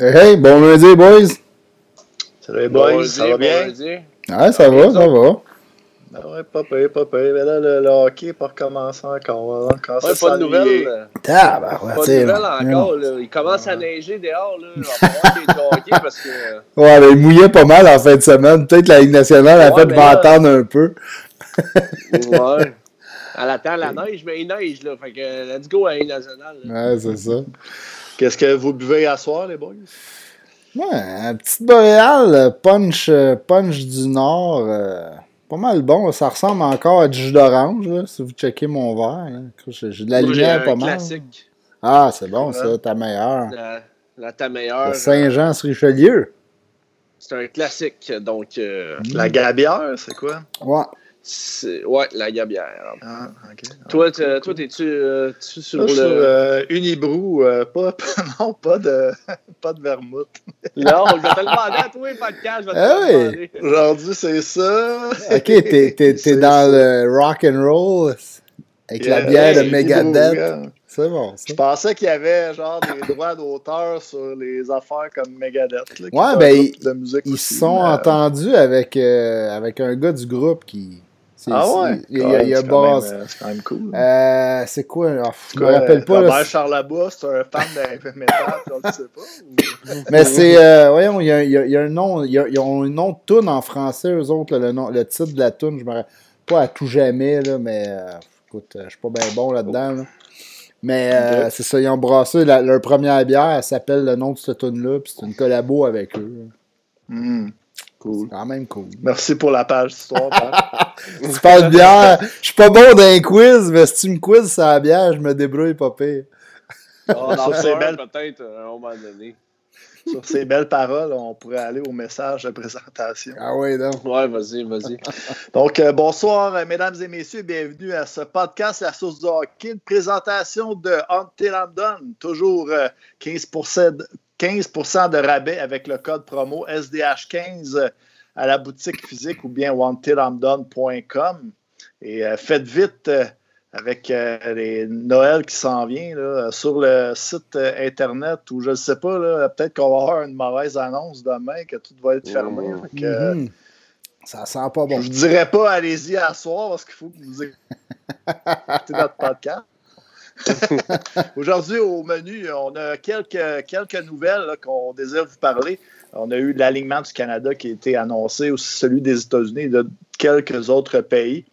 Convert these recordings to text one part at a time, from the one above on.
Hey, bon lundi, boys. Salut les boys, ça va bien? Ouais, ça va, ça va. Ben ouais, pas payé, pas payé. Mais là, le, le hockey pas recommencer encore. Hein, quand Ouais, ça pas de nouvelles. Ah, ben, ouais, Pas de nouvelles encore. Là. Il commence à neiger dehors. Là. On va avoir des hockey parce que. Ouais, mais il mouillait pas mal en fin de semaine. Peut-être la Ligue nationale a Ouais, fait là- attendre un peu. Ouais. Elle attend la neige, mais il neige. Là. Fait que let's go à la Ligue nationale. là. Ouais, c'est ça. Qu'est-ce que vous buvez à soir, les boys? Ouais, un petit boréal, euh, punch, euh, punch du Nord. euh, pas mal bon. Ça ressemble encore à du jus d'orange, si vous checkez mon verre. J'ai de la Moi, lumière un pas mal. classique. Ah, c'est bon, ça, ta meilleure. La, la ta meilleure. Saint-Jean-sur-Richelieu. C'est un classique. Donc, euh, La gabière, c'est quoi? Ouais. Ouais, la gabière. Ah, ok. Toi, t'es- toi, t'es-tu euh, sur le. euh, Unibrou, euh, pas, non, pas de, pas de vermouth. Non, je vais te le demander à toi, podcast. Je vais te Ah. Aujourd'hui, c'est ça. Ok, t'es, t'es, t'es C'est dans ça. le rock and roll avec la bière de Unibrou, Megadeth. C'est bon, ça. Je pensais qu'il y avait genre des droits d'auteur sur les affaires comme Megadeth. Là, Ouais, ben, de Ils aussi, sont mais, euh, entendus avec, euh, avec un gars du groupe qui. Ah ouais? Il, il a- il a c'est quand, même, brassé- euh, c'est quand même cool. Euh, c'est quoi? pff, je me Quoi, rappelle pas. Robert Charlebois, c'est un fan de métal, on sait pas. ou- mais c'est. euh, voyons, il y a, y y un nom. y Ils ont un nom de tune en français, eux autres. là, le, nom, le titre de la tune, je me rappelle pas à tout jamais, là, mais. euh, écoute, je suis pas bien bon là-dedans. là. Mais euh, c'est ça, ils ont brassé la- leur première bière, elle s'appelle le nom de cette tune-là, puis c'est une collabo avec eux. Hmm, Cool. C'est quand même cool. Merci pour la page histoire. Tu parles de bière. Je suis pas bon d'un quiz, mais si tu me quiz sur la bière, je me débrouille pas pire. On en Sur ces un belles- peut-être euh, à un moment donné. Sur ces belles paroles, on pourrait aller au message de présentation. Ah ouais, donc. Ouais, vas-y, vas-y. Donc, euh, bonsoir, euh, mesdames et messieurs, bienvenue à ce podcast La Source du Hockey, une présentation de Until I'm Done. Toujours euh, 15%, de, 15 de rabais avec le code promo SDH15 à la boutique physique ou bien untilimdone.com. Et euh, faites vite euh, avec euh, les Noël qui s'en vient là, sur le site euh, Internet ou je ne sais pas, là, peut-être qu'on va avoir une mauvaise annonce demain que tout va être fermé. Que, euh, Mhm. Ça sent pas bon. je ne dirais pas allez-y à soir parce qu'il faut que vous écoutez notre podcast. Aujourd'hui, au menu, on a quelques, quelques nouvelles là, qu'on désire vous parler. On a eu l'alignement du Canada qui a été annoncé, aussi celui des États-Unis et de quelques autres pays.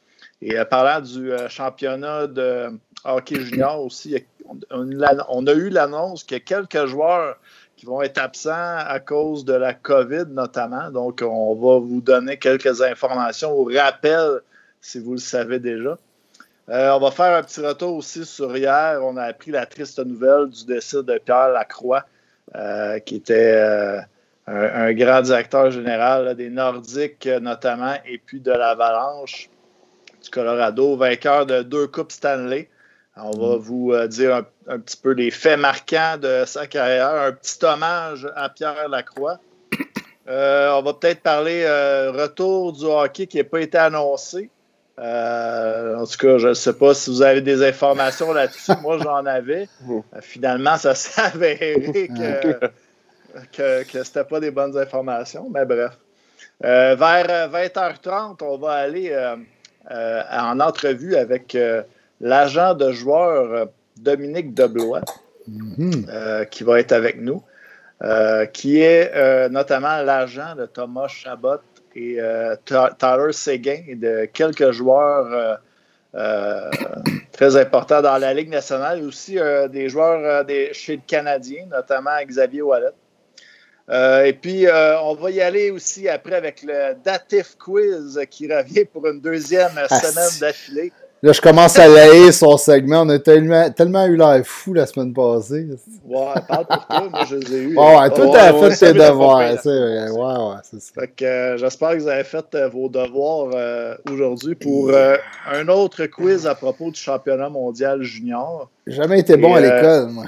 Et euh, parlant du euh, championnat de hockey junior aussi, on, a eu l'annonce qu'il y a quelques joueurs qui vont être absents à cause de la COVID notamment. Donc, on va vous donner quelques informations au rappel si vous le savez déjà. Euh, on va faire un petit retour aussi sur hier. On a appris la triste nouvelle du décès de Pierre Lacroix, qui était un, grand directeur général là, des Nordiques euh, notamment, et puis de l'Avalanche du Colorado, vainqueur de deux Coupes Stanley. On va vous euh, dire un, un petit peu les faits marquants de sa carrière, un petit hommage à Pierre Lacroix. Euh, on va peut-être parler euh, retour du hockey qui n'a pas été annoncé. En tout cas, je ne sais pas si vous avez des informations là-dessus. Moi, j'en avais. Finalement, ça s'est avéré que, que, que ce n'était pas des bonnes informations, mais bref. Euh, vers euh, 20h30, on va aller euh, euh, en entrevue avec euh, l'agent de joueur euh, Dominique Deblois, Mhm. euh, qui va être avec nous, euh, qui est euh, notamment l'agent de Thomas Chabot et euh, Tyler Seguin et de quelques joueurs euh, euh, très importants dans la Ligue nationale et aussi euh, des joueurs euh, des, chez le Canadien, notamment Xavier Wallet. Euh, et puis, euh, on va y aller aussi après avec le Datif Quiz qui revient pour une deuxième Ah, semaine d'affilée. Là, je commence à laïr son segment. On a tellement, tellement eu l'air fou la semaine passée. Ouais, parle pour toi, moi je les ai eus. Ouais, ouais, toi, Ouais, t'as ouais, fait ça, tes devoirs. pompe, c'est vrai. Ouais, ouais, c'est ça. Fait que euh, j'espère que vous avez fait vos devoirs aujourd'hui pour un autre quiz à propos du championnat mondial junior. J'ai jamais été bon Et, à l'école, moi.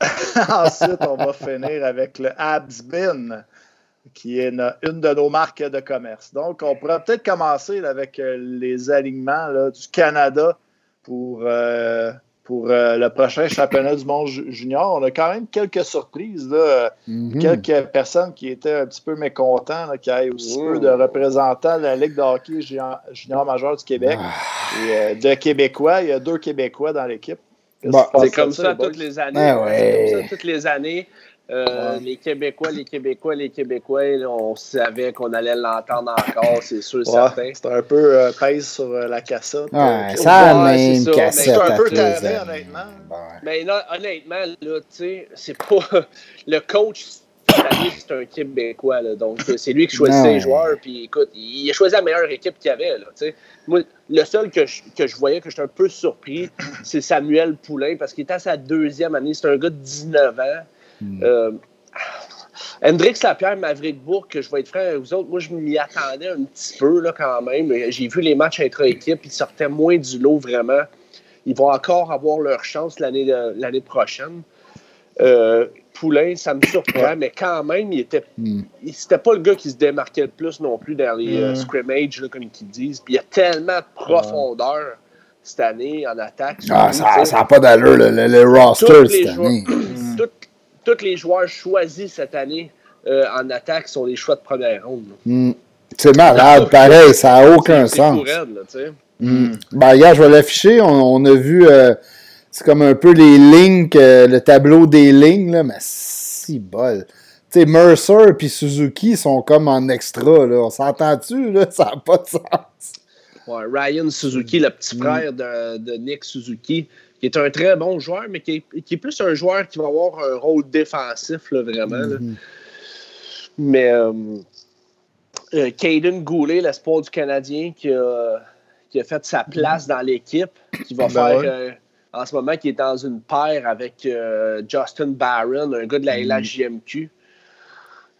Ensuite, on va finir avec le Absbin, qui est une de nos marques de commerce. Donc, on pourrait peut-être commencer là, avec euh, les alignements là, du Canada pour, euh, pour euh, le prochain championnat du monde junior. On a quand même quelques surprises, là. Mhm. quelques personnes qui étaient un petit peu mécontents, qui aient aussi peu de représentants de la Ligue de hockey junior, junior majeur du Québec. Ah. Et euh, de Québécois, il y a deux Québécois dans l'équipe. C'est comme ça, toutes les années. Ah c'est comme ça toutes les années. Euh, les Québécois, les Québécois, les Québécois, on savait qu'on allait l'entendre encore, c'est sûr, certain. C'est un peu euh, pèse sur euh, la cassette. Ouais, ça a même cassette. C'est un peu taré, honnêtement. Mais non, honnêtement, là, tu sais, c'est pas. Le coach, c'est un Québécois, là, donc c'est lui qui choisit ses joueurs. Puis écoute, il a choisi la meilleure équipe qu'il y avait. Là, Moi, le seul que je, que je voyais, que j'étais un peu surpris, c'est Samuel Poulain, parce qu'il était à sa deuxième année. C'est un gars de 19 ans. Hmm. Euh, Hendrix Lapierre, Maverick Bourg, que je vais être franc avec vous autres, moi je m'y attendais un petit peu là, quand même. J'ai vu les matchs intra-équipe, ils sortaient moins du lot vraiment. Ils vont encore avoir leur chance l'année prochaine. Euh, Poulain, ça me surprend, mais quand même, il était. Hmm. C'était pas le gars qui se démarquait le plus non plus dans les euh, hmm. scrimmages, comme ils disent. Puis il y a tellement de profondeur cette année en attaque. Ah, ça n'a pas d'allure, le, roster cette année tous les joueurs choisis cette année euh, en attaque sont les choix de première ronde. Hmm. C'est malade, pareil, ça n'a aucun sens. Mm. Ben, je vais l'afficher. On, a vu, euh, c'est comme un peu les lignes, le tableau des lignes, là, mais si bol. Tu sais, Mercer et Suzuki sont comme en extra, là. On s'entend-tu, là? Ça n'a pas de sens. Ouais, Ryan Suzuki, le petit hmm. frère de, de Nick Suzuki, qui est un très bon joueur, mais qui est, plus un joueur qui va avoir un rôle défensif, là, vraiment. Mm-hmm. Mais euh, euh, Caden Goulet, l'espoir du Canadien, qui a, qui a, fait sa place dans l'équipe, qui va ben faire. Euh, en ce moment, qui est dans une paire avec Justin Barron, un gars de la mm-hmm. LHJMQ.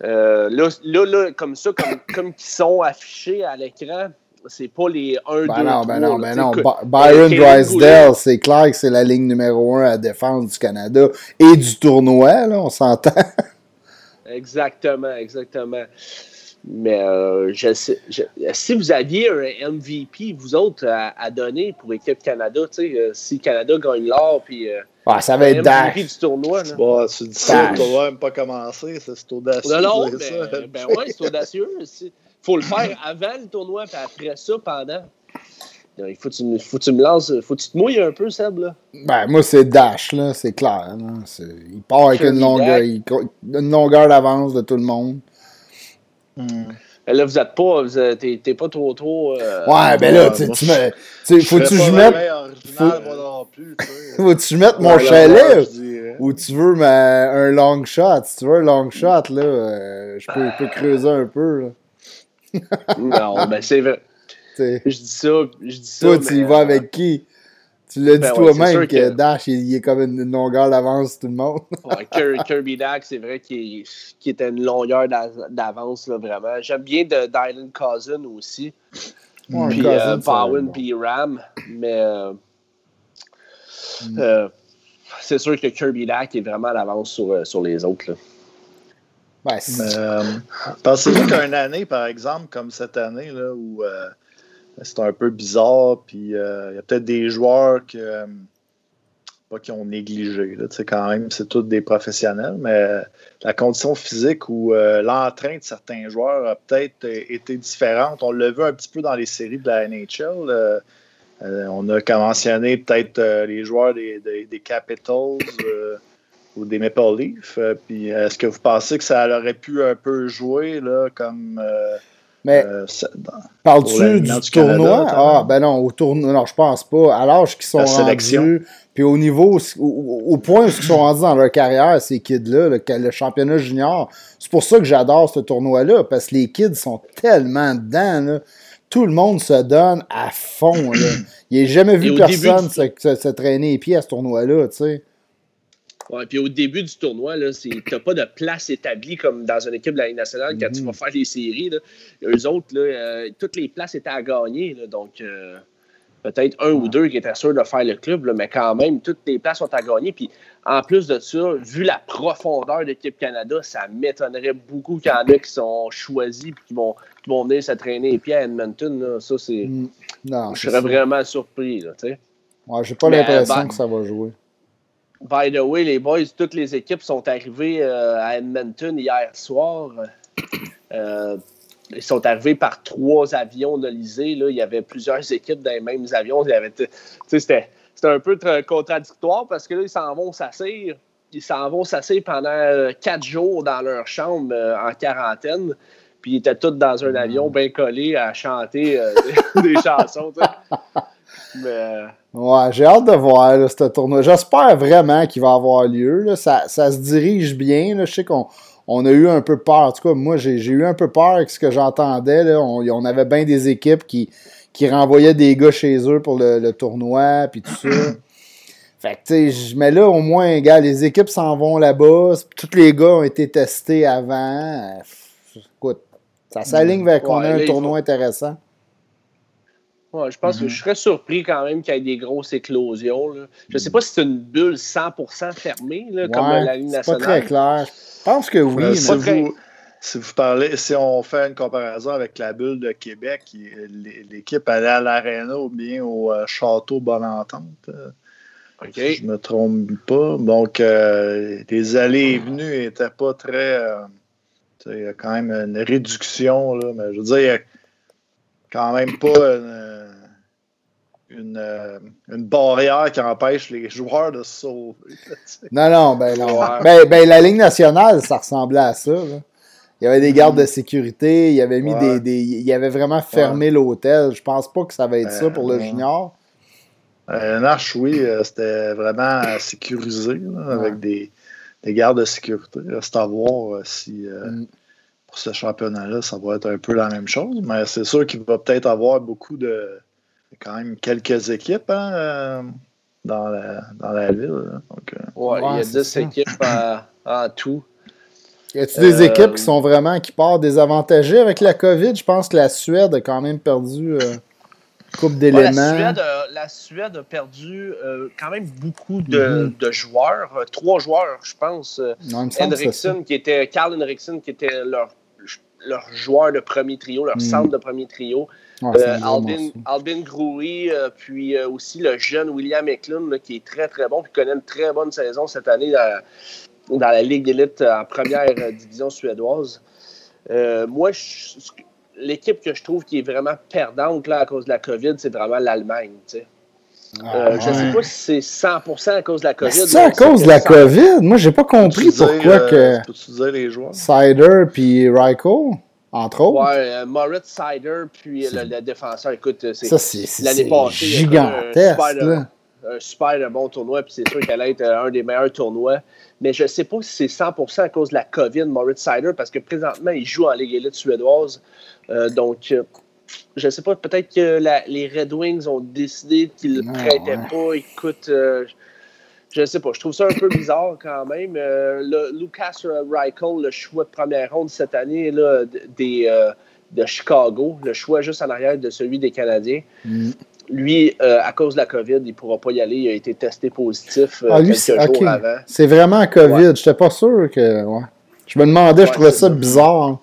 là, là, comme ça, comme, comme ils sont affichés à l'écran, c'est pas les 1, 2, ben non, ben non, ben non. Byron Drysdale, c'est clair que c'est la ligne numéro 1 à défense du Canada et du tournoi, là, on s'entend. exactement, exactement. Mais euh, je sais, si vous aviez un MVP, vous autres, à, donner pour l'équipe Canada, tu sais, euh, si Canada gagne l'or, puis. Euh, ah, ça va être Dash. du tournoi. Là. Bon, tu dis ça, le tournoi n'a même pas commencé, c'est audacieux. Non, non, ben, ben ouais, c'est audacieux faut le faire avant le tournoi, puis après ça, pendant. Il faut que tu, faut tu me lances, faut que tu te mouilles un peu, Seb, là. Ben, moi, c'est Dash, là, c'est clair. Il part avec une longueur, une longueur d'avance de tout le monde. Hmm. Là, vous êtes pas, t'es pas trop, trop. Euh, ouais, ben là, tu me. Faut-tu que je mette. Faut, que je mette mon chalet ou tu veux un long shot? Si tu veux un long shot, là, euh, je peux, peux, creuser un peu, là non, ben c'est vrai. je dis ça, je dis ça. Toi, tu y vas avec qui? Tu l'as dit ben toi-même que, Dash, il, est comme une, longueur d'avance tout le monde. Kirby Dash, c'est vrai qu'il était une longueur d'avance, vraiment. J'aime bien de Dylan Cousin aussi. puis euh, Bowen, puis Ram. Mais euh, mm. euh, c'est sûr que Kirby Dack est vraiment à l'avance sur, sur les autres. Là. Euh, pensez-vous qu'une année, par exemple, comme cette année, là, où euh, c'est un peu bizarre, euh, il y a peut-être des joueurs pas qui ont négligé, là, quand même, c'est tous des professionnels, mais la condition physique ou l'entrain de certains joueurs a peut-être été différente. On l'a vu un petit peu dans les séries de la NHL. on a mentionné peut-être les joueurs des, des Capitals ou des Maple Leafs. Euh, est-ce que vous pensez que ça aurait pu un peu jouer comme. Mais euh, parles-tu du, tournoi? ah, ben non, au tournoi, non, je pense pas. À l'âge qu'ils sont rendus, puis au niveau, au, point où ils sont rendus dans leur carrière, ces kids-là, le, championnat junior, c'est pour ça que j'adore ce tournoi-là, parce que les kids sont tellement dedans, Tout le monde se donne à fond, là. Il a jamais vu personne se, se, traîner les pieds à ce tournoi-là, tu sais. Ouais, puis au début du tournoi, tu n'as pas de place établie comme dans une équipe de la Ligue nationale quand tu vas mhm. faire les séries. Là. Eux autres, là, euh, toutes les places étaient à gagner. donc, euh, peut-être un ou deux qui étaient sûrs de faire le club, mais quand même, toutes les places sont à gagner. Puis en plus de ça, vu la profondeur de l'équipe Canada, ça m'étonnerait beaucoup qu'il y en a qui sont choisis et qui vont, qui venir se traîner les pieds à Edmonton. Ça, c'est. Mm. Je serais vraiment surpris. Là, Ouais, j'ai pas l'impression que ça va jouer. By the way, les boys, toutes les équipes sont arrivées à Edmonton hier soir. ils sont arrivés par trois avions de l'Isée. Il y avait plusieurs équipes dans les mêmes avions. C'était un peu contradictoire parce que là, ils s'en vont s'asseoir ils s'en vont s'asseoir pendant euh, quatre jours dans leur chambre euh, en quarantaine. Puis ils étaient tous dans un avion bien collé à chanter euh, des, chansons. Mais... Ouais, j'ai hâte de voir ce tournoi. J'espère vraiment qu'il va avoir lieu. Ça, ça, se dirige bien. Je sais qu'on on a eu un peu peur. En tout cas, moi, j'ai eu un peu peur avec ce que j'entendais. On, on, avait bien des équipes qui, qui renvoyaient des gars chez eux pour le, le tournoi, puis tout ça. Fait que, tu sais, mais là, au moins, gars, les équipes s'en vont là-bas. Tous les gars ont été testés avant. Écoute, ça s'aligne vers qu'on ait un tournoi intéressant. Ouais, je pense que mhm. je serais surpris quand même qu'il y ait des grosses éclosions. Là. Je ne sais pas si c'est une bulle 100% fermée, là, comme la Ligue nationale. C'est pas très clair. Je pense que oui. si, vous, si, vous, parlez, si on fait une comparaison avec la bulle de Québec, l'équipe allait à l'Arena ou bien au euh, Château Bonne-Entente. Euh, si je me trompe pas. Donc, euh, les allées et venues n'étaient pas très. Euh, il y a quand même une réduction, là, mais je veux dire, il n'y a quand même pas une, euh, une, barrière qui empêche les joueurs de se sauver. non, non, ben non. Ben, ben, la Ligue nationale, ça ressemblait à ça. Il y avait des gardes de mm. sécurité, il avait mis des, des, Il avait vraiment fermé l'hôtel. Je pense pas que ça va être ça pour le junior. Un arche, oui, euh, c'était vraiment sécurisé, avec des, des, gardes de sécurité. C'est à voir euh, si euh, mm. pour ce championnat-là, ça va être un peu la même chose. Mais c'est sûr qu'il va peut-être avoir beaucoup de. Quand même quelques équipes hein, dans, la, dans la ville. ouais, il y a 10 équipes en, tout. Y a-t-il des équipes qui sont vraiment qui partent désavantagées avec la COVID? Je pense que la Suède a quand même perdu. Coupe d'éléments. la, Suède a perdu euh, quand même beaucoup de, mhm. joueurs. Euh, trois joueurs, je pense. Euh, Henriksen, qui était, Carl Henriksen, qui était leur, leur joueur de premier trio, leur mhm. centre de premier trio. Albin, Albin puis aussi le jeune William Eklund, qui est très, très bon, qui connaît une très bonne saison cette année dans, dans la Ligue élite en première division suédoise. moi, l'équipe que je trouve qui est vraiment perdante là, à cause de la COVID, c'est vraiment l'Allemagne. Ah, euh, je ne sais pas si c'est 100% à cause de la COVID. C'est à cause de la COVID? Moi, j'ai pas compris pourquoi euh, que. Tu dire les joueurs? Cider puis Ryko, entre autres. Ouais, euh, Moritz Cider puis le, défenseur. Écoute, c'est l'année passée. Gigantesque. Un super, bon tournoi, puis c'est sûr qu'elle allait être un des meilleurs tournois. Mais je ne sais pas si c'est 100% à cause de la COVID, Moritz Sider, parce que présentement, il joue en Ligue élite suédoise. Euh, donc, euh, je ne sais pas, peut-être que les Red Wings ont décidé qu'ils ne prêtaient pas. Écoute, euh, je ne sais pas, je trouve ça un peu bizarre quand même. Lucas Reichel, le choix de première ronde cette année là, des, de Chicago, le choix juste en arrière de celui des Canadiens. Mm. Lui, à cause de la COVID, il ne pourra pas y aller. Il a été testé positif ah, quelques jours avant. C'est vraiment COVID. Je n'étais pas sûr que. Je me demandais, je trouvais ça bizarre.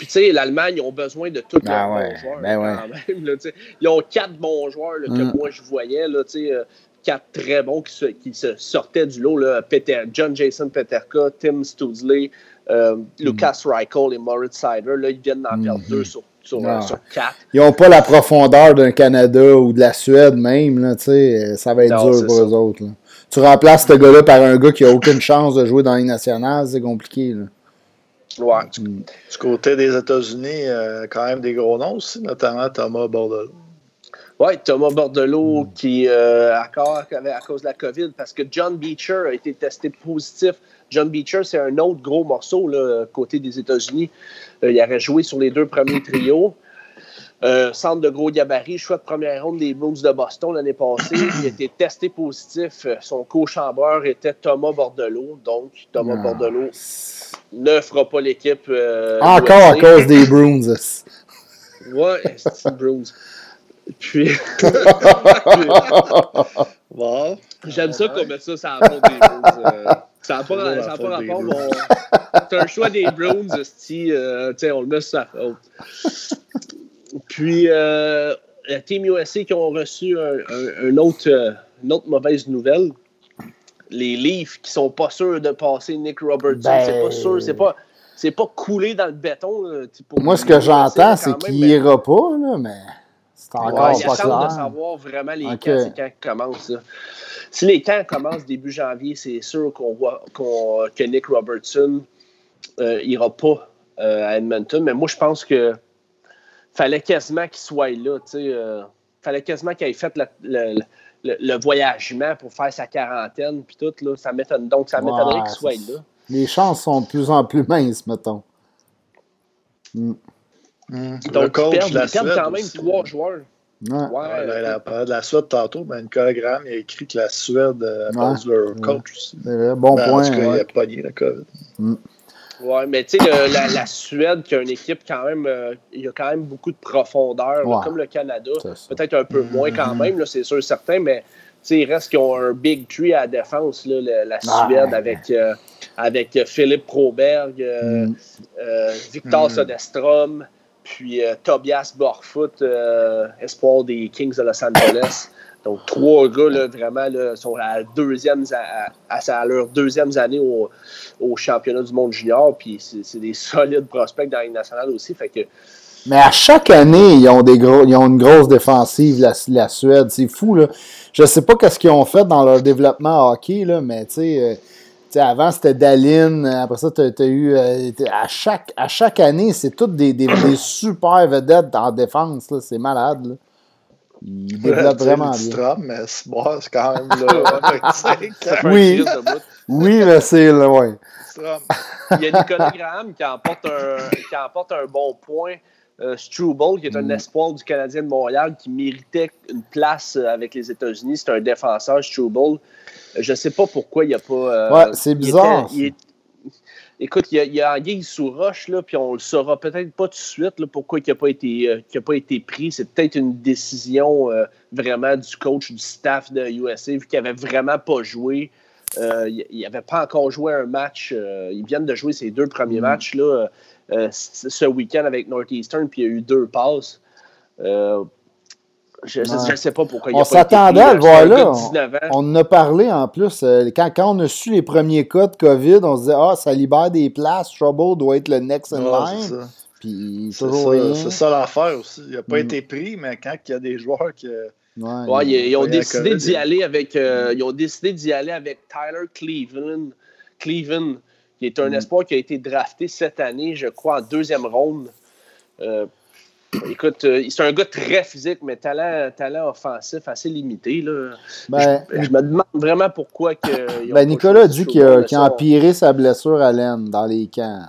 Puis, tu sais, l'Allemagne, ils ont besoin de tous ah leurs bons joueurs. Ben quand même, ils ont quatre bons joueurs que mm. moi, je voyais. Là, euh, quatre très bons qui se, qui se sortaient du lot. Là, Peter, John Jason Peterka, Tim Stoodsley, euh, mm. Lucas Reichel et Moritz Sider. Là, ils viennent d'en mm-hmm. perdre deux sur, sur, euh, sur, quatre. Ils n'ont pas la profondeur d'un Canada ou de la Suède même. Là, ça va être dur pour eux autres. Là. Tu remplaces ce gars-là par un gars qui n'a aucune chance de jouer dans les nationales, c'est compliqué. Là. Ouais. Du, côté des États-Unis, euh, quand même des gros noms aussi, notamment Thomas Bordelot. Oui, Thomas Bordelot mm. qui, euh, à, cause de la COVID, parce que John Beecher a été testé positif. John Beecher, c'est un autre gros morceau là, côté des États-Unis. Euh, il aurait joué sur les deux premiers trios. Centre de gros gabarit, choix de première ronde des Blues de Boston l'année passée. Il a été testé positif. Son co-chambreur était Thomas Bordelot. Donc, Thomas ah. Bordelot ne fera pas l'équipe. Euh, Encore à cause des Bruins. ouais, c'est Bruins? Puis. bon. J'aime ça qu'on met ça ça la des Bruins. Euh, ça n'a pas, ça pas rapport, mais c'est un choix des Bruins, si, euh, on le met sur sa faute. Puis, euh, la Team USA qui ont reçu un, autre, une autre mauvaise nouvelle. Les Leafs qui sont pas sûrs de passer Nick Robertson. C'est pas ben, sûr, c'est pas c'est pas coulé dans le béton. Moi, ce que j'entends, c'est qu'il ira pas, là, mais c'est encore pas clair. De savoir vraiment les camps, c'est quand ils commencent. Si les camps commencent début janvier, c'est sûr qu'on voit que Nick Robertson euh, ira pas euh, à Edmonton. Mais moi, je pense que fallait quasiment qu'il soit là. Il euh, fallait quasiment qu'il ait fait le, voyagement pour faire sa quarantaine. Puis tout, là, ça m'étonne. Donc, ça m'étonnerait qu'il soit là les chances sont de plus en plus minces, mettons. Mm. Mm. Donc, de la Suède quand même trois joueurs. Ouais. ouais la, la, de la Suède tantôt, ben, Nicolas Graham il a écrit que la Suède a perdu leur coach aussi. Bon ben, point. En tout cas, il a pogné la COVID. Mm. Ouais, mais tu sais, la, la, Suède qui a une équipe quand même, euh, il y a quand même beaucoup de profondeur, comme le Canada. Peut-être un peu moins quand même, c'est sûr certain, mais il reste qu'ils ont un big tree à la défense, là, la, ah, Suède, avec, euh, avec Philippe Proberg, euh, mm. euh, Victor mm. Sodestrom, puis Tobias Borfoot, espoir des Kings de Los Angeles. Donc, trois gars, là, vraiment, là, sont à, leur deuxième année au, championnat du monde junior. Puis, c'est des solides prospects dans la nationale aussi. Fait que, mais à chaque année, ils ont, des gros, ils ont une grosse défensive, la, la Suède. C'est fou, là. Je sais pas qu'est-ce qu'ils ont fait dans leur développement hockey, là, mais tu sais, euh, avant c'était Dalin, après ça, tu as, eu. Euh, à, chaque, à chaque année, c'est toutes des, des, super vedettes en défense, c'est malade. Là. Ils développent vraiment bien. mais c'est quand même là. oui, oui, mais c'est là, ouais. Il y a Nicolas Graham qui emporte un, qui emporte un bon point euh, Struble, qui est un mm. espoir du Canadien de Montréal, qui méritait une place euh, avec les États-Unis. C'est un défenseur, Struble. Euh, je ne sais pas pourquoi il n'y a pas. ouais, c'est bizarre. Écoute, il y a, Anguille sous roche, là, puis on le saura peut-être pas tout de suite là, pourquoi il n'a pas, été, pas été pris. C'est peut-être une décision vraiment du coach, du staff de USA, vu qu'il n'avait vraiment pas joué. il n'avait pas encore joué un match. ils viennent de jouer ses deux premiers mm. matchs. Là. Euh, ce week-end avec Northeastern, puis il y a eu deux passes. Euh, je ne sais pas pourquoi. Il on s'attendait à le voir là. On, en a parlé en plus. Euh, quand, quand, on a su les premiers cas de COVID, on se disait Ah, ça libère des places. Trouble doit être le next in line. Puis C'est ça l'affaire aussi. Il n'a pas mm. été pris, mais quand il y a des joueurs qui. Ouais, ils, ont décidé d'y aller avec. ils ont décidé d'y aller avec Tyler Cleveland. Cleveland qui est un mm. espoir qui a été drafté cette année, je crois, en deuxième ronde. Euh, écoute, euh, c'est un gars très physique, mais talent, talent offensif assez limité. Là. Ben, je, me demande vraiment pourquoi que. Ben, Nicolas a dit qu'il a, empiré sa blessure à l'aine dans les camps.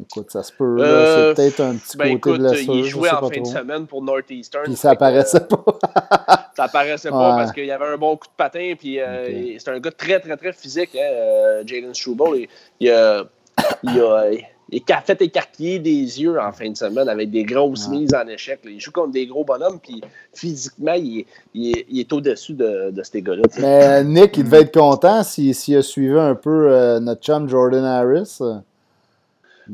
Écoute, ça se peut. Euh, c'est peut-être un petit ben, côté de blessure. Il jouait en fin de semaine pour Northeastern. Puis ça apparaissait pas. ça apparaissait pas parce qu'il y avait un bon coup de patin. Puis euh, c'est un gars très, très, très physique, hein, euh, Jalen Struble. Il, a, il, a, il a fait écarquiller des yeux en fin de semaine avec des grosses mises en échec. Il joue contre des gros bonhommes, puis physiquement, il, il est, au-dessus de, de, ces gars-là. Mais Nick, il devait être content s'il a suivi un peu notre chum Jordan Harris.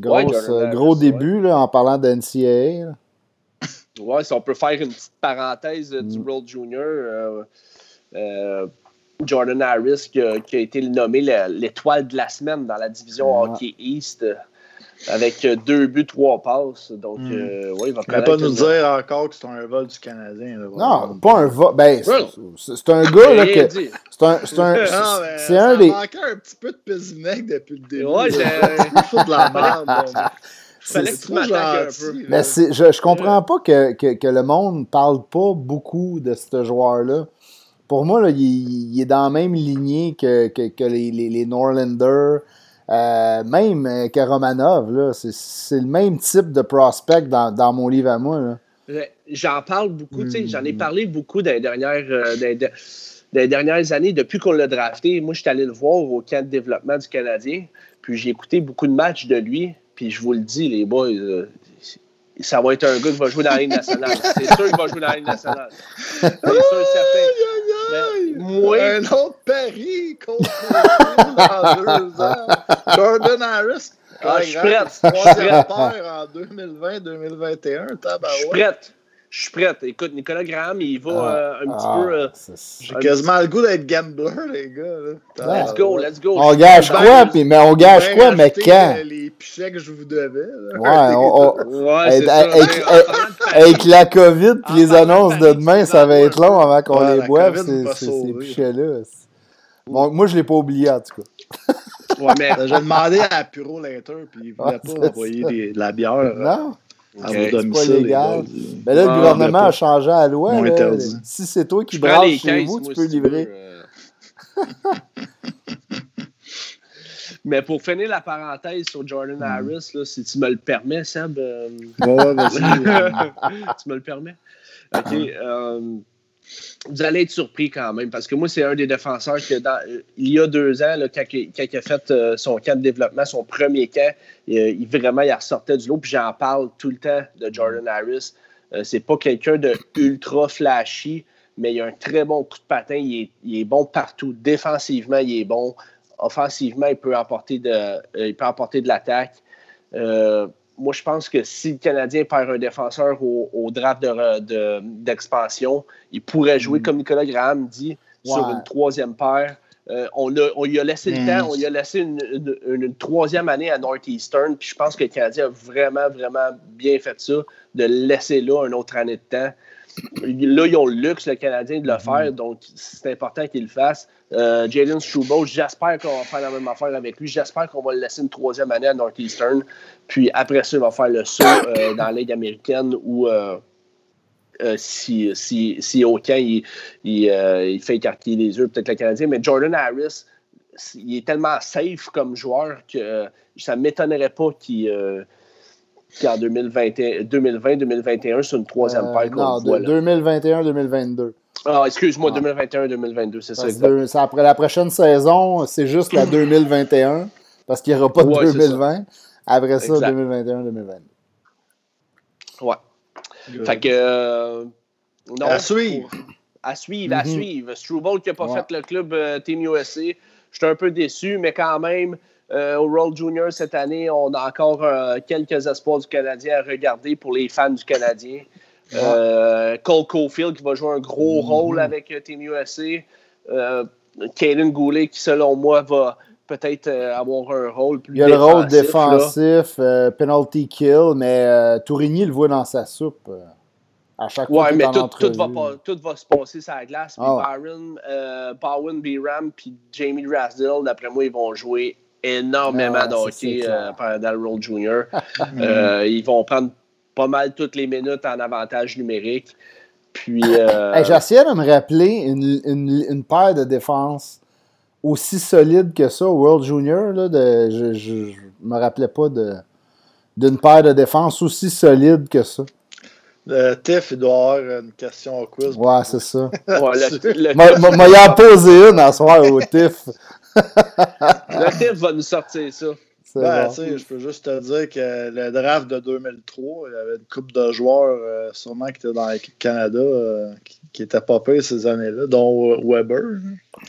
Euh, gros début là, en parlant d'NCAA. Ouais, si on peut faire une petite parenthèse du mm. World Junior, euh, euh, Jordan Harris qui a, été nommé l'étoile de la semaine dans la division Hockey East avec deux buts, trois passes. Donc, mm. euh, il va pas nous dire encore que c'est un vol du Canadien. non, pas un vol. Ben, c'est un gars là, que. C'est un. C'est un, c'est un des. manquait un petit peu de Pézinec depuis le début. Ouais, j'ai. de la merde. Fallait que tu un peu. Mais je, je comprends pas que, que, que, le monde parle pas beaucoup de ce joueur-là. Pour moi, là, il, il, est dans la même lignée que, que, que les, les, les Norlanders. Euh, même euh, que Romanov, c'est le même type de prospect dans, dans mon livre à moi. J'en parle beaucoup, j'en ai hmm. parlé beaucoup dans les dernières, euh, dernières années, depuis qu'on l'a drafté. Moi, je suis allé le voir au camp de développement du Canadien, puis j'ai écouté beaucoup de matchs de lui, puis je vous le dis, les boys, ça va être un gars qui va jouer dans la Ligue nationale. C'est sûr qu'il va jouer dans la Ligue nationale. C'est sûr certain. moi... Un autre pari contre dans deux ans. Jordan Harris. Ah, je suis prête. Troisième paire en 2020-2021. Je suis prête. Je suis prêt. Écoute, Nicolas Graham, il va ah, euh, un petit ah, peu. Euh, J'ai quasiment le goût d'être gambler, les gars. Let's go, let's go. On gage quoi, puis, mais on gage quoi, mais quand? Les pichets que je vous devais. Ouais, on, avec, avec, la COVID puis les annonces de demain, ça va être long avant qu'on les boive, ces pichets-là. Bon, moi, je ne l'ai pas oublié, en tout cas. ouais, mais j'ai demandé à Puro Later, puis il ne voulait pas envoyer de la bière. Non? Okay. vos domiciles. Pas légal. Mais là, le gouvernement a changé la loi. Si c'est toi qui brasse chez vous, tu peux livrer. Euh. Mais pour finir la parenthèse sur Jordan hmm. Harris, là, si tu me le permets, Seb. Euh... Ouais, vas-y. tu me le permets? OK. Euh, vous allez être surpris quand même, parce que moi, c'est un des défenseurs que dans, il y a deux ans, quand, il a fait euh, son camp de développement, son premier camp, il, vraiment, il ressortait du lot, puis j'en parle tout le temps de Jordan Harris. Euh, c'est pas quelqu'un de ultra flashy, mais il a un très bon coup de patin, il est, bon partout. Défensivement, il est bon. Offensivement, il peut apporter de, euh, il peut apporter de l'attaque moi, je pense que si le Canadien perd un défenseur au, draft d'expansion, il pourrait jouer, mm. comme Nicolas Graham dit, sur une troisième paire. Euh, on, lui a laissé le mm. temps, on lui a laissé une, troisième année à Northeastern, puis je pense que le Canadien a vraiment, vraiment bien fait ça, de laisser là une autre année de temps. Là, ils ont le luxe, le Canadien, de le mm-hmm. faire, donc c'est important qu'ils le fassent. Euh, Jalen Strubo, j'espère qu'on va faire la même affaire avec lui. J'espère qu'on va le laisser une troisième année à Northeastern. Puis après ça, il va faire le saut euh, dans la Ligue américaine où euh, si, si, si aucun il, il, fait écarter les yeux, peut-être le Canadien. Mais Jordan Harris, il est tellement safe comme joueur que ça ne m'étonnerait pas qu'il qu'en 2020-2021, c'est une troisième euh, paire qu'on voit. 2021-2022. Ah, excuse-moi, 2021-2022, c'est ça. après la prochaine saison, c'est juste la 2021, parce qu'il n'y aura pas de 2020. Après ça, 2021-2022. Ouais. Fait que. Euh, non, à suivre. à suivre, à mm-hmm. suivre. Struble qui n'a pas fait le club euh, Team USA. J'étais un peu déçu, mais quand même, euh, au World Junior cette année, on a encore euh, quelques espoirs du Canadien à regarder pour les fans du Canadien. Euh, Cole Caulfield qui va jouer un gros mm-hmm. rôle avec Team USA. Kaden Goulet qui, selon moi, va peut-être avoir un rôle plus Il y a le rôle défensif, penalty kill, mais Tourigny le voit dans sa soupe. À chaque fois ouais, mais tout, tout, va tout, va se passer sur la glace. Puis ah Byron, Bowen Biram puis Jamie Rasdell, d'après moi, ils vont jouer énormément de hockey euh, pendant le World Junior. Euh, ils vont prendre pas mal toutes les minutes en avantage numérique. Puis. Euh... J'essayais de me rappeler une, une, une, paire de défense aussi solide que ça au World Junior. Là, de, je, ne me rappelais pas d'une paire de défense aussi solide que ça. Le Tiff, il doit avoir une question au quiz. Ouais, c'est ça. ouais, M'a y posé une à soir au Tiff. Le TIF va nous sortir ça. Ben, je peux juste te dire que le draft de 2003, il y avait une coupe de joueurs euh, sûrement qui étaient dans l'équipe Canada euh, qui, n'étaient pas payés ces années-là, dont Weber.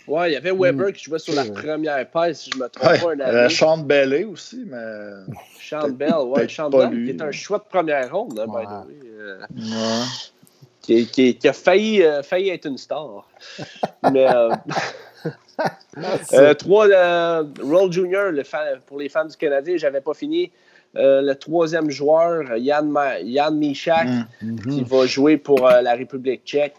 Ouais, il y avait Weber qui jouait sur la première paille, si je ne me trompe pas. Il y avait Sean Bellé aussi, mais. Sean Bell, ouais, Sean Bell, qui est un choix de première ronde, hein, by the way. Euh, qui, qui, a failli, failli être une star. mais. Euh, trois, euh, Roll Junior, pour les fans du Canadien, j'avais pas fini. Euh, le troisième joueur, Yann, Yann Michak, mm. qui va jouer pour la République tchèque.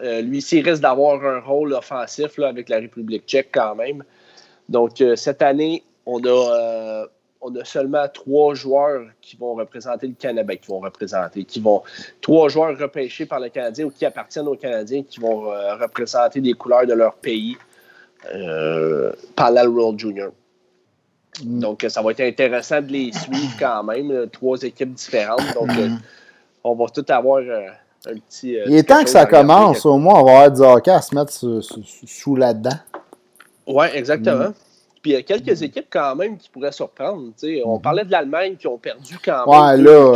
lui, il risque d'avoir un rôle offensif avec la République tchèque quand même. Donc, cette année, on a, on a seulement trois joueurs qui vont représenter le Canada, qui vont représenter, qui vont, trois joueurs repêchés par le Canadien ou qui appartiennent aux Canadiens, qui vont représenter les couleurs de leur pays euh, Parallel World Junior. Mm. Donc, ça va être intéressant de les suivre quand même. Trois équipes différentes. Donc, euh, on va tout avoir euh, un petit. Il est temps que ça commence. Au moins, on va avoir du hockey à se mettre sous, là-dedans. Oui, exactement. Mm. Puis il y a quelques équipes quand même qui pourraient surprendre. On mm. parlait de l'Allemagne qui ont perdu quand même deux,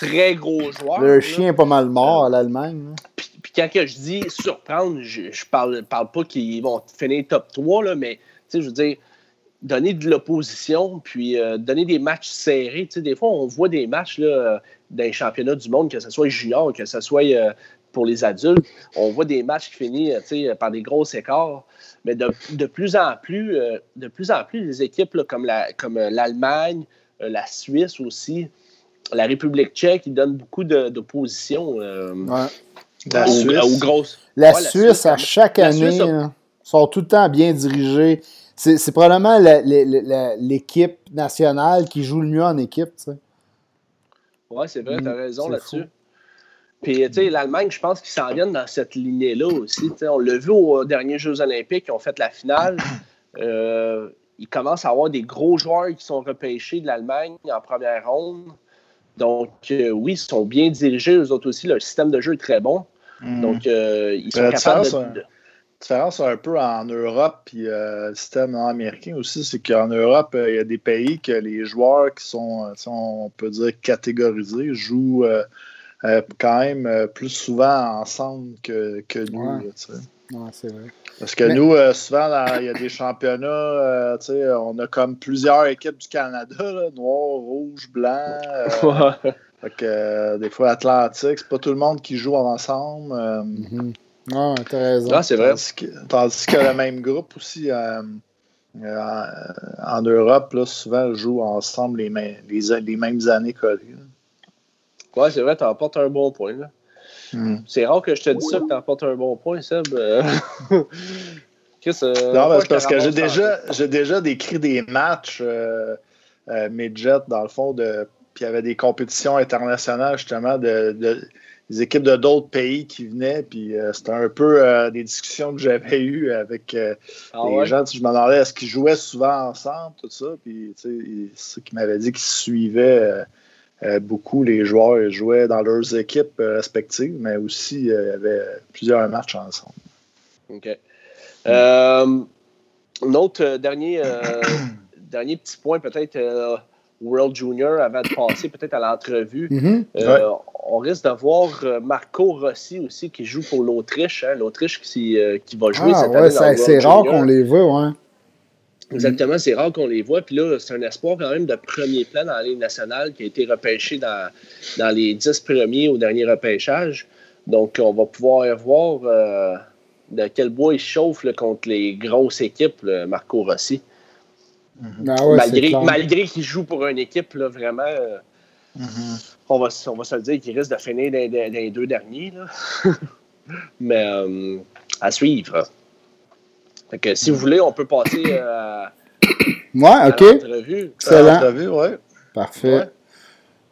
très gros joueurs. Le chien est pas mal mort à l'Allemagne. Puis quand que je dis surprendre, je, je parle, parle pas qu'ils vont finir top 3, là, mais je veux dire, donner de l'opposition, puis euh, donner des matchs serrés. Des fois, on voit des matchs, là, d'un championnat du monde, que ce soit junior, que ce soit euh, pour les adultes. On voit des matchs qui finissent par des gros écarts. Mais de, plus en plus, de plus en plus, les équipes comme l'Allemagne, la Suisse aussi, la République tchèque, ils donnent beaucoup d'opposition. La, Suisse. grosses... la, Suisse, à chaque année, sont tout le temps bien dirigés. C'est probablement l'équipe nationale qui joue le mieux en équipe. Oui, c'est vrai, tu as mm, raison là-dessus. Puis, tu sais, l'Allemagne, je pense qu'ils s'en viennent dans cette lignée-là aussi. on l'a vu aux derniers Jeux Olympiques, ils ont fait la finale. Euh, ils commencent à avoir des gros joueurs qui sont repêchés de l'Allemagne en première ronde. Donc, euh, oui, ils sont bien dirigés, eux autres aussi. Leur système de jeu est très bon. Mm. Donc, euh, ils sont capables de, différence un peu en Europe et euh, le système américain aussi, c'est qu'en Europe, euh, il y a des pays que les joueurs qui sont, on peut dire, catégorisés jouent quand même plus souvent ensemble que, que nous. c'est vrai. Parce que nous, souvent, il y a des championnats, on a comme plusieurs équipes du Canada, noir, rouge, blanc. des fois, Atlantique, c'est pas tout le monde qui joue ensemble. Mm-hmm. Ah, t'as raison. Ah, c'est vrai. Tandis que, le même groupe aussi euh, euh, en Europe, là, souvent, joue ensemble les, mêmes, les, mêmes années collées. Ouais, c'est vrai, t'emportes un bon point. Là. Hmm. C'est rare que je te dise ça que t'emportes un bon point, Seb. Euh. Chris, non, parce que j'ai déjà, j'ai déjà décrit des matchs midget, dans le fond, de puis il y avait des compétitions internationales, justement, de, des équipes de d'autres pays qui venaient. Puis euh, c'était un peu euh, des discussions que j'avais eues avec euh, ah les gens. Je me demandais est-ce qu'ils jouaient souvent ensemble, tout ça. Puis ceux qui m'avaient dit qu'ils suivaient beaucoup les joueurs jouaient dans leurs équipes respectives, mais aussi il y avait plusieurs matchs ensemble. OK. un autre dernier, dernier petit point, peut-être. World Junior avant de passer peut-être à l'entrevue. Mm-hmm on risque d'avoir euh, Marco Rossi aussi qui joue pour l'Autriche. Hein, L'Autriche qui, euh, qui, va jouer ah, cette ouais, année. C'est rare qu'on les voit, ouais. Exactement, c'est rare qu'on les voit. Puis là, c'est un espoir quand même de premier plan dans la Ligue nationale qui a été repêché dans, dans les dix premiers au dernier repêchage. Donc, on va pouvoir voir euh, de quel bois il chauffe contre les grosses équipes, Marco Rossi. Ah ouais, malgré malgré qu'il joue pour une équipe là, vraiment Mm-hmm. on, va, on va se le dire qu'il risque de finir dans, les deux derniers. Mais euh, à suivre. Que, si vous voulez, on peut passer euh, à, ouais, ok. l'entrevue. Excellent. ouais. Parfait.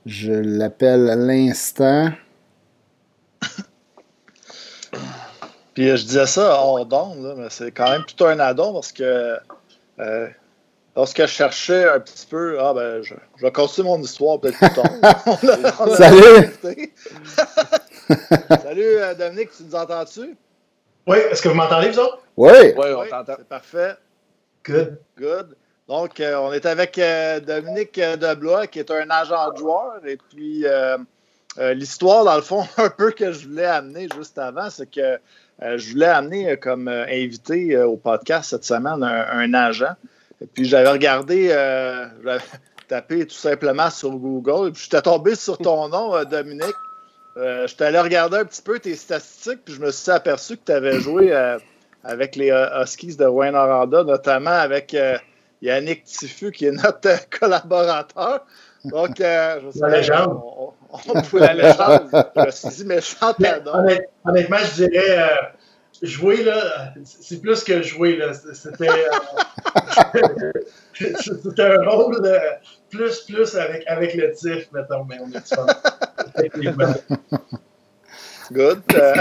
Je l'appelle à l'instant. Puis euh, je disais ça hors d'onde, mais c'est quand même tout un addon parce que Lorsque je cherchais un petit peu, ah ben, je, je vais continuer mon histoire peut-être plus tard. Salut! Salut euh, Dominique, tu nous entends-tu? Oui, est-ce que vous m'entendez, vous autres? Oui! Oui, on t'entend. C'est parfait. Good. Good. Donc, euh, on est avec euh, Dominique Deblois, qui est un agent de joueur. Et puis, l'histoire, dans le fond, un peu que je voulais amener juste avant, c'est que je voulais amener comme invité au podcast cette semaine un agent. Et puis j'avais regardé, euh, j'avais tapé tout simplement sur Google, et puis j'étais tombé sur ton nom, euh, Dominique. Euh, j'étais allé regarder un petit peu tes statistiques, puis je me suis aperçu que tu avais joué euh, avec les Huskies de Wayne Aranda, notamment avec Yannick Tifu, qui est notre collaborateur. Donc, je sais, la légende. On, on, la légende. je me suis dit, méchant Honnêtement, je dirais jouer, là, c'est plus que jouer, là. C'était. Euh, c'était un rôle de plus, plus avec, avec le tif, mettons, mais on est Good. Euh,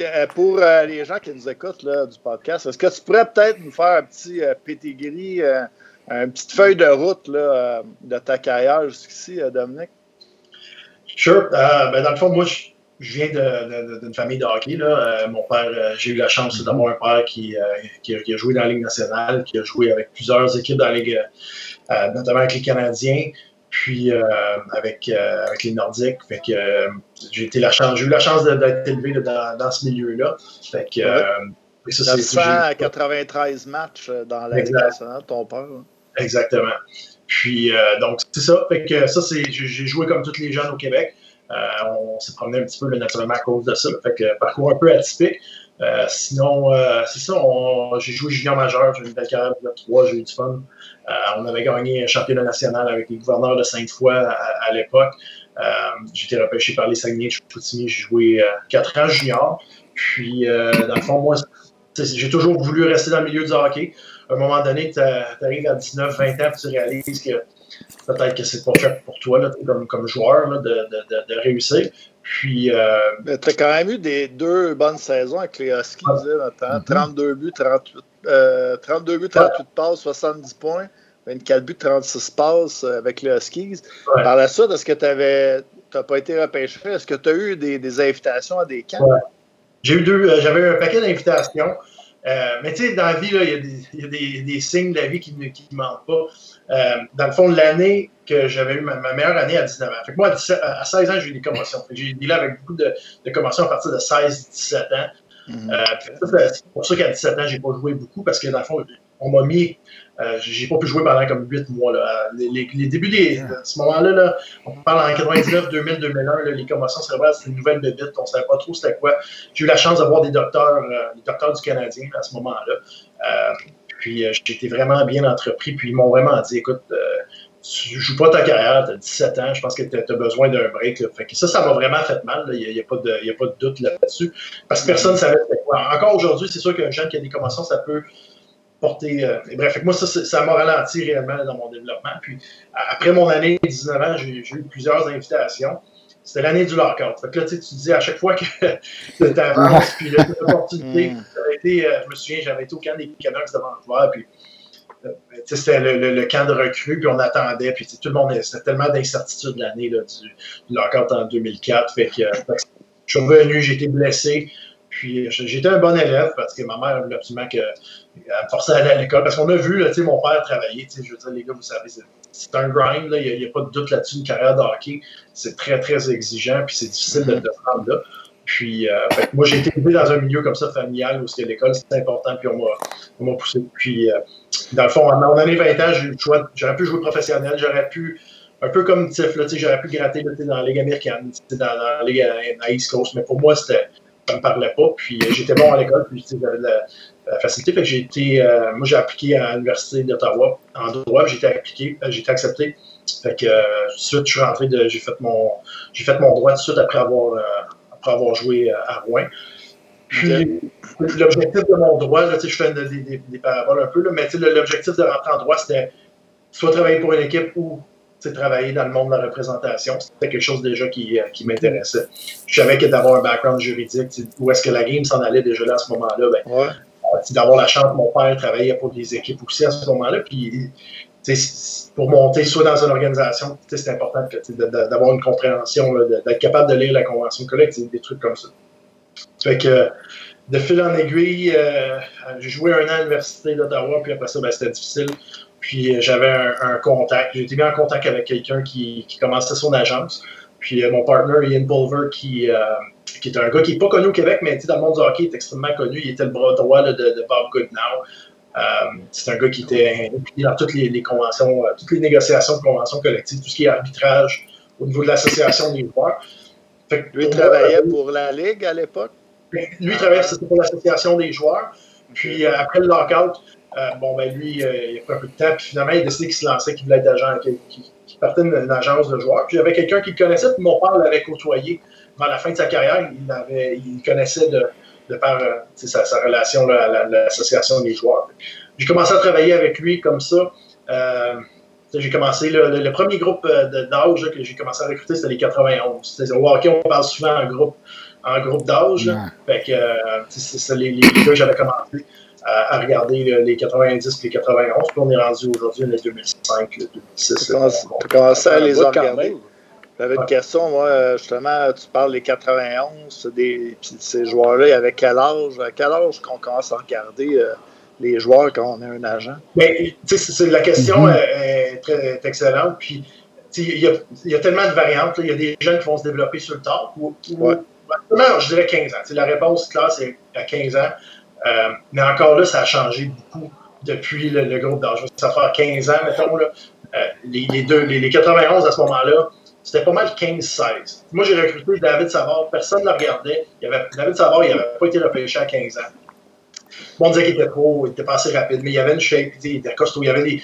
euh, pour les gens qui nous écoutent là, du podcast, est-ce que tu pourrais peut-être nous faire un petit pétigris, une petite feuille de route là, de ta carrière jusqu'ici, Dominique? Sure. ben, dans le fond, moi, je je viens d'une famille de hockey. Là. Euh, mon père, euh, j'ai eu la chance d'avoir un père qui, euh, qui, a, joué dans la Ligue nationale, qui a joué avec plusieurs équipes dans la Ligue, notamment avec les Canadiens, puis avec, avec les Nordiques. Fait que j'ai eu la chance, eu la chance d'être élevé dans, dans, ce milieu-là. Fait que ça, 993 matchs dans la Ligue nationale, ton père. Exactement. Puis, donc, c'est ça. Fait que ça, c'est, j'ai joué comme tous les jeunes au Québec. On s'est promené un petit peu naturellement à cause de ça. Fait que parcours un peu atypique. Euh, sinon, euh, c'est ça, j'ai joué junior majeur, j'ai eu une belle carrière de 3, j'ai eu du fun. Euh, on avait gagné un championnat national avec les gouverneurs de Sainte-Foy à, l'époque. j'ai été repêché par les Saguenay de Chicoutimi, j'ai joué 4 ans junior. Puis, dans le fond, moi, j'ai toujours voulu rester dans le milieu du hockey. À un moment donné, tu arrives à 19, 20 ans, tu réalises que peut-être que c'est pas fait pour toi là, comme, comme joueur là, de, de, de, réussir. Puis. Euh, tu as quand même eu des deux bonnes saisons avec les Huskies, là, 32 buts, 38, euh, 32 buts, 38 passes, 70 points. 24 buts, 36 passes avec les Huskies. Par la suite, est-ce que tu n'as pas été repêché? Est-ce que tu as eu des, des, invitations à des camps? J'ai eu deux, euh, j'avais un paquet d'invitations. Euh, mais tu sais, dans la vie, il y a, des, y a des, des, signes de la vie qui ne mentent pas. Euh, dans le fond, l'année que j'avais eu ma, meilleure année à 19 ans. Fait que moi, à, 16 ans, j'ai eu des commotions. J'ai eu là avec beaucoup de, de, commotions à partir de 16-17 ans. Mm-hmm. euh, c'est pour ça qu'à 17 ans, j'ai pas joué beaucoup parce que dans le fond, on m'a mis. Euh, j'ai pas pu jouer pendant comme 8 mois. Là. Les, les, débuts des, de ce moment-là, là, on parle en 99, 2000, 2001, là, les commotions cérébrales, c'était une nouvelle bébite, on savait pas trop c'était quoi. J'ai eu la chance d'avoir des docteurs, euh, des docteurs du Canadien à ce moment-là. Euh, puis euh, j'étais vraiment bien entrepris, puis ils m'ont vraiment dit écoute, tu joues pas ta carrière, tu as 17 ans, je pense que tu as besoin d'un break. Fait que ça, ça m'a vraiment fait mal. Il n'y a, pas de, a pas de doute là-dessus. Parce que personne ne savait quoi. Encore aujourd'hui, c'est sûr qu'un jeune qui a des commotions, ça peut porter. Euh, bref, moi, ça, ça m'a ralenti réellement dans mon développement. Puis après mon année de 19 ans, j'ai eu plusieurs invitations. C'était l'année du lockout. Fait que là, tu disais à chaque fois que tu avances, puis l'opportunité, mm. été, euh, je me souviens, j'avais été au camp des Canucks de Vancouver, puis c'était le, le, camp de recrues, puis on attendait, puis tout le c'était tellement d'incertitude l'année du, du en 2004. Fait que, je suis revenu, j'ai été blessé, puis j'étais un bon élève parce que ma mère voulait absolument que, elle me forçait à aller à l'école. Parce qu'on a vu là, mon père travailler. Je veux dire, les gars, vous savez, c'est un grind. Il n'y a, pas de doute là-dessus. Une carrière de hockey, c'est très, très exigeant. Puis c'est difficile de te prendre là. Puis euh, moi, j'ai été élevé dans un milieu comme ça, familial, où l'école, c'était important. Puis on m'a poussé. Puis euh, dans le fond, en mon année 20 ans, j'aurais pu jouer professionnel. J'aurais pu un peu comme Tiff, j'aurais pu gratter dans la Ligue américaine, dans, dans la Ligue à, East Coast, mais pour moi, c'était, ça ne me parlait pas. Puis euh, j'étais bon à l'école, puis j'avais de la, facilité. Fait que j'ai été, euh, moi, j'ai appliqué à l'Université d'Ottawa en droit, j'ai été appliqué, euh, j'ai été accepté. Fait que tout de suite, je suis rentré, j'ai fait mon, j'ai fait mon droit tout de suite après avoir, avoir joué à Rouen. Puis, l'objectif de mon droit, là, je fais des, des, des, paraboles un peu, là, mais l'objectif de rentrer en droit, c'était soit travailler pour une équipe ou travailler dans le monde de la représentation, c'était quelque chose déjà qui, euh, qui m'intéressait. Je savais que d'avoir un background juridique, où est-ce que la game s'en allait déjà là à ce moment-là, ben, ouais. Euh, d'avoir la chance, mon père travaillait pour des équipes aussi à ce moment-là, puis pour monter soit dans une organisation, c'est important d'avoir une compréhension, d'être capable de lire la convention collective, des trucs comme ça. Fait que de fil en aiguille, euh, j'ai joué un an à l'Université d'Ottawa, puis après ça, ben, c'était difficile. Puis euh, j'avais un, contact. J'ai été mis en contact avec quelqu'un qui, commençait son agence. Puis euh, mon partner, Ian Pulver, qui, qui est un gars qui n'est pas connu au Québec, mais dans le monde du hockey, il est extrêmement connu. Il était le bras droit de, de, Bob Goodnow. C'est un gars qui était impliqué dans toutes les, conventions, toutes les négociations de conventions collectives, tout ce qui est arbitrage au niveau de l'association des joueurs. Fait lui, il travaillait pour la Ligue à l'époque? Lui, il travaillait pour l'association des joueurs. Puis après le lockout, euh, bon, ben lui, euh, il a pris un peu de temps, puis finalement, il a décidé qu'il se lançait, qu'il voulait être agent, qu'il partait d'une agence de joueurs. Puis il y avait quelqu'un qui le connaissait, puis mon père l'avait côtoyé vers la fin de sa carrière. Il, avait, il connaissait de, de par euh, sa, sa, relation là, à l'association des joueurs. J'ai commencé à travailler avec lui comme ça. j'ai commencé, le, le, premier groupe d'âge que j'ai commencé à recruter, c'était les 91. Au hockey, on parle souvent en groupe, en groupe d'âge. Fait que c'est les, les, gars que j'avais commencé à, regarder les 90 et les 91. Puis on est rendu aujourd'hui les 2005, les 2006. Tu as commencé à les regarder. J'avais une question, moi, justement, tu parles des 91, des, puis ces joueurs-là, avec quel âge, à quel âge qu'on commence à regarder euh, les joueurs quand on est un agent? Mais, c'est, la question mm-hmm. est, très excellente. Puis, il y, a, y, a, tellement de variantes. Il y a des jeunes qui vont se développer sur le temps. Ou, je dirais 15 ans. la réponse claire, c'est à 15 ans. Euh, mais encore là, ça a changé beaucoup depuis le, groupe d'âge. Ça fait 15 ans, mettons. Là. les, deux, les, 91 à ce moment-là, c'était pas mal 15-16. Moi, j'ai recruté David Savard, personne ne le regardait. Avait, David Savard, il n'avait pas été repêché à 15 ans. Bon, on disait qu'il était trop, il était pas assez rapide, mais il avait une shape, il était costaud, avait des.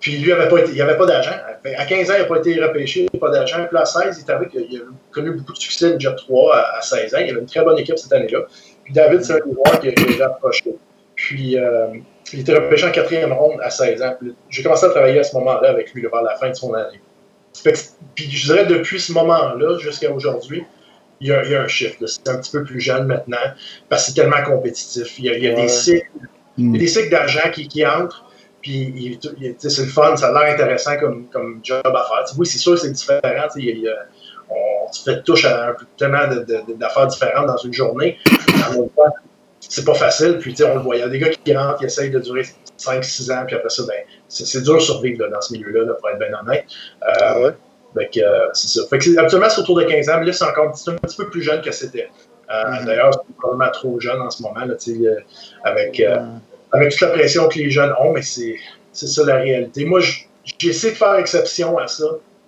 Puis lui, il n'avait pas, pas d'agent. À 15 ans, il n'a pas été repêché, pas d'agent. Puis à 16, il avait, a connu beaucoup de succès déjà 3 à, 16 ans. Il avait une très bonne équipe cette année-là. Puis David, c'est un des joueurs qui, a approché. Puis euh, il était repêché en quatrième ronde à 16 ans. J'ai commencé à travailler à ce moment-là avec lui vers la fin de son année. Puis je dirais depuis ce moment-là jusqu'à aujourd'hui, il y, a, un chiffre. C'est un petit peu plus jeune maintenant parce que c'est tellement compétitif. Il y a, des cycles, mm. des cycles d'argent qui, qui, entrent. Puis c'est le fun, ça a l'air intéressant comme, comme job à faire. oui, c'est sûr que c'est différent. on se fait touche à un, tellement d'affaires différentes dans une journée. c'est pas facile. Puis on le voit. Il y a des gars qui rentrent, qui essayent de durer 5-6 ans, puis après ça, ben, c'est dur de survivre dans ce milieu-là, pour être bien honnête. Euh, ah ouais? Euh, c'est ça. Fait que actuellement, c'est autour de 15 ans, mais là, c'est encore un petit, peu plus jeune que c'était. Euh, mm-hmm. D'ailleurs, c'est probablement trop jeune en ce moment, là, avec, avec toute la pression que les jeunes ont, mais c'est ça la réalité. Moi, j'ai essayé de faire exception à ça.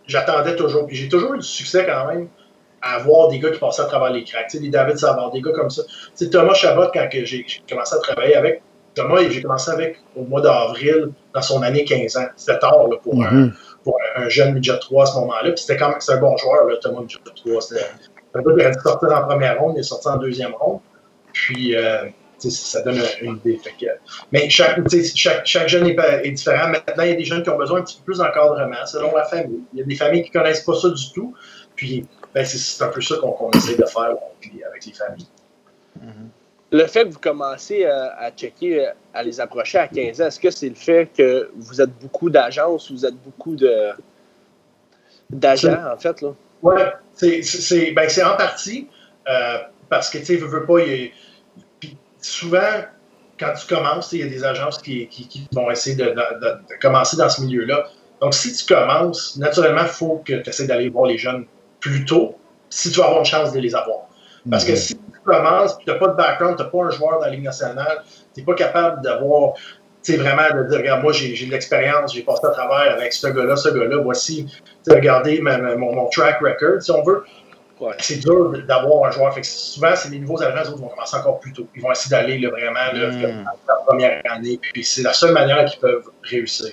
J'attendais toujours, puis j'ai toujours eu du succès quand même à avoir des gars qui passaient à travers les cracks. les David Savard, des gars comme ça. Thomas Chabot, quand j'ai commencé à travailler avec, Thomas, j'ai commencé avec au mois d'avril, dans son année 15 ans. C'était tard pour, un, mm-hmm. pour, un, jeune midget 3 à ce moment-là. Puis c'était quand même un bon joueur, là, Thomas midget 3. C'était un gars qui dû sortir en première ronde, il est sorti en deuxième ronde. Puis euh, ça donne une idée. mais chaque, chaque, chaque, jeune est, différent. Maintenant, il y a des jeunes qui ont besoin un petit peu plus d'encadrement selon la famille. Il y a des familles qui ne connaissent pas ça du tout. Puis ben, c'est un peu ça qu'on essaie de faire avec les familles. Mm-hmm le fait que vous commencez à, checker, à les approcher à 15 ans, est-ce que c'est le fait que vous êtes beaucoup d'agences, vous êtes beaucoup de d'agents, en fait? là? Oui, c'est ben, en partie euh, parce que, tu sais, veux, veux pas, souvent, quand tu commences, il y a des agences qui, qui, vont essayer de, de, commencer dans ce milieu-là. Donc, si tu commences, naturellement, il faut que tu essaies d'aller voir les jeunes plus tôt si tu veux avoir une chance de les avoir. Parce que si tu commences, tu n'as pas de background, tu n'as pas un joueur dans la Ligue nationale, tu n'es pas capable d'avoir, tu sais, vraiment de dire, regarde, moi, j'ai de l'expérience, j'ai passé à travers avec ce gars-là, ce gars-là, voici, regardez mon, mon, track record, si on veut. C'est dur d'avoir un joueur. Fait que souvent, c'est les nouveaux agents qui vont commencer encore plus tôt. Ils vont essayer d'aller vraiment là, mm. la première année. Puis c'est la seule manière qu'ils peuvent réussir.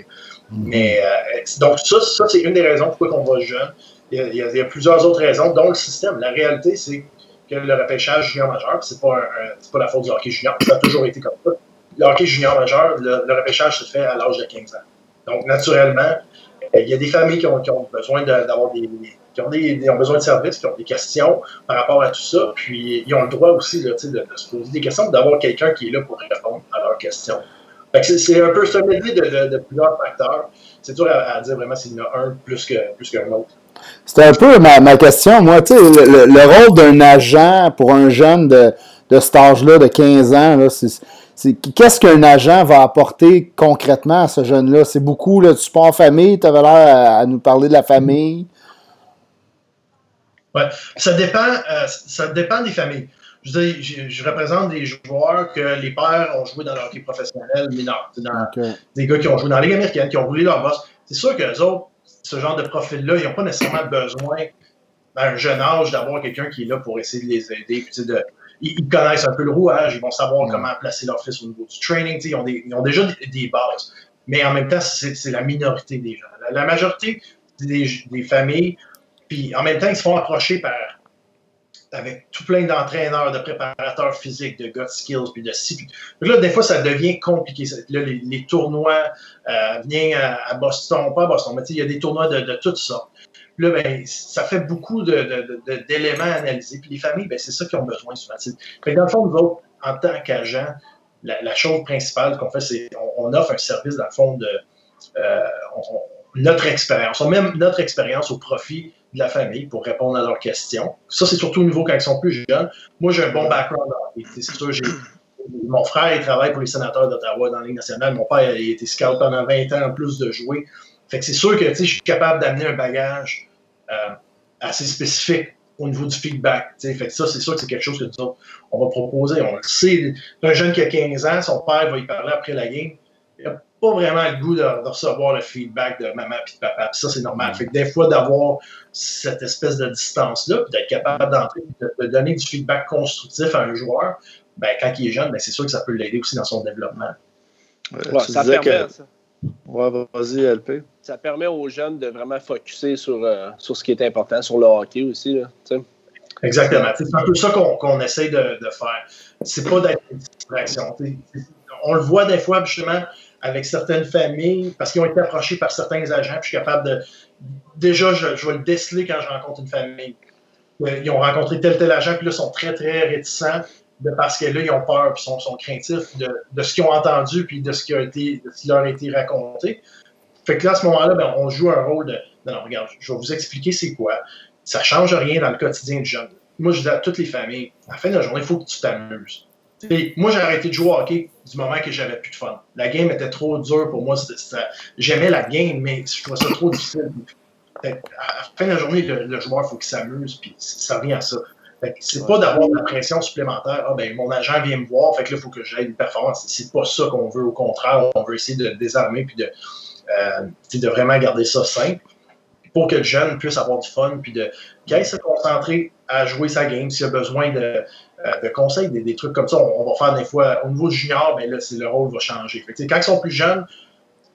Mm. Mais euh, donc, ça, ça c'est une des raisons pourquoi on va jeune. Il y, a, plusieurs autres raisons, dont le système. La réalité, c'est que le repêchage junior majeur, c'est pas, pas la faute du hockey junior, ça a toujours été comme ça. Le junior majeur, le, repêchage se fait à l'âge de 15 ans. Donc, naturellement, euh, il y a des familles qui ont, besoin d'avoir des, qui ont, des, ont besoin de services, qui ont des questions par rapport à tout ça, puis ils ont le droit aussi de, se poser des questions, d'avoir quelqu'un qui est là pour répondre à leurs questions. C'est un peu ce de, de, plusieurs facteurs. C'est dur à, dire vraiment s'il y en a un plus qu'un plus autre. C'était un peu ma, question. Moi, tu sais, le, rôle d'un agent pour un jeune de, de cet âge-là, de 15 ans, c'est qu'est-ce qu'un agent va apporter concrètement à ce jeune-là? C'est beaucoup le support en famille. Tu avais l'air à, nous parler de la famille. Oui, ça dépend, euh, ça dépend des familles. Je, dis, je, représente des joueurs que les pères ont joué dans leur hockey professionnel mineur. Des gars qui ont joué dans la Ligue américaine, qui ont roulé leur boss. C'est sûr que les autres, ce genre de profil-là, ils n'ont pas nécessairement besoin, à un jeune âge, d'avoir quelqu'un qui est là pour essayer de les aider. de, ils, connaissent un peu le rouage, ils vont savoir comment placer leur fils au niveau du training. Ils ont, ils ont, déjà des, bases. Mais en même temps, c'est la minorité des gens. La, majorité des, des, familles, puis en même temps, ils se font approcher par avec tout plein d'entraîneurs, de préparateurs physiques, de gut skills, puis de si. Là, des fois, ça devient compliqué. Là, les, tournois euh, viennent à, Boston, pas à Boston, mais il y a des tournois de, de toutes sortes. Là, ben, ça fait beaucoup d'éléments à analyser. Puis les familles, ben, c'est ça qu'ils ont besoin souvent. Fait dans le fond, nous autres, en tant qu'agents, la, chose principale qu'on fait, c'est on, offre un service, dans le fond, de euh, notre expérience. On met notre expérience au profit de la famille pour répondre à leurs questions. Ça, c'est surtout au niveau quand ils sont plus jeunes. Moi, j'ai un bon background. C'est sûr, mon frère, il travaille pour les sénateurs d'Ottawa dans la Ligue nationale. Mon père, il a été scout pendant 20 ans en plus de jouer. Fait que c'est sûr que je suis capable d'amener un bagage euh, assez spécifique au niveau du feedback. Fait que ça, c'est sûr que c'est quelque chose que nous autres, on va proposer. On le sait. Un jeune qui a 15 ans, son père va y parler après la game. Pas vraiment le goût de, recevoir le feedback de maman et de papa. Puis ça, c'est normal. Fait que des fois, d'avoir cette espèce de distance-là, puis d'être capable d'entrer, de, donner du feedback constructif à un joueur, ben, quand il est jeune, ben, c'est sûr que ça peut l'aider aussi dans son développement. ça permet, ça. Ouais, vas-y, LP. Ça permet aux jeunes de vraiment focuser sur, euh, sur ce qui est important, sur le hockey aussi. Là, Exactement. C'est un peu ça qu'on essaie de, de faire. C'est pas d'être une distraction. On le voit des fois, justement, avec certaines familles, parce qu'ils ont été approchés par certains agents, puis je suis capable de. Déjà, je, vais le déceler quand je rencontre une famille. Ils ont rencontré tel tel agent, puis là, ils sont très, très réticents parce que là, ils ont peur, puis sont, sont craintifs de, de ce qu'ils ont entendu, puis de ce qui, a été, de ce qui leur a été raconté. Fait que là, à ce moment-là, ben, on joue un rôle de. Non, regarde, je vais vous expliquer c'est quoi. Ça ne change rien dans le quotidien du jeune. Moi, je dis à toutes les familles, à la fin de la journée, il faut que tu t'amuses moi, j'ai arrêté de jouer au hockey du moment que j'avais plus de fun. La game était trop dure pour moi. J'aimais la game, mais je trouvais ça trop difficile. à la fin de la journée, le, joueur, il faut qu'il s'amuse, puis ça revient à ça. C'est pas d'avoir de la pression supplémentaire. Ah, ben, mon agent vient me voir, fait que là, il faut que j'aille une performance. C'est pas ça qu'on veut. Au contraire, on veut essayer de désarmer puis de, euh, de vraiment garder ça simple pour que le jeune puisse avoir du fun puis de qu'il se concentrer à jouer sa game s'il a besoin de, de conseils, des, trucs comme ça. On, va faire des fois, au niveau junior, ben là, le rôle va changer. quand ils sont plus jeunes,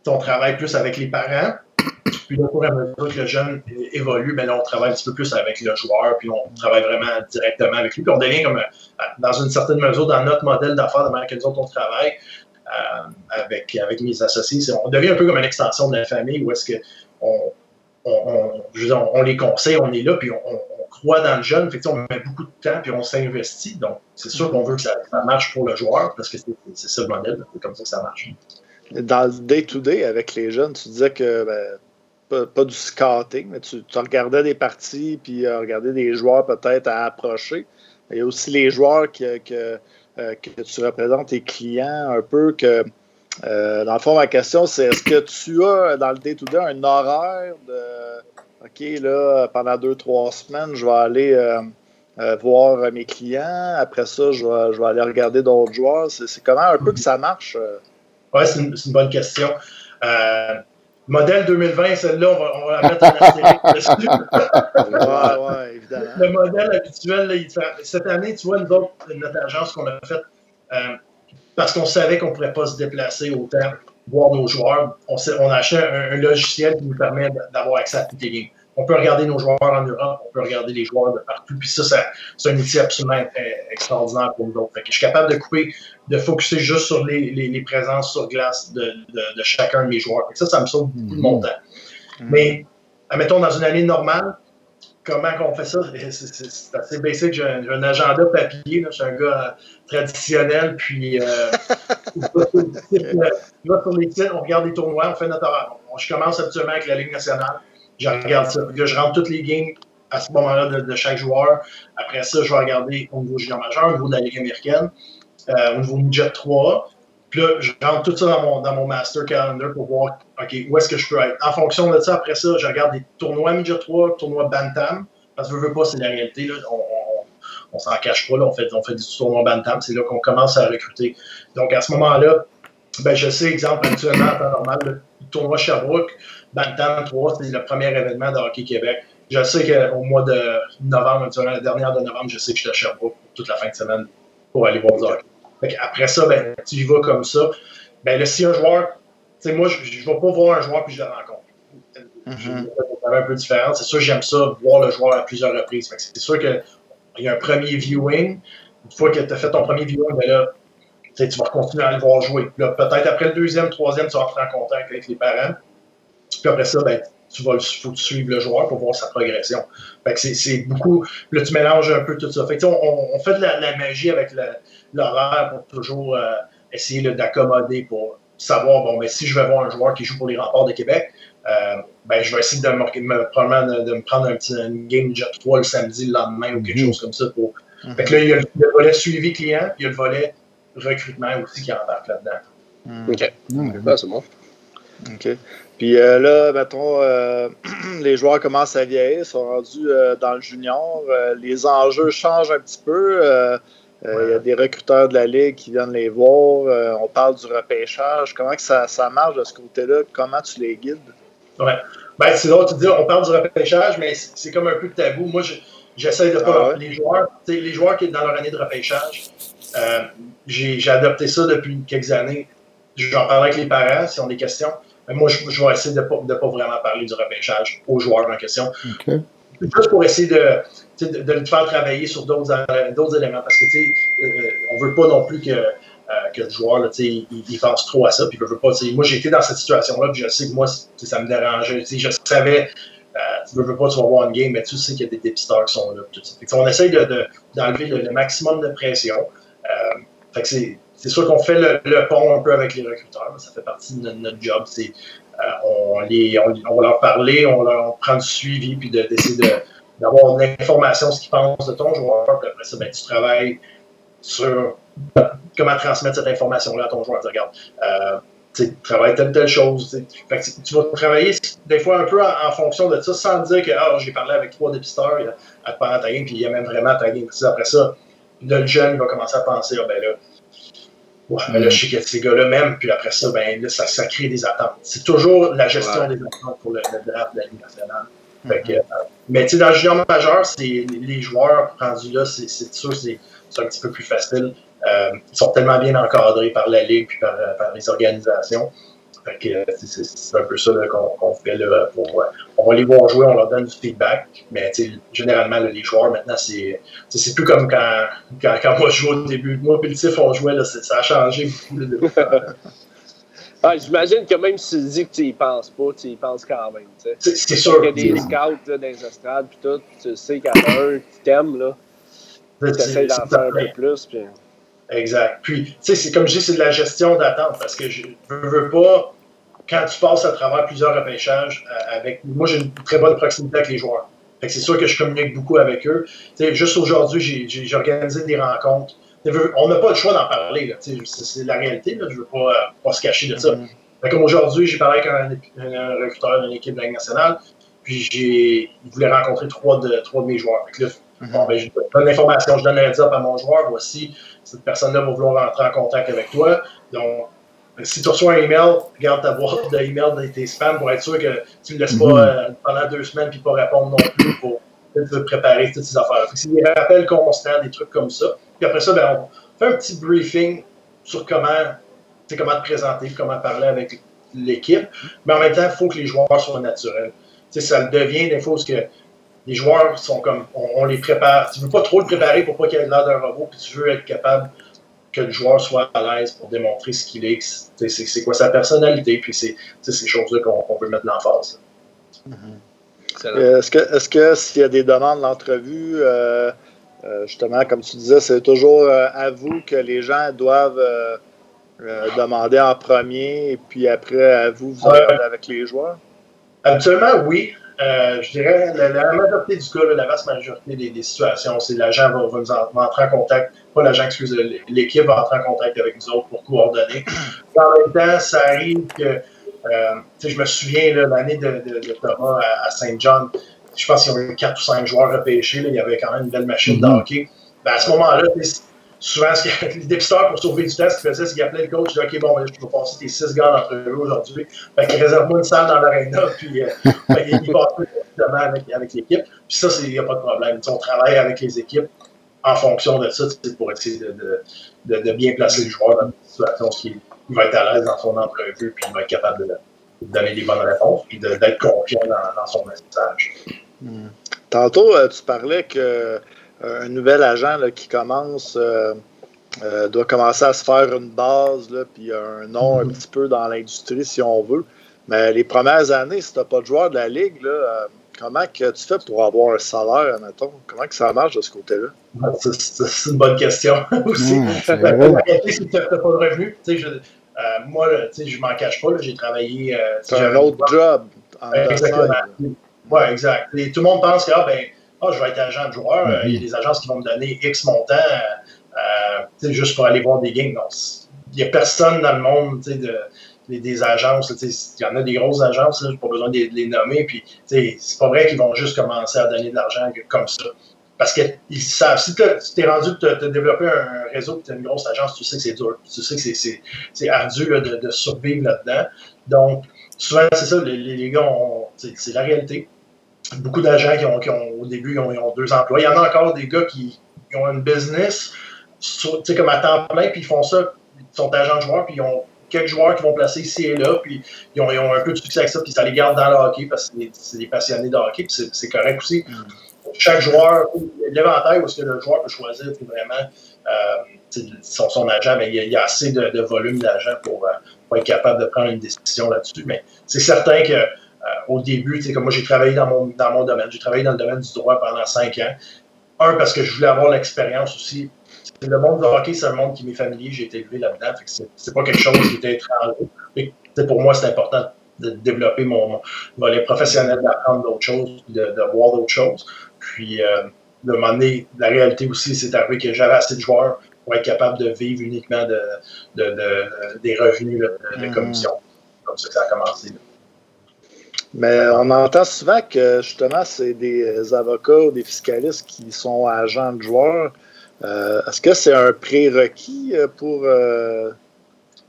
on travaille plus avec les parents. Puis au fur et à mesure que le jeune évolue, ben là, on travaille un petit peu plus avec le joueur, puis on travaille vraiment directement avec lui. Puis on devient comme, euh, dans une certaine mesure, dans notre modèle d'affaires, de manière que nous autres, on travaille euh, avec, avec mes associés, on devient un peu comme une extension de la famille où est-ce que on, on, les conseille, on est là, puis on, dans le jeune. Fait on met beaucoup de temps, puis on s'investit. Donc, c'est sûr qu'on veut que ça, marche pour le joueur, parce que c'est ça le modèle. C'est comme ça que ça marche. Dans le day-to-day avec les jeunes, tu disais que ben, pas, du scouting, mais tu, regardais des parties, puis euh, regardais des joueurs peut-être à approcher. Il y a aussi les joueurs que, que, euh, que tu représentes, tes clients, un peu que euh, dans le fond, ma question, c'est est-ce que tu as dans le day-to-day un horaire de OK, là, pendant deux, trois semaines, je vais aller euh, euh, voir mes clients. Après ça, je vais, je vais aller regarder d'autres joueurs. C'est comment un peu que ça marche? Oui, c'est une, une, bonne question. modèle 2020, celle-là, on va, on va, la mettre en astérique dessus. oui, ouais, évidemment. Le modèle habituel, là, il fait, cette année, tu vois, nous autres, notre agence qu'on a faite, parce qu'on savait qu'on ne pourrait pas se déplacer autant, voir nos joueurs. On, on a acheté un, logiciel qui nous permet d'avoir accès à toutes les games. On peut regarder nos joueurs en Europe, on peut regarder les joueurs de partout. Puis ça, c'est un outil absolument extraordinaire pour nous autres. je suis capable de couper, de focuser juste sur les, les, présences sur glace de, de, de, chacun de mes joueurs. ça, ça me sauve beaucoup de mon temps. Mm-hmm. Mais, admettons, dans une année normale, comment qu'on fait ça? C'est assez basic. J'ai un, agenda papier. Je suis un gars euh, traditionnel. Puis, euh, on va sur les sites, on regarde les tournois, on fait notre horaire. Je commence habituellement avec la Ligue nationale. Je regarde ça. je rentre toutes les games à ce moment-là de, chaque joueur. Après ça, je vais regarder au niveau junior majeur, au niveau de la Ligue américaine, euh, au niveau midget 3. Puis là, je rentre tout ça dans mon, dans mon master calendar pour voir, OK, où est-ce que je peux être? En fonction de ça, après ça, je regarde des tournois Midget 3, tournois Bantam, parce que je veux pas, c'est la réalité. Là. On, on, s'en cache pas, là. On, fait, on fait des tournois Bantam, c'est là qu'on commence à recruter. Donc, à ce moment-là, ben, je sais, exemple, actuellement, en temps normal, le tournoi Sherbrooke, Bantam 3, c'est le premier événement de Hockey Québec. Je sais qu'au mois de novembre, la dernière de novembre, je sais que je suis à Sherbrooke toute la fin de semaine pour aller voir du hockey. Après ça, ben, tu y vas comme ça. Ben, là, si un joueur, tu sais, moi, je ne vais pas voir un joueur puis je le rencontre. Mm un peu différent. C'est sûr que j'aime ça, voir le joueur à plusieurs reprises. C'est sûr qu'il y a un premier viewing. Une fois que tu as fait ton premier viewing, ben là, tu vas continuer à le voir jouer. Peut-être après le deuxième, troisième, tu vas entrer en contact avec les parents. Puis après ça, ben, tu vas faut suives le joueur pour voir sa progression. Fait que c'est beaucoup. Là, tu mélanges un peu tout ça. Fait que, on, on, fait de la, magie avec l'horaire pour toujours euh, essayer d'accommoder pour savoir, bon, mais si je vais voir un joueur qui joue pour les remparts de Québec, euh, ben, je vais essayer de me, probablement de, me prendre un petit une game Jet 3 le samedi, le lendemain ou quelque mhm. chose comme ça. Pour... Mhm. Fait que là, il y a le, volet suivi client, il y a le volet recrutement aussi qui embarque là-dedans. Mhm. OK. Ah, c'est bon. OK. Puis euh, là, mettons, euh, les joueurs commencent à vieillir, sont rendus euh, dans le junior. les enjeux changent un petit peu. Il y a des recruteurs de la Ligue qui viennent les voir. on parle du repêchage. Comment que ça, ça marche de ce côté-là? Comment tu les guides? Ouais. Ben, c'est drôle, tu dis, on parle du repêchage, mais c'est comme un peu tabou. Moi, j'essaie de pas. Ah les joueurs, les joueurs qui sont dans leur année de repêchage, euh, j'ai adopté ça depuis quelques années. J'en parle avec les parents si on a des questions. Mais moi, je, vais essayer de ne pas, pas, vraiment parler du repêchage aux joueurs en question. Juste pour essayer de, de, le faire travailler sur d'autres éléments. Parce que, tu sais, euh, on veut pas non plus que euh, que le joueur, là, il, il, pense trop à ça. Puis, veut pas, moi, j'ai été dans cette situation-là, puis je sais que moi, ça me dérangeait. Je savais, euh, tu veux, veux pas, tu vas voir une game, mais tu sais qu'il y a des dépisteurs qui sont là. Tout ça. on essaye d'enlever de, le, maximum de pression. Euh, c'est sûr qu'on fait le, pont un peu avec les recruteurs, ça fait partie de notre, job. Euh, on, les, on, va leur parler, on leur prend du suivi, puis d'essayer de, d'avoir de l'information, ce qu'ils pensent de ton joueur, puis après ça, ben, tu travailles sur comment transmettre cette information-là à ton joueur. Euh, tu travailles telle telle chose. tu vas travailler des fois un peu en, fonction de ça sans dire que ah, j'ai parlé avec trois dépisteurs pendant ta game, puis il aime vraiment ta game. après ça, le jeune va commencer à penser ah, ben là, ouais, ben là, je sais que ces gars-là même, puis après ça, ben là, ça, ça crée des attentes. C'est toujours la gestion des attentes pour le, draft de la Ligue nationale. Mm-hmm. Euh, mais tu sais, dans le junior majeur, les joueurs rendus là, c'est sûr, c'est un petit peu plus facile. Euh, ils sont tellement bien encadrés par la Ligue et par, euh, par, les organisations. Euh, c'est un peu ça qu'on fait là, pour, on va les voir jouer, on leur donne du feedback, mais généralement les joueurs maintenant c'est plus comme quand, quand, quand, moi je jouais au début. Moi et le TIF on jouait, là, ça a changé beaucoup. ah, J'imagine que même si tu dis que tu y penses pas, tu y penses quand même. C'est sûr. Il y a des scouts là, dans les estrades puis tout, tu sais qu'il y en a un qui t'aime là. Tu essaies d'en faire un peu plus. Exact. Puis, tu sais, c'est comme je dis, c'est de la gestion d'attente parce que je ne veux pas, quand tu passes à travers plusieurs repêchages, euh, avec. Moi, j'ai une très bonne proximité avec les joueurs. Fait que c'est sûr que je communique beaucoup avec eux. Tu sais, juste aujourd'hui, j'ai organisé des rencontres. On n'a pas le choix d'en parler. C'est la réalité. Là. Je ne veux pas, euh, pas, se cacher de ça. Mm-hmm. Comme aujourd'hui, j'ai parlé avec un, un, recruteur d'une équipe de la nationale, puis j'ai, il voulait rencontrer trois de, trois de mes joueurs. Fait que là, Bon, ben, je donne l'information, je donne un up à mon joueur. Voici, cette personne-là va vouloir rentrer en contact avec toi. Donc, si tu reçois un email, garde ta boîte d'email dans tes spams pour être sûr que tu ne laisses pas mhm. euh, pendant deux semaines puis pas répondre non plus pour te préparer toutes ces affaires. C'est des rappels constants, des trucs comme ça. Puis après ça, ben, on fait un petit briefing sur comment, comment te présenter, comment parler avec l'équipe. Mais en même temps, il faut que les joueurs soient naturels. ça devient des fois que les joueurs sont comme, on, les prépare. Tu veux pas trop le préparer pour pas qu'il ait l'air d'un robot, puis tu veux être capable que le joueur soit à l'aise pour démontrer ce qu'il est, c'est quoi sa personnalité, puis c'est ces choses-là qu'on peut mettre l'emphase. Mm-hmm. Est-ce que, est-ce que s'il y a des demandes d'entrevue, euh, euh, justement, comme tu disais, c'est toujours euh, à vous que les gens doivent demander en premier, et puis après, à vous, vous avec les joueurs? Habituellement, oui. Euh, je dirais, la, la, majorité du cas, la vaste majorité des, situations, c'est l'agent va, va, nous entrer en contact, pas l'agent, excusez, l'équipe va entrer en contact avec nous autres pour coordonner. En même temps, ça arrive que, euh, je me souviens, l'année de, de, Thomas à, Saint-John, je pense qu'il y avait 4 ou 5 joueurs repêchés, il y avait quand même une belle machine de mm-hmm. hockey. Ben, à ce moment-là, souvent, ce les dépisteurs, pour sauver du temps, ce qu'ils faisaient, c'est qu'ils appelaient le coach, ils disaient OK, bon, je vais passer tes six gars d'entre eux aujourd'hui. Fait qu'ils réservent-moi une salle dans l'aréna, puis euh, ils passent directement avec, l'équipe. Puis ça, il n'y a pas de problème. on travaille avec les équipes en fonction de ça, pour essayer de, bien placer le joueur dans une situation qui il va être à l'aise dans son entrevue, puis il va être capable de, donner des bonnes réponses, puis d'être confiant dans, dans, son message. Hmm. Tantôt, euh, tu parlais que un nouvel agent là, qui commence euh, euh, doit commencer à se faire une base, là, puis un nom un petit peu dans l'industrie si on veut. Mais les premières années, si tu n'as pas de joueur de la Ligue, là, euh, comment que tu fais pour avoir un salaire, mettons? Comment que ça marche de ce côté-là? C'est une bonne question aussi. Mmh, que tu n'as pas de revenus. Je, euh, moi, je m'en cache pas, j'ai travaillé. c'est un autre job. En Exactement. Oui, exact. Et tout le monde pense que ah, ben, ah, je vais être agent de joueur, euh, il y a des agences qui vont me donner X montant euh, juste pour aller voir des games. Non, il n'y a personne dans le monde de, des, agences. Il y en a des grosses agences, je n'ai pas besoin de, les nommer. Puis, c'est pas vrai qu'ils vont juste commencer à donner de l'argent comme ça. parce qu'ils savent, si tu es rendu de développer un réseau, tu as une grosse agence, tu sais que c'est dur, tu sais que c'est ardu de, de, survivre là-dedans. Donc, souvent, c'est ça, les, les gars, c'est la réalité. Beaucoup d'agents qui ont, qui ont, au début, ils ont, deux emplois. Il y en a encore des gars qui, ont une business, tu sais, comme à temps plein, puis ils font ça, ils sont agents de joueurs, puis ils ont quelques joueurs qui vont placer ici et là, puis ils ont, un peu de succès avec ça, puis ça les garde dans le hockey parce que c'est des passionnés de hockey, puis c'est correct aussi. Mm. Chaque joueur, l'éventail où est-ce que le joueur peut choisir vraiment euh, son, son, agent, mais il y, a, assez de, volume d'agent pour, euh, pour, être capable de prendre une décision là-dessus. Mais c'est certain que au début, comme moi j'ai travaillé dans mon, dans mon domaine, j'ai travaillé dans le domaine du droit pendant cinq ans. Un, parce que je voulais avoir l'expérience aussi le monde du hockey, c'est un monde qui m'est familier, j'ai été élevé là-dedans. C'est pas quelque chose qui était étranger. Pour moi, c'est important de développer mon, volet professionnel, d'apprendre d'autres choses, de, de, voir d'autres choses. Puis, euh, de m'amener, la réalité aussi, c'est arrivé que j'avais assez de joueurs pour être capable de vivre uniquement de, de des revenus de, mm-hmm. commission. Comme ça que ça a commencé. Mais on entend souvent que justement, c'est des avocats ou des fiscalistes qui sont agents de joueurs. Euh, est-ce que c'est un prérequis euh, pour. Euh,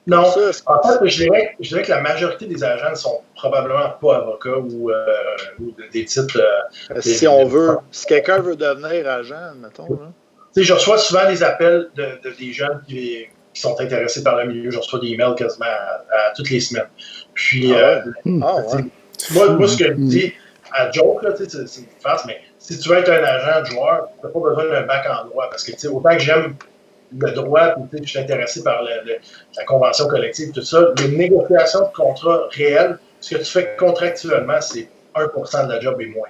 non. en fait, je dirais, que la majorité des agents ne sont probablement pas avocats ou, des titres. si on veut, si quelqu'un veut devenir agent, mettons. Je reçois souvent des appels de, des jeunes qui, sont intéressés par le milieu. Je reçois des emails quasiment à, toutes les semaines. Puis, ah ah moi, moi, ce que je dis à joke, c'est une farce, mais si tu veux être un agent de joueur, tu n'as pas besoin d'un bac en droit. Parce que autant que j'aime le droit, puis je suis intéressé par la convention collective, tout ça, les négociations de contrat réels, ce que tu fais contractuellement, c'est 1% de la job et moins.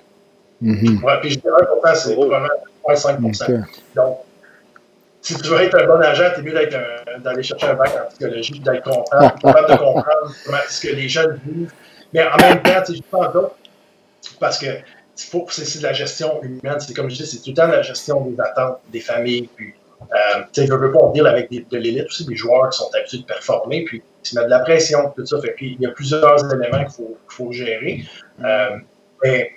Mm-hmm. puis je dis 1% c'est probablement 0,5% Donc, si tu veux être un bon agent, tu es mieux d'aller chercher un bac en psychologie, d'être comptable, capable de comprendre comment, ce que les jeunes vivent. Mais en même temps, je pense pas, parce que c'est de la gestion humaine. C'est comme je dis, c'est tout le temps la gestion des attentes des familles. Puis, euh, tu sais, veux pas en dire avec de l'élite aussi, des joueurs qui sont habitués de performer, puis qui mettent de la pression, tout ça. Fait il y a plusieurs éléments qu'il faut, gérer. Euh, mais,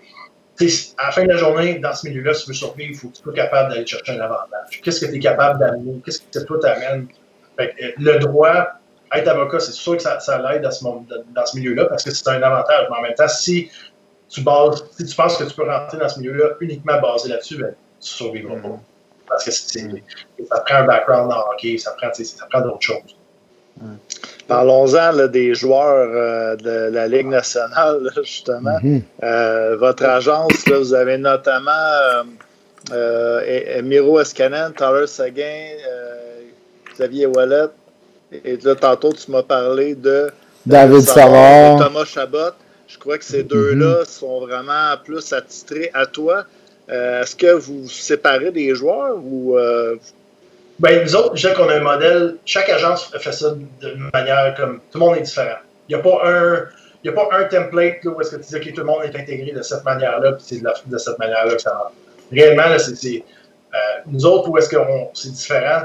à la fin de la journée, dans ce milieu-là, si tu veux survivre, il faut que tu sois capable d'aller chercher un avantage. Qu'est-ce que tu es capable d'amener? Qu'est-ce que toi t'amènes? Le droit, être avocat, c'est sûr que ça, ça l'aide dans ce, dans ce milieu-là parce que c'est un avantage. Mais en même temps, si tu bases, si tu penses que tu peux rentrer dans ce milieu-là uniquement basé là-dessus, ben, tu ne survivras pas. Mm-hmm. Parce que ça prend un background dans hockey, ça prend, ça prend d'autres choses. Mm. Parlons-en des joueurs euh, de la Ligue nationale, justement. Mm-hmm. Euh, votre agence, là, vous avez notamment euh, euh Miro Escanen, Tyler Seguin, Xavier Wallet. Et là, tantôt, tu m'as parlé de David Savard, Thomas Chabot. Je crois que ces deux-là mm-hmm. sont vraiment plus attitrés à toi. Euh, est-ce que vous séparez des joueurs ou. Euh... Ben, nous autres, je sais qu'on a un modèle. Chaque agence fait ça d'une manière comme. Tout le monde est différent. Il n'y a pas un. Il n'y a pas un template où est-ce que tu dis que tout le monde est intégré de cette manière-là, puis c'est de, cette manière-là que ça va. Réellement, c'est. Euh, nous autres, où est-ce que c'est différent,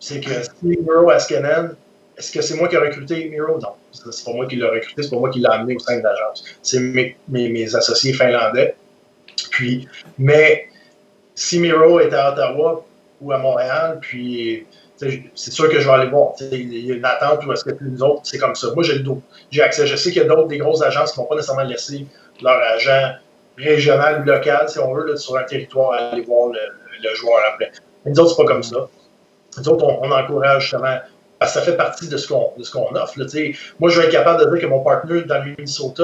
c'est que Steve Muro Askenen, est-ce que c'est moi qui ai recruté Miro? Non. C'est pas moi qui l'ai recruté, c'est pas moi qui l'ai amené au sein de l'agence. C'est mes, associés finlandais. Puis, mais si Miro était à Ottawa ou à Montréal, puis c'est sûr que je vais aller voir. Il y a une attente ou est-ce que nous autres, c'est comme ça. Moi, j'ai accès. Je sais qu'il y a d'autres, des grosses agences qui ne vont pas nécessairement laisser leur agent régional ou local, si on veut, sur un territoire, aller voir le, joueur après. Mais nous autres, c'est pas comme ça. Nous autres, on encourage justement ça fait partie de ce qu'on qu'on offre. moi, je vais être capable de dire que mon partenaire dans le Minnesota,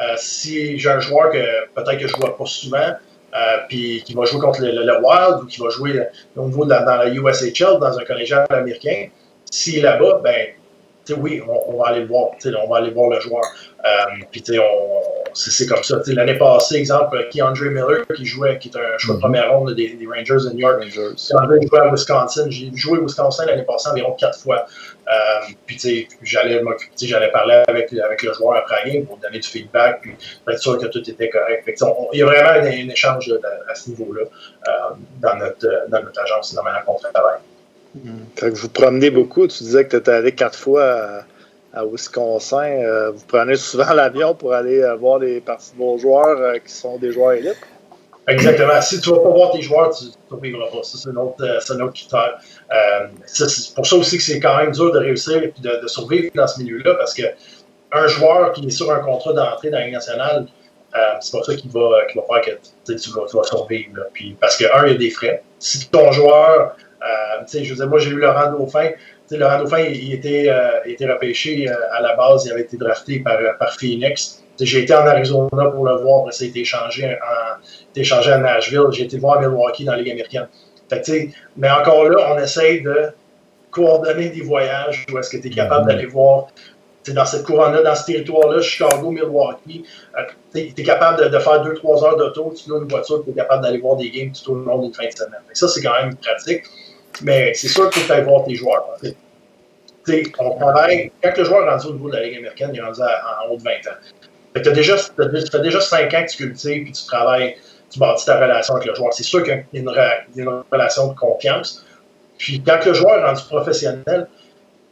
euh, si j'ai un joueur que peut-être que je ne vois pas souvent, euh, puis qui va jouer contre le, Wild ou qui va jouer au niveau dans la USHL, dans un collégial américain, s'il est là-bas, ben, oui, on, va aller le voir. On va aller voir le joueur. Euh, puis, c'est comme ça. L'année passée, exemple, Keandre Miller, qui jouait, qui est un choix de mhm. première ronde des, des, Rangers de New York. Keandre jouait à Wisconsin. J'ai joué à Wisconsin l'année passée environ quatre fois. Euh, puis, j'allais j'allais parler avec, avec le joueur après la game pour donner du feedback, puis être sûr que tout était correct. il y a vraiment un, échange à, ce niveau-là euh, dans, notre, dans notre agence, dans ma manière qu'on travaille. Quand vous promenez beaucoup, tu disais que tu étais allé quatre fois à, Wisconsin. vous prenez souvent l'avion pour aller voir les parties de vos joueurs qui sont des joueurs élites? Exactement. Si tu ne vas pas voir tes joueurs, tu ne survivras pas. Ça, c'est un autre, euh, critère. Euh, c'est pour ça aussi que c'est quand même dur de réussir et de, de survivre dans ce milieu-là parce que un joueur qui est sur un contrat d'entrée dans la Ligue nationale, euh, c'est pas ça qui va, va faire que tu vas, survivre. Puis, parce que, un, il y a des frais. Si ton joueur, euh, je veux dire, moi j'ai eu Laurent Dauphin, Laurent Dauphin, il, était, euh, il était repêché euh, à la base, il avait été drafté par, par Phoenix. J'ai été en Arizona pour le voir, après ça a été échangé, en, échangé à Nashville. J'ai été voir Milwaukee dans la Ligue américaine. Fait, mais encore là, on essaye de coordonner des voyages où est-ce que tu es capable mm-hmm. d'aller voir dans cette couronne-là, dans ce territoire-là, Chicago, Milwaukee, euh, tu es capable de, faire 2-3 heures d'auto, tu loues une voiture, tu es capable d'aller voir des games tout au long d'une fin de semaine. ça, c'est quand même pratique. Mais c'est sûr qu'il faut aller voir tes joueurs. on travaille, quand le joueur est rendu au niveau de la Ligue américaine, il est rendu en haut de 20 ans. tu as déjà, as déjà 5 ans que tu cultives puis tu travailles, tu bâtis ta relation avec le joueur. C'est sûr qu'il y a une, une relation de confiance. Puis quand le joueur est rendu professionnel,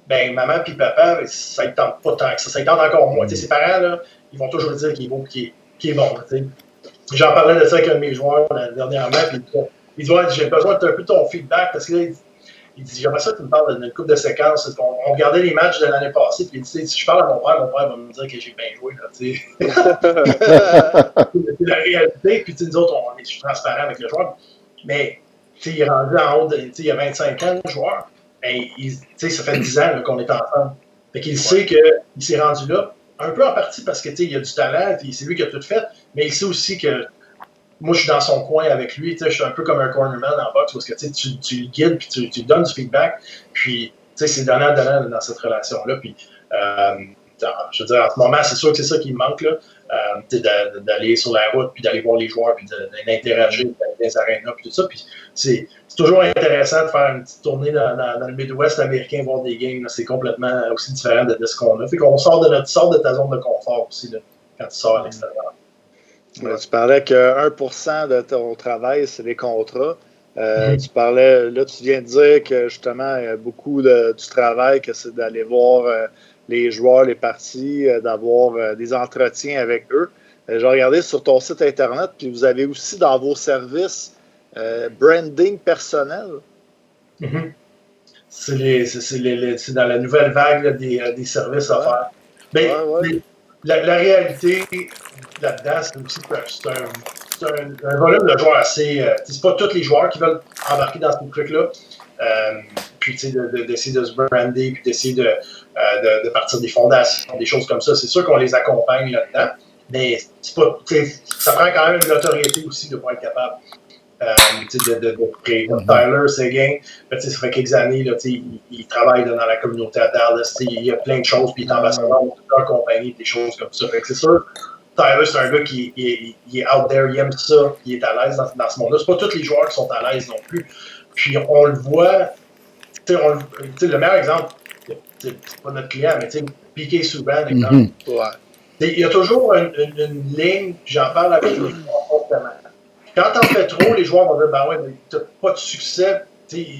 ben maman puis papa, ça ne tente pas tant que ça. Ça tente encore moins. ses parents, là, ils vont toujours dire qu'il est beau et qu'il est, bon. J'en parlais de ça avec un de mes joueurs dernièrement, puis il dit ouais, j'ai besoin d'un peu ton feedback parce que là, il, dit J'aimerais ça que tu me parles d'une coupe de séquences. On, regardait les matchs de l'année passée, puis il dit Si je parle à mon père, mon père va me dire que j'ai bien joué. c'est la réalité, puis nous autres, on est transparent avec le joueur. Mais il est rendu en haut, de, il y a 25 ans, le joueur ben, ça fait 10 ans qu'on est ensemble. Fait qu'il sait qu'il s'est rendu là, un peu en partie parce que il a du talent, c'est lui qui a tout fait, mais il sait aussi que moi, je suis dans son coin avec lui, je suis un peu comme un cornerman en boxe parce que tu, tu le guides, puis tu, tu donnes du feedback, puis c'est donnant-donnant dans cette relation-là. Puis, euh, je veux dire, en ce moment, c'est sûr que c'est ça qui me manque. Euh, d'aller sur la route, puis d'aller voir les joueurs, puis d'interagir dans les arénas, puis tout ça. Puis c'est toujours intéressant de faire une petite tournée dans, le Midwest américain, voir des games. C'est complètement aussi différent de, ce qu'on a. Fait qu'on sort de notre sort de ta zone de confort aussi, quand tu sors à l'extérieur. Tu parlais que 1% de ton travail, c'est les contrats. Euh, mm-hmm. Tu parlais, là, tu viens de dire que justement, il y a beaucoup de, du travail, que c'est d'aller voir euh, les joueurs, les parties, euh, d'avoir des entretiens avec eux. J'ai regardé sur ton site Internet, puis vous avez aussi dans vos services branding personnel. Mm-hmm. C'est dans la nouvelle vague des, services à faire. Mais, la, réalité là-dedans, c'est aussi c'est un, volume de joueurs assez. c'est pas tous les joueurs qui veulent embarquer dans ce truc-là. puis d'essayer de, se brander, puis d'essayer de, euh, de, partir des fondations, des choses comme ça. C'est sûr qu'on les accompagne là-dedans, mais pas, ça prend quand même une notoriété aussi de pouvoir être capable. Euh, de, de, de, créer. Tyler Seguin, ben, ça fait quelques années, là, il, il, travaille dans la communauté à Dallas, il y a plein de choses, puis il est ambassadeur de plusieurs compagnies, des choses comme ça. c'est sûr, Tyler, c'est un gars qui il, est out there, il aime ça, il est à l'aise dans, dans, ce monde-là. C'est pas tous les joueurs qui sont à l'aise non plus. Puis on le voit, on, le meilleur exemple, c'est pas notre client, mais tu sais, Piqué Souban, exemple. Mm -hmm. Il y a toujours une, une, ligne, j'en parle avec les. Quand t'en fais trop, les joueurs vont dire Ben ouais, mais t'as pas de succès.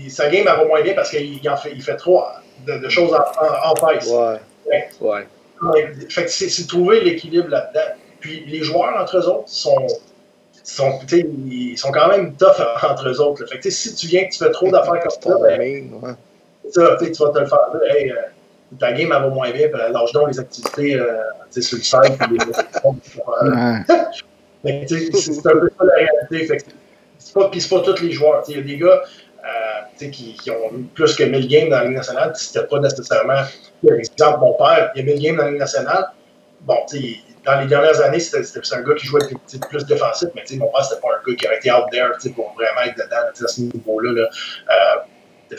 sa game elle va moins bien parce qu'il fait, il fait trop de, de choses en, en, en face. Ouais. ouais. Fait que c'est trouver l'équilibre là-dedans. Puis les joueurs entre eux autres sont, sont, ils sont quand même tough entre eux autres. Fait que si tu viens que tu fais trop d'affaires comme ça, ben, ouais. Ça, tu vas te le faire. Hey, euh, ta game, elle va moins bien, puis lâche donc les activités euh, sur le site. Mais c'est un peu ça la réalité. C'est pas, pas tous les joueurs. Il y a des gars euh, qui, ont plus que 1000 games dans la Ligue nationale, c'était pas nécessairement. Par exemple, mon père, il a 1000 games dans la Ligue nationale. Bon, dans les dernières années, c'était un gars qui jouait plus défensif, mais mon père, c'était pas un gars qui aurait été out there pour vraiment être dedans à ce niveau-là. Là. Euh,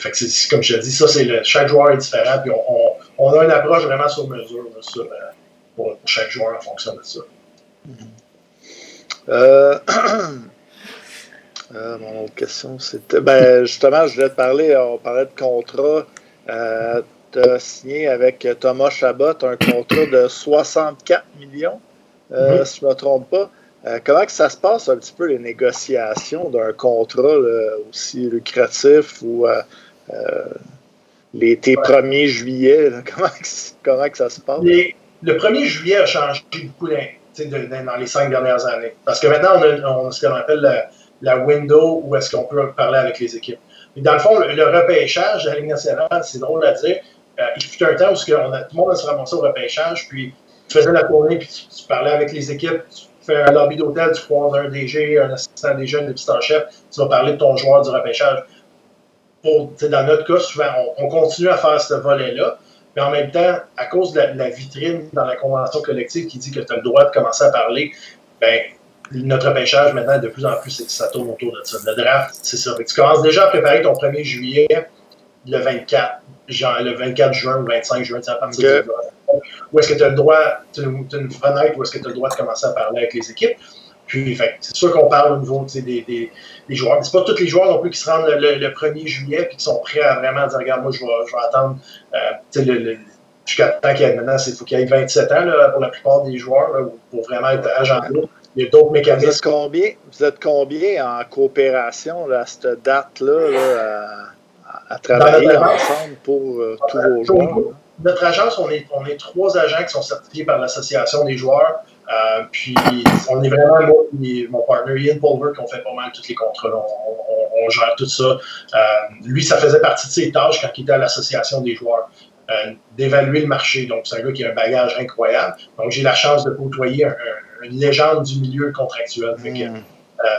comme je te dis, ça, c'est le, chaque joueur est différent, puis on, on, a une approche vraiment sur mesure euh, pour, pour, chaque joueur en fonction de ça. Euh, euh, mon autre question, c'était. Ben, justement, je voulais te parler, on parlait de contrat. Euh, tu as signé avec Thomas Chabot un contrat de 64 millions, euh, -hmm. si je ne me trompe pas. Euh, comment que ça se passe un petit peu les négociations d'un contrat aussi lucratif ou tes 1er juillet? comment, comment que ça se passe? le 1er juillet a changé beaucoup. Dans les cinq dernières années. Parce que maintenant, on a, ce qu'on appelle la, window où est-ce qu'on peut parler avec les équipes. Dans le fond, le, repêchage de la Ligue nationale, c'est drôle à dire. Euh, il fut un temps où a, tout le monde se ramassé au repêchage, puis tu faisais la tournée, puis tu, parlais avec les équipes, tu fais un lobby d'hôtel, tu croises un DG, un assistant DG, un assistant chef, tu vas parler de ton joueur du repêchage. Pour, dans notre cas, souvent, on, continue à faire ce volet-là, mais en même temps, à cause de la, vitrine dans la convention collective qui dit que tu as le droit de commencer à parler, ben, notre repêchage maintenant, de plus en plus, ça tourne autour de ça. Le draft, c'est ça. tu commences déjà à préparer ton 1er juillet, le 24, genre, le 24 juin ou 25 juin, à partir de Où est-ce que tu as le droit, tu as une fenêtre où est-ce que tu as le droit de commencer à parler avec les équipes. Puis, c'est sûr qu'on parle au niveau des, des, des joueurs. C'est pas tous les joueurs non plus qui se rendent le, 1er juillet et qui sont prêts à vraiment dire Regarde, moi, je vais, je vais attendre euh, le, jusqu'à temps qu'il y ait maintenant, il faut qu'il y ait 27 ans là, pour la plupart des joueurs pour vraiment être agent Il y a d'autres mécanismes. Vous êtes, combien, vous êtes combien en coopération à cette date-là à, travailler ensemble pour euh, tous vos joueurs? Notre agence, on est, on est trois agents qui sont certifiés par l'Association des joueurs. Euh, puis, on est vraiment, moi et mon partner Ian Pulver, qui ont fait pas mal tous les contrats. On, gère tout ça. Euh, lui, ça faisait partie de ses tâches quand il était à l'association des joueurs, euh, d'évaluer le marché. Donc, c'est un gars qui a un bagage incroyable. Donc, j'ai la chance de côtoyer une légende du milieu contractuel. Fait que, mm.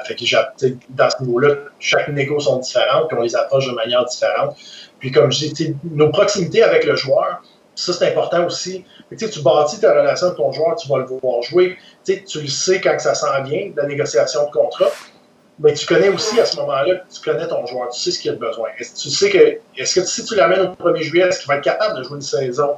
fait que dans ce niveau-là, chaque négo sont différentes, puis on les approche de manière différente. Puis, comme je dis, nos proximités avec le joueur, ça, c'est important aussi. tu bâtis ta relation avec ton joueur, tu vas le voir jouer. tu le sais quand ça s'en vient, la négociation de contrat. Mais tu connais aussi à ce moment-là, tu connais ton joueur, tu sais ce qu'il a besoin. Est-ce, tu sais que, est-ce que si tu l'amènes au 1er juillet, est-ce qu'il va être capable de jouer une saison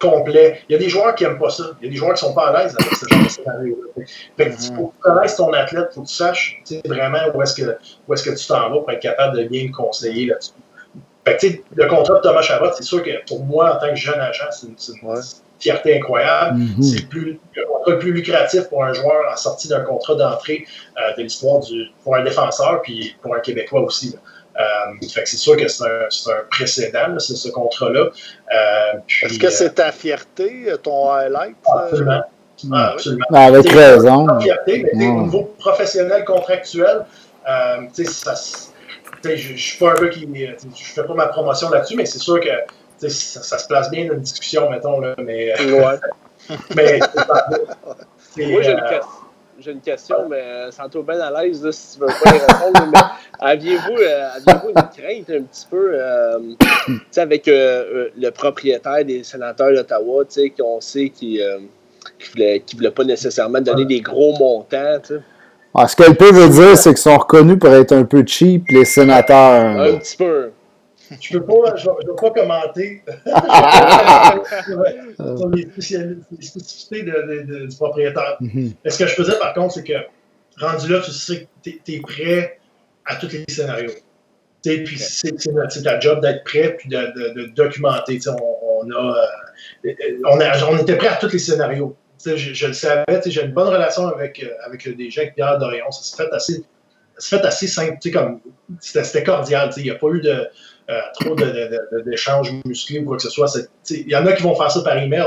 complète? Il y a des joueurs qui n'aiment pas ça. Il y a des joueurs qui ne sont pas à l'aise avec ce genre de scénario-là. Fait que faut que tu connaisses ton athlète, il faut que tu saches vraiment où est-ce que, où est-ce que tu t'en vas pour être capable de bien le conseiller là-dessus le contrat de Thomas Chabot, c'est sûr que pour moi, en tant que jeune agent, c'est une, fierté incroyable. Mm-hmm. C'est plus, le plus lucratif pour un joueur en sortie d'un contrat d'entrée euh, de l'histoire pour un défenseur, puis pour un Québécois aussi. Euh, c'est sûr que c'est un, précédent, ce contrat-là. Euh, Est-ce que c'est ta fierté, ton highlight? Absolument. Ah, absolument. Avec raison. Fierté, mais au niveau professionnel, contractuel, ça, je ne suis pas un gars qui. Je fais pas ma promotion là-dessus, mais c'est sûr que ça, se place bien dans une discussion, mettons. Là, mais, ouais. mais Moi, j'ai une, euh, j'ai une, question, mais sans trop bien à l'aise si tu veux pas y répondre. mais aviez-vous, euh, aviez-vous une crainte un petit peu euh, avec le propriétaire des sénateurs d'Ottawa, qu'on sait qu'il ne voulait, voulait, pas nécessairement donner des gros montants? T'sais? Ah, ce qu'elle peut veut dire, c'est qu'ils sont reconnus pour être un peu cheap, les sénateurs. Un petit peu. Je ne peux pas, je, je pas commenter sur les, spécificités de, du propriétaire. Mm-hmm. Ce que je faisais, par contre, c'est que rendu là, tu sais que tu es, prêt à tous les scénarios. Puis c'est ta job d'être prêt puis de, de, documenter. On, on, a, euh, on, a, on était prêt à tous les scénarios je, le savais, j'ai une bonne relation avec, euh, avec le DG, avec Pierre Dorion. Ça s'est fait assez, fait assez simple, comme c'était cordial. Il n'y a pas eu de, euh, trop d'échanges de, musclés ou quoi que ce soit. Il y en a qui vont faire ça par email.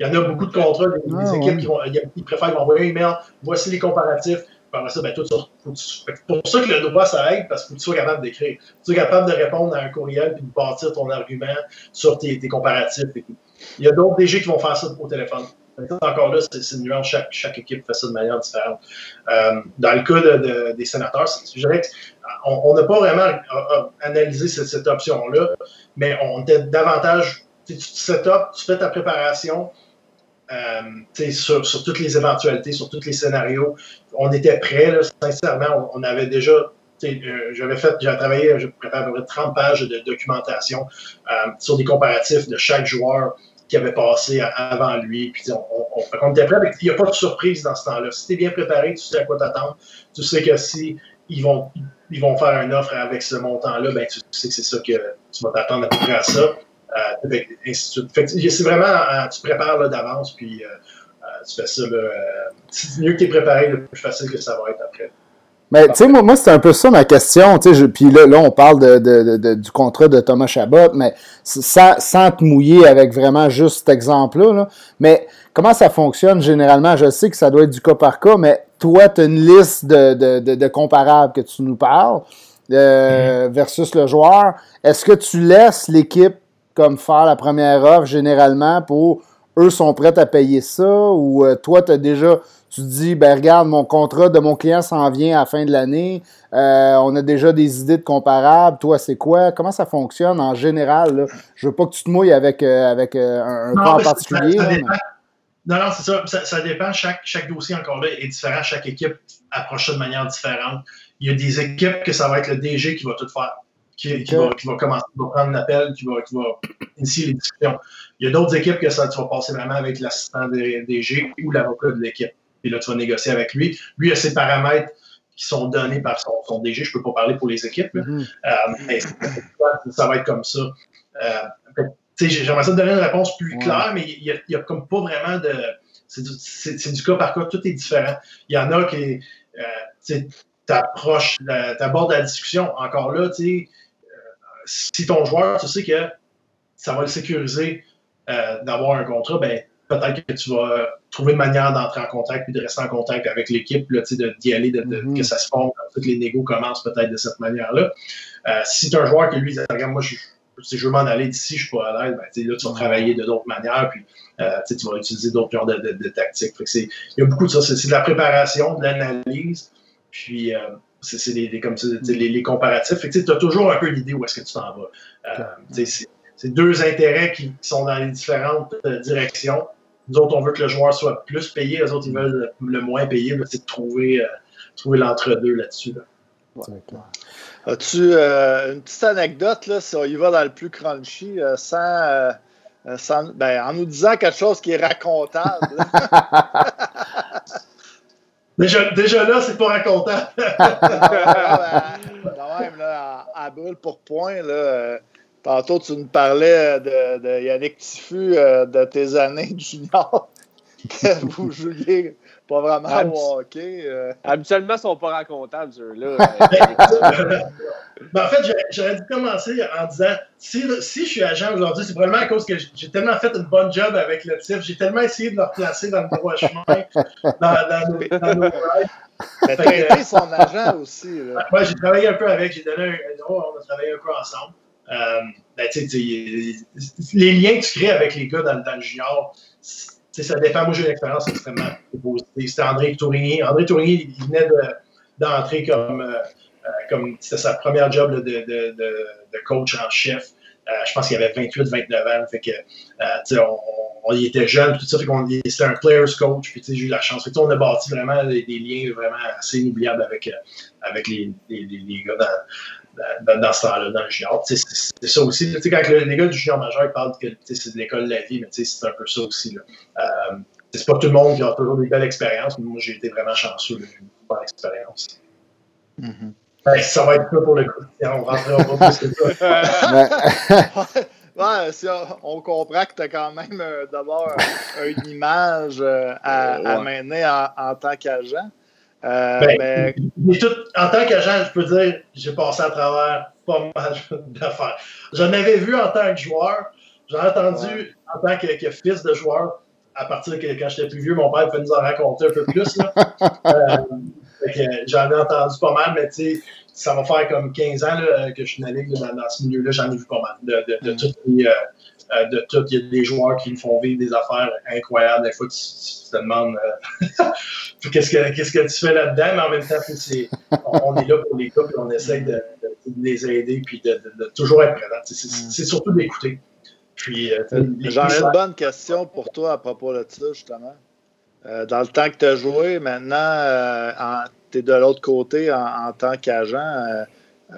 Il y en a beaucoup de contrats, des, ah, équipes qui, vont, qui préfèrent m'envoyer un email. Voici les comparatifs. Par ça, ben, tout ça, pour ça que le droit, ça aide, parce que tu sois capable d'écrire. Tu sois capable de répondre à un courriel et de bâtir ton argument sur tes, tes comparatifs. Il y a d'autres DG qui vont faire ça au téléphone. Encore là, c'est une. Chaque, chaque, équipe fait ça de manière différente. Euh, dans le cas des sénateurs, je dirais on n'a pas vraiment euh, euh, analysé cette, option-là, mais on était davantage. Tu set up, tu fais ta préparation sur, sur, toutes les éventualités, sur tous les scénarios. On était prêts, sincèrement. On, avait déjà j'avais fait, j'ai travaillé, je préparé à peu près 30 pages de documentation sur des comparatifs de chaque joueur qui avait passé avant lui. Puis on, on, était prêt, il n'y a pas de surprise dans ce temps-là. Si tu es bien préparé, tu sais à quoi t'attendre. Tu sais que si ils vont, ils vont faire une offre avec ce montant-là, ben, tu sais que c'est ça que tu vas t'attendre à peu près à ça. Euh, c'est vraiment, euh, tu prépares d'avance, puis euh, euh, tu fais ça. Là, mieux que tu es préparé, le plus facile que ça va être après. Mais tu sais, moi, moi c'est un peu ça ma question. Puis là, là, on parle de, de, du contrat de Thomas Chabot, mais sans, sans te mouiller avec vraiment juste cet exemple-là. Là. Mais comment ça fonctionne généralement? Je sais que ça doit être du cas par cas, mais toi, tu as une liste de, de, comparables que tu nous parles euh, mm-hmm. versus le joueur. Est-ce que tu laisses l'équipe comme faire la première offre généralement pour eux sont prêts à payer ça ou euh, toi, tu as déjà tu te dis, ben regarde, mon contrat de mon client s'en vient à la fin de l'année, euh, on a déjà des idées de comparables, toi c'est quoi? Comment ça fonctionne en général? Là? Je veux pas que tu te mouilles avec, euh, avec euh, un, cas en particulier. Non, non, c'est ça. ça. dépend. Chaque, chaque dossier encore là est différent. Chaque équipe approche ça de manière différente. Il y a des équipes que ça va être le DG qui va tout faire. Qui, qui, va, qui, va, commencer, qui va prendre l'appel, qui va, qui va initier les discussions. Il y a d'autres équipes que ça, tu vas passer vraiment avec l'assistant DG ou l'avocat de l'équipe puis là, tu vas négocier avec lui. Lui a ses paramètres qui sont donnés par son, DG. Je ne peux pas parler pour les équipes, mm-hmm. euh, mais ça va être comme ça. Euh, J'aimerais ça te donner une réponse plus claire, mais il n'y a, comme pas vraiment de. C'est du, cas par cas, tout est différent. Il y en a qui. Euh, tu approches, tu abordes la discussion. Encore là, tu sais, euh, si ton joueur, tu sais que ça va le sécuriser d'avoir un contrat, ben peut-être que tu vas trouver une manière d'entrer en contact puis de rester en contact avec l'équipe, d'y aller, de, mm-hmm. que ça se forme, que les négos commencent peut-être de cette manière-là. Euh, si tu un joueur qui lui dit Regarde, moi, je, je veux m'en aller d'ici, je suis pas à l'aise, ben, là, tu vas travailler de d'autres manières, puis euh, tu vas utiliser d'autres genres de, tactiques. il y a beaucoup de ça. C'est de la préparation, de l'analyse, puis euh, c'est des, comme les, les, comparatifs. tu as toujours un peu l'idée où est-ce que tu t'en vas. c'est deux intérêts qui sont dans les différentes directions. Nous autres, on veut que le joueur soit plus payé, les autres, ils veulent le moins payé. C'est de trouver, euh, trouver l'entre-deux là-dessus. As-tu euh, une petite anecdote, là, si on y va dans le plus crunchy, euh, sans, ben, en nous disant quelque chose qui est racontable? déjà, déjà là, c'est pas racontable. quand même, là, à, à, brûle pour point, là, Tantôt, tu nous parlais de, Yannick Tiffu, euh, de tes années junior, que vous jouiez pas vraiment au hockey. Euh. Habituellement, ils ne sont pas racontables, ceux-là. Ben, en fait, j'aurais dû commencer en disant si, si je suis agent aujourd'hui, c'est probablement à cause que j'ai tellement fait une bonne job avec le TIF, j'ai tellement essayé de le replacer dans le droit chemin, dans, dans, nos, dans nos Mais t'as été son agent aussi. Moi, j'ai travaillé un peu avec, j'ai donné un, on a travaillé un peu ensemble. Euh, ben, les liens que tu crées avec les gars dans, le junior, ça dépend. Moi, j'ai une expérience extrêmement positive. C'était André Tourigny. André Tourigny, il venait d'entrer comme, euh, euh, comme c'était sa première job de, coach en chef. je pense qu'il avait 28-29 ans. Fait que, on, il était jeune, tout c'était un player's coach. Puis, j'ai eu la chance. On a bâti vraiment des, liens vraiment assez inoubliables avec, avec les, gars dans, ce temps-là, dans le junior. C'est ça aussi. quand les gars du junior majeur parlent que c'est de l'école de la vie, mais c'est un peu ça aussi. Euh, c'est pas tout le monde qui a toujours des belles expériences, mais moi j'ai été vraiment chanceux, j'ai eu une bonne expérience. Mm-hmm. Ben, ça va être ça pour le coup. On rentrera pas plus que ça. Ouais, si on, comprend que tu as quand même euh, d'abord une image euh, à, à, mener en, en tant qu'agent. Euh, ben, en tant qu'agent, je peux dire j'ai passé à travers pas mal d'affaires. J'en avais vu en tant que joueur, j'en ai entendu en tant que, fils de joueur, à partir de quand j'étais plus vieux, mon père pouvait nous en raconter un peu plus. Euh, j'en ai entendu pas mal, mais tu sais, ça va faire comme 15 ans que je suis dans, dans, ce milieu-là, j'en ai vu pas mal. De, de, de mm. les, euh, euh, de tout. Il y a des joueurs qui me font vivre des affaires incroyables. Des fois, tu, te demandes euh, qu'est-ce, que, qu'est-ce que tu fais là-dedans, mais en même temps, c'est, on, est là pour les gars, et on essaie de, les aider, puis de, toujours être présent. C'est, surtout d'écouter. Puis, euh, J'en ai une bonne question pour toi à propos de ça, justement. dans le temps que tu as joué, maintenant, tu es de l'autre côté en, tant qu'agent.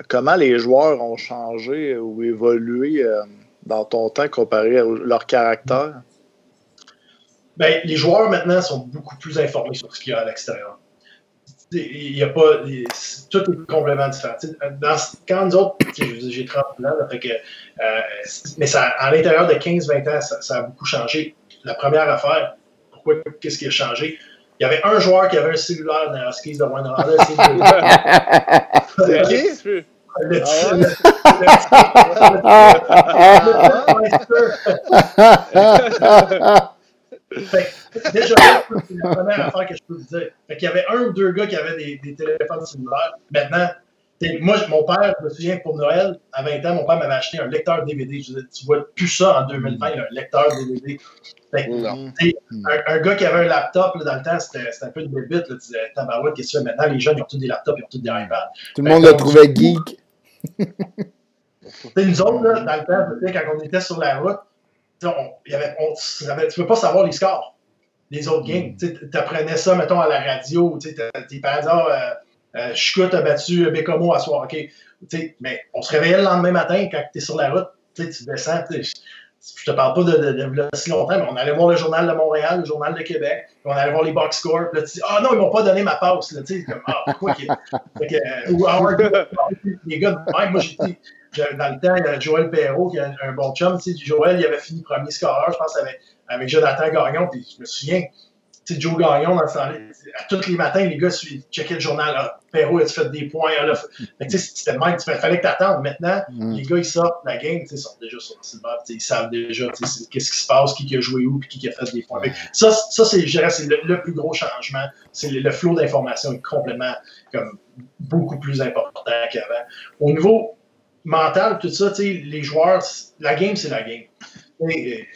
comment les joueurs ont changé ou évolué dans ton temps comparé à leur caractère? Bien, les joueurs maintenant sont beaucoup plus informés sur ce qu'il y a à l'extérieur. Il y a pas. tout est complètement différent. Dans, quand nous autres, j'ai 30 ans, fait que, euh, mais ça, à l'intérieur de 15-20 ans, ça, a beaucoup changé. La première affaire, pourquoi, qu'est-ce qui a changé? il y avait un joueur qui avait un cellulaire dans la skis de Wayne C'est qui? Le, déjà, c'est la première affaire que je peux vous dire. Fait qu'il y avait un ou deux gars qui avaient des, des téléphones cellulaires. Maintenant, moi, mon père, je me souviens, pour Noël, à 20 ans, mon père m'avait acheté un lecteur DVD. Je tu vois plus ça en 2020, un lecteur DVD. Fait un, gars qui avait un laptop là, dans le temps, c'était un peu de bébite. Tu disais, tabarouette, qu'est-ce que tu fais maintenant? Les jeunes, ils ont tous des laptops, ils ont tous des iPads. Tout le monde le trouvait geek. Nous autres, là, dans le temps, quand on était sur la route, on, y avait, on, tu ne peux pas savoir les scores des autres games. Tu apprenais ça, mettons, à la radio. Tes parents disaient, ah, euh, euh a battu Bécomo à soir. Mais on se réveillait le lendemain matin quand tu es sur la route. Tu descends. Je te parle pas de, de, de, si longtemps, mais on allait voir le journal de Montréal, le journal de Québec, on allait voir les box scores, puis là, tu dis, ah non, ils m'ont pas donné ma passe, là, tu sais, comme, ah, pourquoi euh, Ou Howard, les gars de même, moi, j'étais, dans le temps, il y a Joël Perrault, qui a un, bon chum, tu sais, Joël, il avait fini premier scoreur, je pense, avec, avec Jonathan Gagnon, puis je me souviens, Joe Gagnon, dans à tous les matins, les gars checkaient le journal. Ah, Perrault, a fait des points? Ah, là, c'était le même. Il fallait que tu attendes. Maintenant, mm. les gars, ils sortent la game, ils sont déjà sur le site Ils savent déjà qu'est-ce qui se passe, qui a joué où, puis qui a fait des points. Ça, ça c'est le, le, plus gros changement. C'est le, flot d'informations est complètement comme, beaucoup plus important qu'avant. Au niveau mental, tout ça, les joueurs, la game, c'est la game. Et,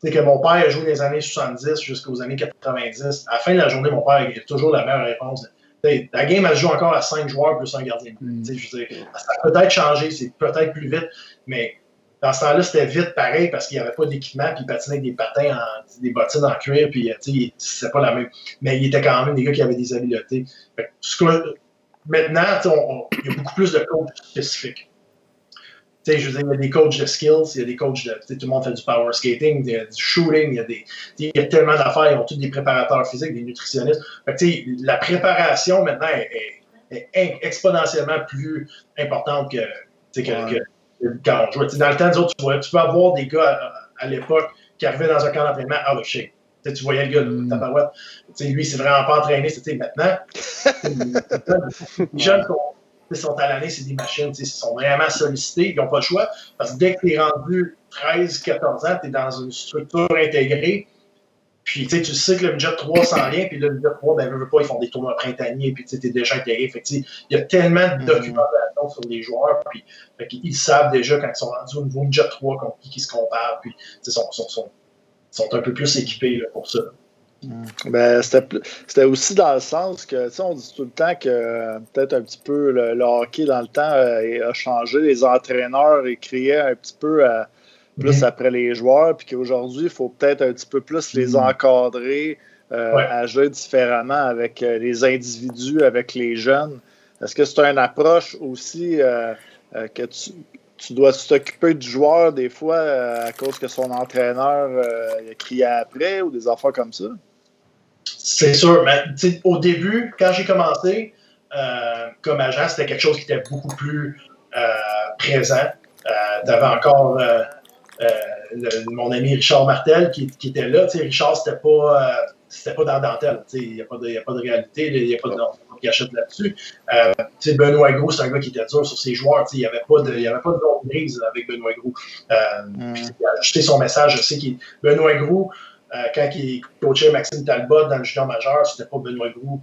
c'est que mon père a joué les années 70 jusqu'aux années 90. À la fin de la journée, mon père a toujours la meilleure réponse. la game, elle se joue encore à 5 joueurs plus un gardien. Mm. Je veux dire, ça a peut-être changé, c'est peut-être plus vite, mais dans ce temps-là, c'était vite pareil parce qu'il n'y avait pas d'équipement, puis il patinait avec des patins, en, des bottines en cuir, puis c'est pas la même. Mais il était quand même des gars qui avaient des habiletés. maintenant, il y a beaucoup plus de coachs spécifiques je veux dire, il y a des coachs de skills, il y a des coachs de. Tout le monde fait du power skating, il y a du shooting, il y a, des, il y a tellement d'affaires, ils ont tous des préparateurs physiques, des nutritionnistes. la préparation maintenant est, exponentiellement plus importante que, que, quand on jouait. dans le temps, autres, tu, vois, tu peux avoir des gars à, l'époque qui arrivaient dans un camp d'entraînement out of shape. tu voyais le gars de mm. tabarouette. Lui, c'est vraiment pas entraîné. Maintenant, les jeunes sont sont à l'année, c'est des machines, ils sont vraiment sollicités, ils n'ont pas le choix. Parce que dès que tu es rendu 13, 14 ans, tu es dans une structure intégrée. Puis tu sais que le budget 3 s'en vient, puis le budget 3, ben, veut pas, ils font des tournois printaniers, puis tu es déjà intégré. Fait il y a tellement de mm-hmm. documentation sur les joueurs, puis ils savent déjà quand ils sont rendus au niveau budget 3 contre qui ils se comparent, puis ils sont, sont, sont, sont, un peu plus équipés là, pour ça. Mm. Ben, c'était aussi dans le sens que, on dit tout le temps que euh, peut-être un petit peu le, hockey dans le temps euh, a changé. Les entraîneurs écriaient un petit peu euh, plus mm-hmm. après les joueurs, puis qu'aujourd'hui, il faut peut-être un petit peu plus les mm-hmm. encadrer, agir différemment avec les individus, avec les jeunes. Est-ce que c'est une approche aussi que tu, tu dois t'occuper du joueur des fois à cause que son entraîneur a crié après ou des affaires comme ça? C'est sûr, mais au début, quand j'ai commencé euh, comme agent, c'était quelque chose qui était beaucoup plus euh, présent. Euh, tu avais encore mon ami Richard Martel qui, était là. Richard, c'était pas, c'était pas dans dentelle. Il n'y a, pas de réalité, il n'y a pas de gâchette là-dessus. Benoît Gros, c'est un gars qui était dur sur ses joueurs. Il n'y avait pas de, il y avait pas de grise avec Benoît Gros. Mm. Il a ajouté son message. Je sais que Benoît Gros, euh, quand il coachait Maxime Talbot dans le junior majeur, c'était pas Benoît Groux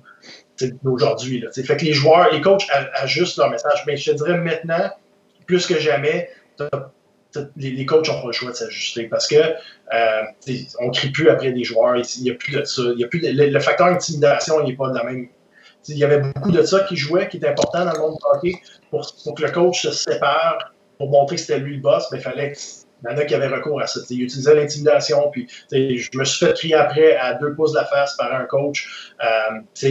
d'aujourd'hui. Fait que les joueurs, les coachs ajustent leur message. Mais je te dirais maintenant, plus que jamais, les, coachs n'ont pas le choix de s'ajuster parce que euh, on ne crie plus après des joueurs. Il a plus de ça. Y a plus le, facteur intimidation, n'est pas de la même. Il y avait beaucoup de ça qui jouait, qui était important dans le monde du hockey pour, pour que le coach se sépare, pour montrer que c'était lui le boss, il fallait il y en a qui avaient recours à ça. Ils utilisaient l'intimidation, puis je me suis fait crier après à deux pouces de la face par un coach. Euh,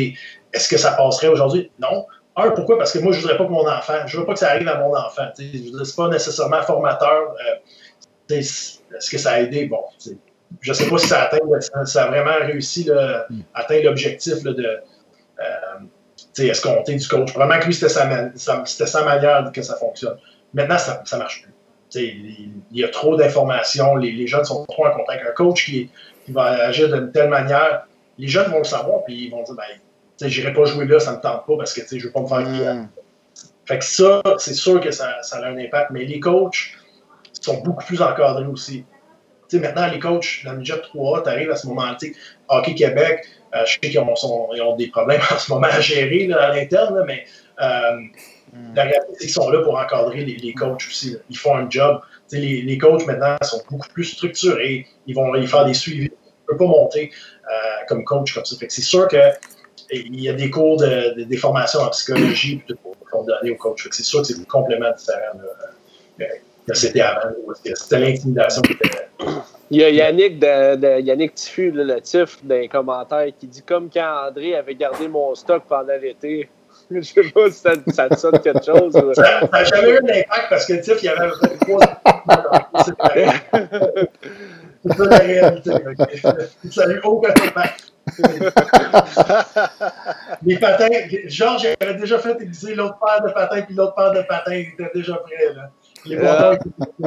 est-ce que ça passerait aujourd'hui? Non. Un, pourquoi? Parce que moi, je ne voudrais pas que mon enfant, je ne veux pas que ça arrive à mon enfant. Ce n'est pas nécessairement formateur. Euh, est-ce que ça a aidé? Bon, je ne sais pas si ça, atteint, ça a vraiment réussi à atteindre l'objectif de. Euh, qu'on du coach? Vraiment que lui, c'était sa, sa, manière que ça fonctionne. Maintenant, ça ne marche plus il y a trop d'informations, les, les, jeunes sont trop en contact. Un coach qui, va agir d'une telle manière, les jeunes vont le savoir, puis ils vont dire, ben, j'irai pas jouer là, ça me tente pas parce que je veux pas me faire mm. Fait que ça, c'est sûr que ça, ça, a un impact, mais les coachs sont beaucoup plus encadrés aussi. maintenant, les coachs dans le budget 3 tu arrives à ce moment-là, Hockey Québec, euh, je sais qu'ils ont, ont, des problèmes en ce moment à gérer là, à l'interne, mais euh. La réalité, sont là pour encadrer les, les coachs aussi. Ils font un job. Les, les, coachs maintenant sont beaucoup plus structurés. Ils vont y faire des suivis. On ne peut pas monter euh, comme coach comme ça. c'est sûr qu'il y a des cours de, des formations en psychologie pour donner aux coachs. C'est sûr que c'est complètement différent de, que c'était avant. C'était l'intimidation qui était. Il y a Yannick, de, Yannick Tiffu, le Tif, dans les commentaires, qui dit comme quand André avait gardé mon stock pendant l'été. Je sais pas si ça, ça te sonne quelque chose. Ça n'a jamais eu d'impact parce que Tif, il avait trois. C'est ça la réalité. Ça n'a eu aucun impact. Les patins, Georges avait déjà fait aiguiser l'autre paire de patins, puis l'autre paire de patins était déjà prêt. Là. Les monteurs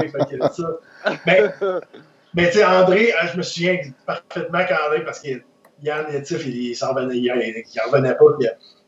étaient ça. Mais, mais tu sais, André, hein, je me souviens parfaitement qu'André, parce que Yann Tif, il s'en revenait, il, il revenait pas.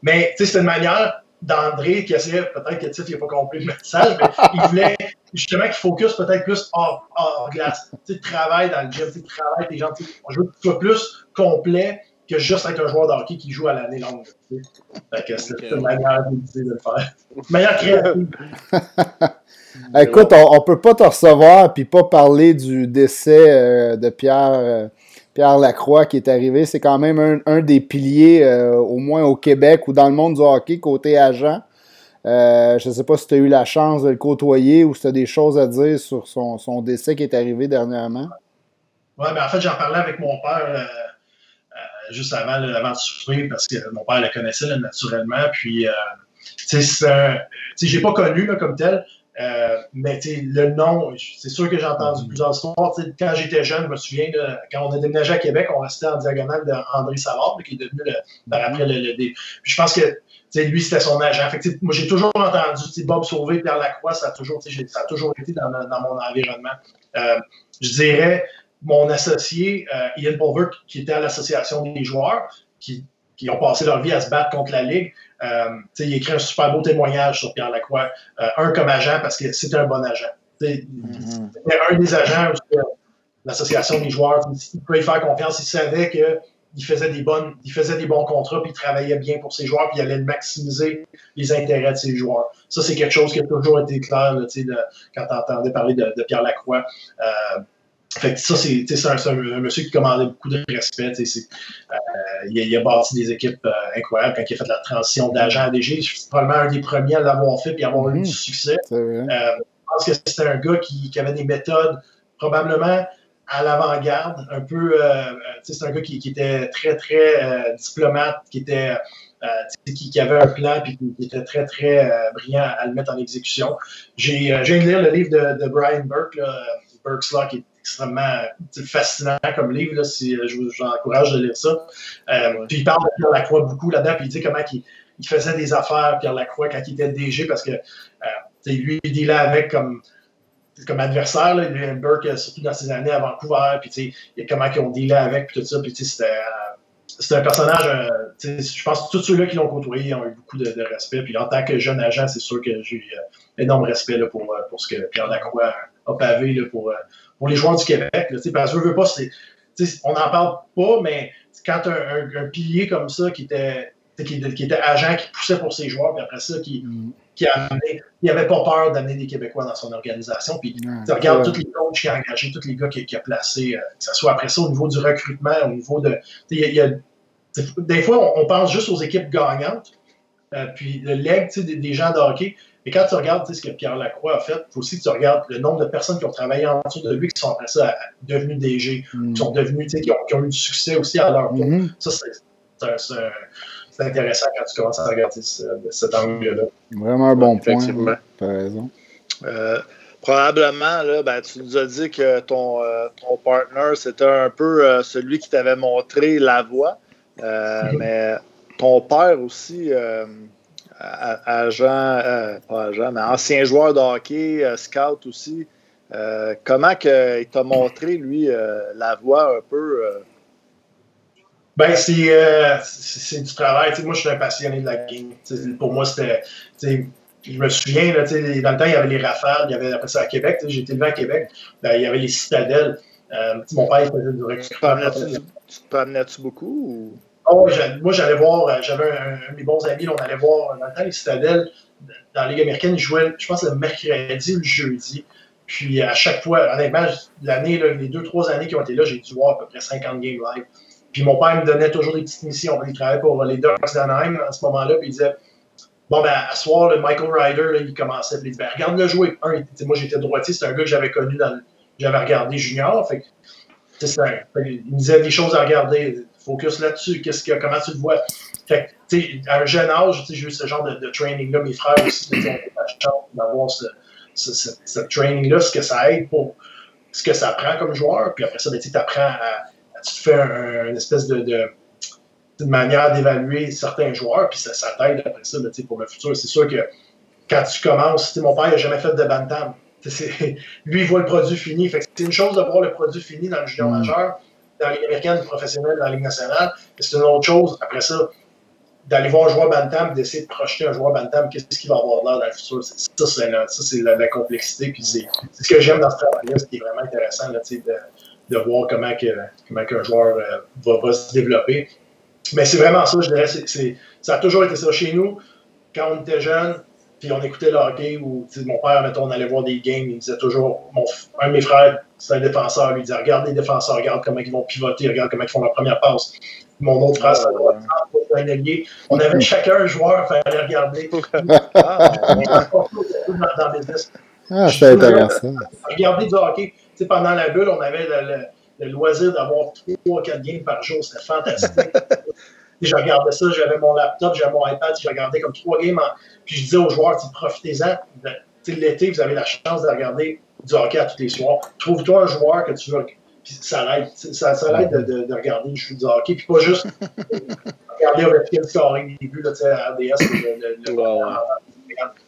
Mais tu c'était une manière d'André qui essayait, peut-être que Tiff n'a pas compris le message, mais il voulait justement qu'il focus peut-être plus hors, hors glace. Tu sais, travaille dans le gym, tu travaille tes gens. On tu sois plus complet que juste être un joueur de hockey qui joue à l'année longue. Fait que c'est une manière de le faire. Meilleure créative. Écoute, on, ne peut pas te recevoir puis pas parler du décès euh, de Pierre. Euh, Pierre Lacroix qui est arrivé, c'est quand même un, des piliers, euh, au moins au Québec ou dans le monde du hockey, côté agent. Euh, je ne sais pas si tu as eu la chance de le côtoyer ou si tu as des choses à dire sur son, décès qui est arrivé dernièrement. Oui, mais en fait, j'en parlais avec mon père euh, juste avant, de souffrir parce que mon père le connaissait naturellement. Puis, tu sais, pas connu comme tel, euh, mais le nom, c'est sûr que j'ai entendu plusieurs histoires. quand j'étais jeune, je me souviens, de, quand on a déménagé à Québec, on restait en diagonale d'André Savard, qui est devenu le, ben, après le, je pense que lui, c'était son agent. Fait moi, j'ai toujours entendu Bob Sauvé, Pierre Lacroix, ça a toujours, ça a toujours été dans, dans mon environnement. Euh, je dirais, mon associé, euh, Ian Pulver, qui était à l'association des joueurs, qui, qui ont passé leur vie à se battre contre la Ligue, il écrit un super beau témoignage sur Pierre Lacroix. Euh, un comme agent parce que c'était un bon agent. Mm-hmm. un des agents l'association des joueurs, il pouvait y faire confiance. Il savait qu'il faisait des bonnes, il faisait des bons contrats, puis il travaillait bien pour ses joueurs, puis il allait maximiser les intérêts de ses joueurs. Ça, c'est quelque chose qui a toujours été clair là, de, quand tu entendais parler de, Pierre Lacroix. Euh, fait que ça, c'est un, un, monsieur qui commandait beaucoup de respect. Euh, il, a, bâti des équipes euh, incroyables quand il a fait la transition d'agent à DG. C'est probablement un des premiers à l'avoir fait et avoir eu du succès. Euh, je pense que c'était un gars qui, avait des méthodes probablement à l'avant-garde, un peu. c'est un gars qui, était très, très diplomate, qui était. qui, avait un plan et qui, était très, très brillant à le mettre en exécution. J'ai viens de lire le livre de, de Brian Burke, là, Burke's Law, qui extrêmement fascinant comme livre. Là, si, euh, je de lire ça. Euh, puis il parle de Pierre Lacroix beaucoup là-dedans, puis il dit comment il, faisait des affaires, Pierre Lacroix, quand il était DG, parce que euh, lui, il dealait avec comme, comme adversaire, là, Burke, surtout dans ses années à Vancouver, puis comment ils ont dealé avec, puis tout ça, puis c'était c'est un personnage, je pense que tous ceux-là qui l'ont côtoyé ont eu beaucoup de, respect. Puis en tant que jeune agent, c'est sûr que j'ai eu énorme respect là, pour, pour ce que Pierre Lacroix a pavé là, pour, pour les joueurs du Québec. Là, parce que je veux pas, on n'en parle pas, mais quand un, un, pilier comme ça qui était, qui, qui, était agent, qui poussait pour ses joueurs, puis après ça, qui, mm. qui il n'avait pas peur d'amener des Québécois dans son organisation. Puis tu regardes tous les coachs qui a engagés, tous les gars qui, a placés, euh, que ce soit après ça au niveau du recrutement, au niveau de. Y a, des fois, on, pense juste aux équipes gagnantes. Euh, puis le leg des, des gens de hockey, et quand tu regardes ce que Pierre Lacroix a fait, il faut aussi que tu regardes le nombre de personnes qui ont travaillé en dessous de lui, qui sont après ça devenus DG, mm. qui sont devenus, qui ont, qui ont, eu du succès aussi à leur tour. Mm-hmm. Ça, c'est intéressant quand tu commences à regarder cet angle-là. Vraiment un bon point. Effectivement. Tu as raison. Euh, probablement, là, ben, tu nous as dit que ton, euh, ton partner, c'était un peu euh, celui qui t'avait montré la voie. Mm-hmm. Mais ton père aussi agent, euh, pas agent, mais ancien joueur de hockey, euh, scout aussi. Euh, comment que, il t'a montré, lui, la voie un peu? Ben, c'est du travail. moi, je suis un passionné de la game. pour moi, c'était. Je me souviens, là, dans le temps, il y avait les rafales, il y avait après ça à Québec. J'ai été élevé à Québec. Ben, il y avait les citadelles. Euh, mon père, il faisait du recrutement. Tu te promenais-tu beaucoup? Ou? Oh, moi, j'allais voir, euh, j'avais un, un, de mes bons amis, on allait voir dans le temps les citadelles. Dans la Ligue américaine, ils jouaient, je pense, le mercredi ou le jeudi. Puis à chaque fois, honnêtement, l'année, les deux, trois années qui ont été là, j'ai dû voir à peu près 50 games live. Puis mon père me donnait toujours des petites missions. Il travaillait pour les Ducks d'Anaheim à ce moment-là. Puis il disait Bon, ben, à ce soir, le Michael Ryder, il commençait. Puis il disait Regarde le jouer. Un, moi, j'étais droitier. C'est un gars que j'avais connu J'avais regardé junior. Fait, fait, il me disait des choses à regarder. Focus là-dessus. Qu'est-ce que, comment tu le vois? Fait à un jeune âge, j'ai eu ce genre de, training-là. Mes frères aussi, ont la chance d'avoir ce, ce, training-là, ce que ça aide pour ce que ça prend comme joueur. Puis après ça, ben, tu apprends à tu te fais un, une espèce de, de, manière d'évaluer certains joueurs, puis ça, ça t'aide après ça pour le futur. C'est sûr que quand tu commences, mon père n'a jamais fait de bantam. Lui, il voit le produit fini. c'est une chose de voir le produit fini dans le junior mm. majeur, dans la Ligue américaine, professionnelle, dans la Ligue nationale. C'est une autre chose, après ça, d'aller voir un joueur Bantam, d'essayer de projeter un joueur Bantam, qu'est-ce qu'il va avoir là dans le futur? Ça, c'est la, la, complexité. Puis c'est ce que j'aime dans ce travail-là, ce qui est vraiment intéressant là, de, de voir comment, que, comment qu'un joueur euh, va, va, se développer. Mais c'est vraiment ça, je dirais. C'est, ça a toujours été ça chez nous. Quand on était jeune, puis on écoutait le hockey, ou mon père, mettons, on allait voir des games, il disait toujours, mon, un de mes frères, c'est un défenseur, lui disait Regarde les défenseurs, regarde comment ils vont pivoter, regarde comment ils font leur première passe. Mon autre frère, c'est un allié. On avait chacun un joueur, il fallait regarder. ah, dans, business. Ah, c'est intéressant. Regarder du hockey pendant la bulle, on avait le, loisir d'avoir 3 4 games par jour. C'était fantastique. Et je regardais ça, j'avais mon laptop, j'avais mon iPad, je regardais comme 3 games. Puis je disais aux joueurs, profitez-en. L'été, vous avez la chance de regarder du hockey à tous les soirs. Trouve-toi un joueur que tu veux. Puis ça l'aide. Ça, ça l'aide de, de, regarder le du hockey. Puis pas juste regarder avec scoring des buts à RDS. De,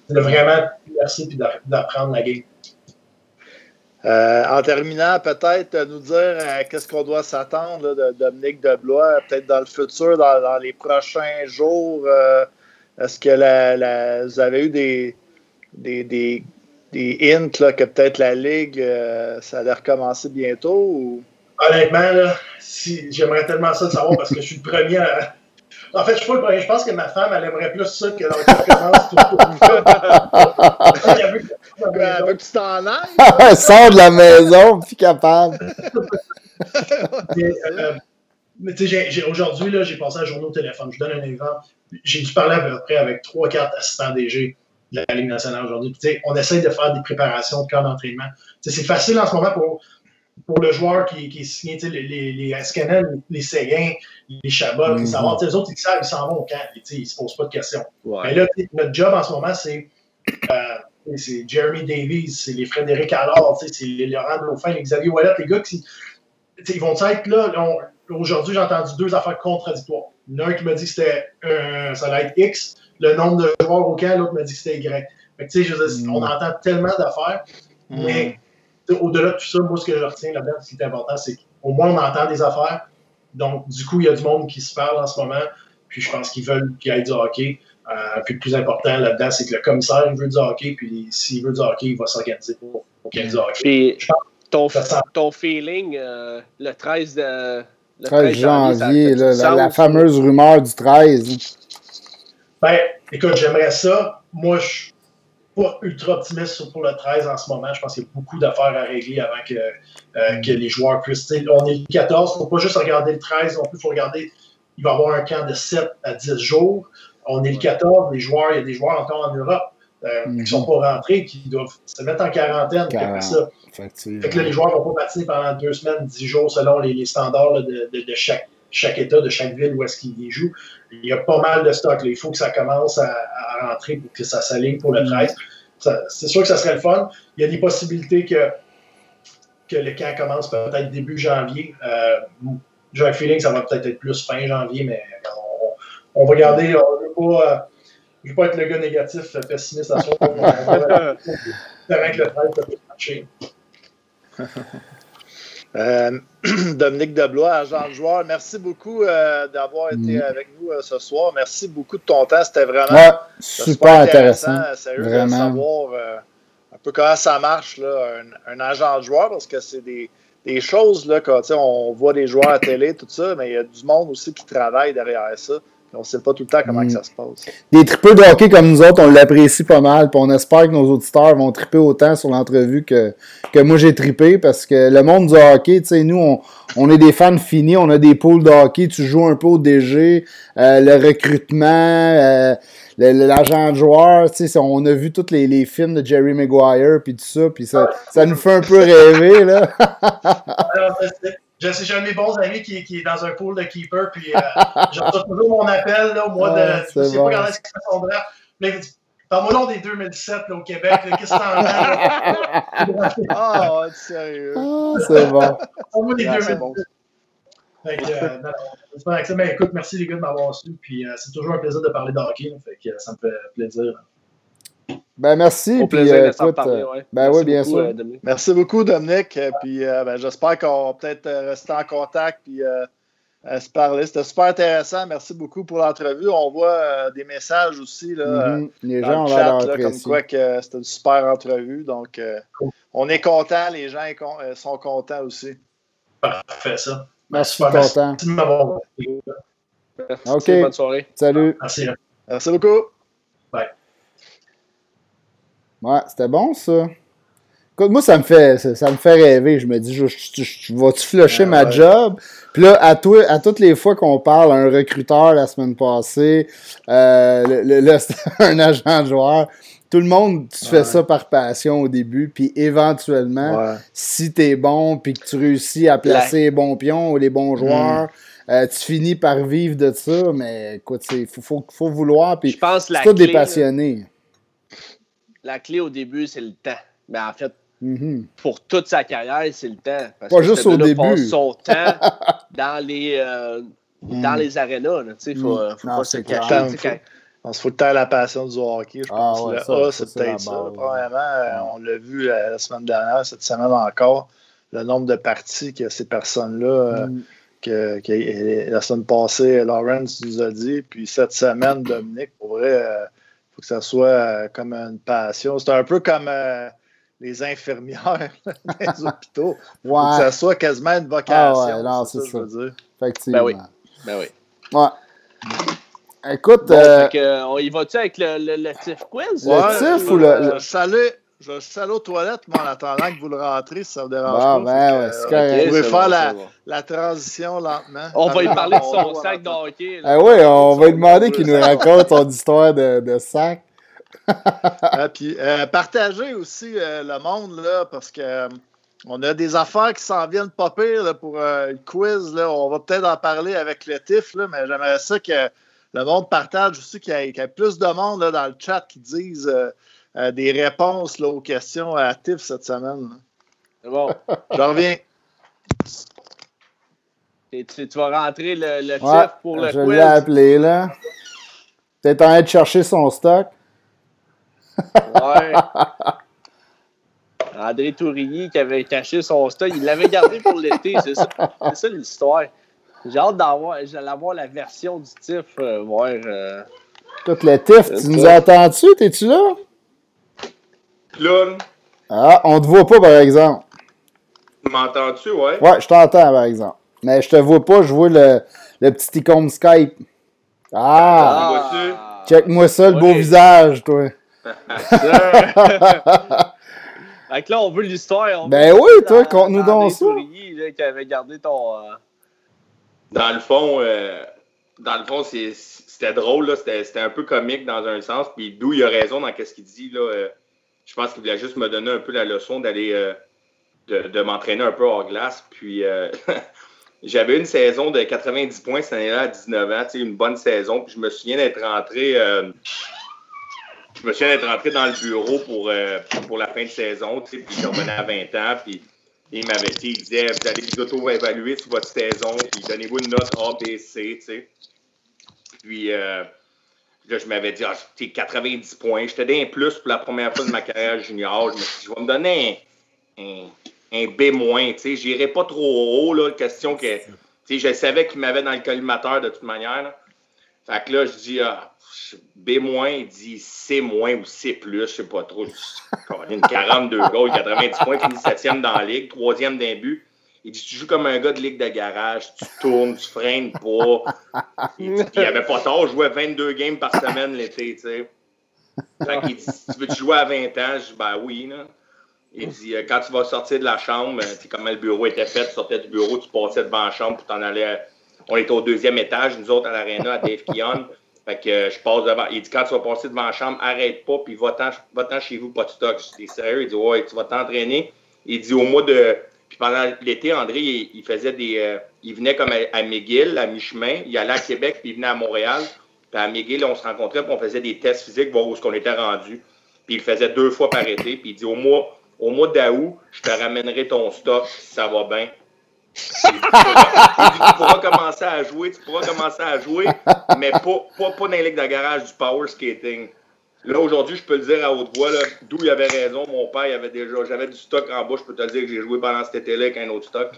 de, vraiment merci puis d'apprendre la game. Euh, en terminant, peut-être nous dire euh, qu'est-ce qu'on doit s'attendre de Dominique Deblois, peut-être dans le futur, dans, les prochains jours. Euh, est-ce que la, vous avez eu des, des, des, des hints là, que peut-être la Ligue, ça allait recommencer bientôt? Ou? Honnêtement, là, si, j'aimerais tellement ça de savoir parce que je suis le premier à, en fait, je, pas, je pense que ma femme, elle aimerait plus ça que l'on commence tout. Elle veut que tu t'en ailles. Sors de la maison, plus capable. Euh, mais tu sais, aujourd'hui, j'ai passé la journée au téléphone. Je donne un exemple. J'ai dû parler à peu près avec 3-4 assistants DG de la Ligue nationale aujourd'hui. On essaie de faire des préparations de camp d'entraînement. C'est facile en ce moment pour pour le joueur qui, qui est signé, les, les, les les Séguins, les Chabot, mm -hmm. les autres, ils savent, ils s'en vont au camp, ils ne se posent pas de questions. Mais là, notre job en ce moment, c'est euh, Jeremy Davies, c'est les Frédéric Allard, c'est les Laurent Dauphin, les Xavier Wallet, les gars qui ils vont être là. Aujourd'hui, j'ai entendu deux affaires contradictoires. L'un qui m'a dit que c'était euh, ça allait être X, le nombre de joueurs au camp, l'autre m'a dit que c'était Y. Fait que, je veux dire, On mm. entend tellement d'affaires, mm. mais au-delà de tout ça, moi, ce que je retiens là-dedans, ce qui est important, c'est qu'au moins, on entend des affaires. Donc, du coup, il y a du monde qui se parle en ce moment. Puis, je pense qu'ils veulent qu'il y ait du hockey. Euh, puis, le plus important là-dedans, c'est que le commissaire, il veut du hockey. Puis, s'il veut du hockey, il va s'organiser pour, qu'il y ait du hockey. Puis, ton, ton feeling, euh, le 13, de, le 13 janvier, la, fameuse rumeur du 13. Ben, écoute, j'aimerais ça. Moi, je pas ultra optimiste pour le 13 en ce moment. Je pense qu'il y a beaucoup d'affaires à régler avant que, euh, mm. que les joueurs puissent. On est le 14, il ne faut pas juste regarder le 13, non plus, il faut regarder. Il va y avoir un camp de 7 à 10 jours. On est le 14, les joueurs, il y a des joueurs encore en Europe euh, qui ne sont mm-hmm. pas rentrés, qui doivent se mettre en quarantaine. ça. Fait que là, les joueurs ne vont pas patiner pendant deux semaines, 10 jours selon les, standards de, de, de, chaque, chaque État, de chaque ville où est-ce qu'ils jouent. Il y a pas mal de stock. Il faut que ça commence à, rentrer pour que ça s'aligne pour le 13. Mm. C'est sûr que ça serait le fun. Il y a des possibilités que, que le camp commence peut-être début janvier. Euh, J'ai un feeling que ça va peut-être être plus fin janvier, mais on, va garder. On ne pas, veux pas être le gars négatif, pessimiste à soi. avec le 13, ça peut marcher. Euh, Dominique Deblois, agent de joueur, merci beaucoup euh, d'avoir été Mm. avec nous euh, ce soir. Merci beaucoup de ton temps. C'était vraiment Ouais, super intéressant. Sérieux, Vraiment. de savoir euh, un peu comment ça marche, là, un, un agent de joueur, parce que c'est des, des choses, là, quand, tu sais, on voit des joueurs à télé, tout ça, mais il y a du monde aussi qui travaille derrière ça. On ne sait pas tout le temps comment Mm. que ça se passe. Des tripeux de hockey comme nous autres, on l'apprécie pas mal. Puis on espère que nos auditeurs vont triper autant sur l'entrevue que, que moi j'ai trippé. Parce que le monde du hockey, tu sais, nous, on, on est des fans finis, on a des poules de hockey, tu joues un peu au DG, euh, le recrutement, euh, l'agent de joueur, tu sais, on a vu tous les, les films de Jerry Maguire, puis tout ça, puis ça, ça nous fait un peu rêver, là. J'ai un de mes bons amis qui, qui est dans un pool de keeper, puis euh, je reçois toujours mon appel là, au mois Ah, de. c'est Je sais bon. pas quand est-ce qu'il son draft. Me dit Parle-moi donc des 2017 là, au Québec, qu'est-ce que t'en penses? Ah, sérieux. Ah, c'est bon. Parle-moi des Ah, 2017. c'est bon. Fait que, euh, non, mais écoute, merci les gars de m'avoir su, puis euh, c'est toujours un plaisir de parler de hockey, fait que euh, ça me fait plaisir. Ben merci. Au puis, plaisir euh, de s'en écoute, parler, euh, ouais. Ben Merci oui, bien beaucoup, sûr. euh, Dominique. Merci beaucoup, Dominique. Puis euh, ben, j'espère qu'on va peut-être rester en contact puis se parler. C'était super intéressant. Merci beaucoup pour l'entrevue. On voit euh, des messages aussi là, Mhm. Les dans gens ont le chat, là, comme quoi que c'était une super entrevue. Donc, euh, on est content. Les gens sont contents aussi. Parfait, ça. Merci, Super, merci. content. Merci de m'avoir. Ok. bonne soirée. Salut. Merci. Merci beaucoup. Ouais, c'était bon, ça. Écoute, moi, ça me fait, ça, ça me fait rêver. Je me dis, je, je, je- vas-tu flusher Ah, ma ouais. job? Puis là, à, toi, à toutes les fois qu'on parle à un recruteur la semaine passée, euh, le, le- le- un agent de joueur, tout le monde, tu fais ça par passion au début, puis éventuellement, Ouais. si t'es bon, puis que tu réussis à placer les bons pions ou les bons joueurs, euh, tu finis par vivre de ça, mais écoute, il faut, faut, faut vouloir, puis c'est tous des là, passionnés. La clé au début, c'est le temps. Mais en fait, Mhm. pour toute sa carrière, c'est le temps. Parce Pas que juste au début. passe son temps dans les, euh, dans Mm. les arénas. là. Tu sais, faut, Mm. faut Non, pas se c'est clair. cacher. On se fout de la passion du hockey. Je Ah, pense ouais, le ça, A, c'est peut-être ça. Premièrement, euh, on l'a vu euh, la semaine dernière, cette semaine encore, le nombre de parties que ces personnes-là, euh, Mm. que, que- la semaine passée, Lawrence nous a dit, puis cette semaine, Dominique, pour vrai, il faut que ça soit euh, comme une passion. C'est un peu comme euh, les infirmières dans les hôpitaux. Faut que ça soit quasiment une vocation. Ah ouais, non, c'est ça, que je veux dire. effectivement. Ben oui. Ben oui. Ouais. Écoute, Bon, euh, fait que, on y va-tu avec le, le, le TIF quiz? Le tif ou le- le- Je je salais aux toilettes, moi, en attendant que vous le rentrez, si ça vous dérange Bon, pas. ben Fait que, ouais, c'est vous pouvez faire bon, la, bon. la transition lentement. On va y Avant parler de son sac de l'entendre. hockey. là. ah ouais, on va lui demander qu'il nous raconte son histoire de, de sac. Ah, puis, euh, partagez aussi euh, le monde, là, parce que euh, on a des affaires qui s'en viennent pas pire là, pour euh, le quiz. Là. On va peut-être en parler avec le TIF, là, mais j'aimerais ça que le monde partage aussi, qu'il y, ait- qu'il y ait plus de monde là, dans le chat qui disent euh, euh, des réponses là, aux questions à TIF cette semaine. C'est bon. Je reviens. Et tu, tu vas rentrer le, le Ouais, TIF pour le je quiz. l'ai appelé, là. Peut-être en train de chercher son stock. Ouais. André Tourilly qui avait caché son stock, il l'avait gardé pour l'été, c'est ça, c'est ça l'histoire. J'ai hâte d'avoir, d'avoir la version du TIF, euh, voir. euh, Écoute, le TIF, tu nous ça. entends-tu? T'es-tu là? Là, Ah, on te voit pas, par exemple. m'entends-tu, ouais? Ouais, je t'entends, par exemple. Mais je te vois pas, je vois le, le petit icône Skype. Ah! Check-moi ça, le beau Ouais. visage, toi. fait que là, on veut l'histoire. Ben veut oui, toi, conte-nous donc ça. Là, qui avait gardé ton. euh, Dans le fond, euh, dans le fond, c'est- c'était drôle, là, c'était c'était un peu comique dans un sens, puis d'où il a raison dans ce qu'il dit, là. euh, je pense qu'il voulait juste me donner un peu la leçon d'aller, euh, de, m'entraîner un peu hors glace, puis euh, j'avais une saison de 90 points cette année-là à 19 ans, une bonne saison, puis je me souviens d'être rentré, euh, je me souviens d'être rentré dans le bureau pour, pour la fin de saison, puis je revenais à 20 ans, puis il m'avait dit, il disait, vous allez vous auto-évaluer sur votre saison, puis donnez-vous une note A, B, C, tu sais. Puis là, je m'avais dit, ah, t'es 90 points. J'étais d'un plus pour la première fois de ma carrière junior. Je me suis dit, je vais me donner un, un- un B-. Je n'irai pas trop haut, là, question que je savais qu'il m'avait dans le collimateur de toute manière. Fait que là, je dis ah, B-, il dit C- ou C+, je sais pas trop. Une 42 goals, 90 points, finit 7e dans la ligue, 3e d'un but. Il dit Tu joues comme un gars de ligue de garage, tu tournes, tu freines pas. Il dit, avait pas tort, je jouais 22 games par semaine l'été, tu sais. Fait qu'il dit Tu veux-tu jouer à 20 ans Je dis Ben oui, là. Il dit euh, Quand tu vas sortir de la chambre, tu comment le bureau était fait, tu sortais du bureau, tu passais devant la chambre pour t'en aller. On était au deuxième étage, nous autres à l'aréna, à Dave Keon. Fait que euh, je passe devant. Il dit quand tu vas passer devant la chambre, arrête pas, puis va-t'en chez vous, pas de stock. Je dis sérieux? Il dit ouais, tu vas t'entraîner. Il dit au mois de. Pendant l'été, André, il, faisait des. Euh, il venait comme à, McGill, à mi-chemin. Il allait à Québec, puis il venait à Montréal. Puis à McGill, on se rencontrait, puis on faisait des tests physiques, voir où est-ce qu'on était rendu. Puis il faisait deux fois par été. Puis il dit au mois, au mois d'août, je te ramènerai ton stock si ça va bien tu pourras commencer à jouer, tu pourras commencer à jouer, mais pas, pas, pas dans les ligues de garage du power skating. Là, aujourd'hui, je peux le dire à haute voix, d'où il avait raison. Mon père, il avait déjà, j'avais du stock en bas. Je peux te le dire que j'ai joué pendant cet été-là avec un autre stock.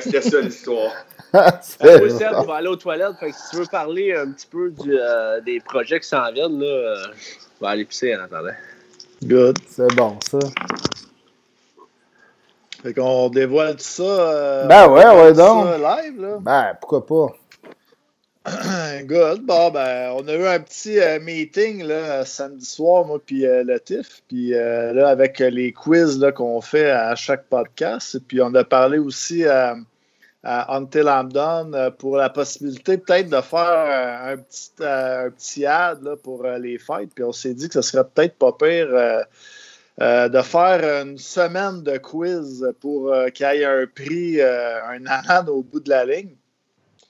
c'était ça l'histoire. Oui, Seb, tu vas aller aux toilettes. si tu veux parler un petit peu du, euh, des projets qui s'en viennent, là, euh, je vais aller pisser en attendant. Good. C'est bon, ça. Fait qu'on dévoile tout ça. Euh, ben ouais, ouais, donc. live, là. Ben, pourquoi pas? Good. Bon, ben, on a eu un petit euh, meeting là, samedi soir, moi, puis euh, le TIF. Puis là, avec les quiz qu'on fait à chaque podcast. Puis on a parlé aussi à, Until pour la possibilité peut-être de faire un petit, ad là, pour les fêtes. Puis on s'est dit que ce serait peut-être pas pire euh, de faire une semaine de quiz pour euh, qu'il y ait un prix, euh, un âne au bout de la ligne.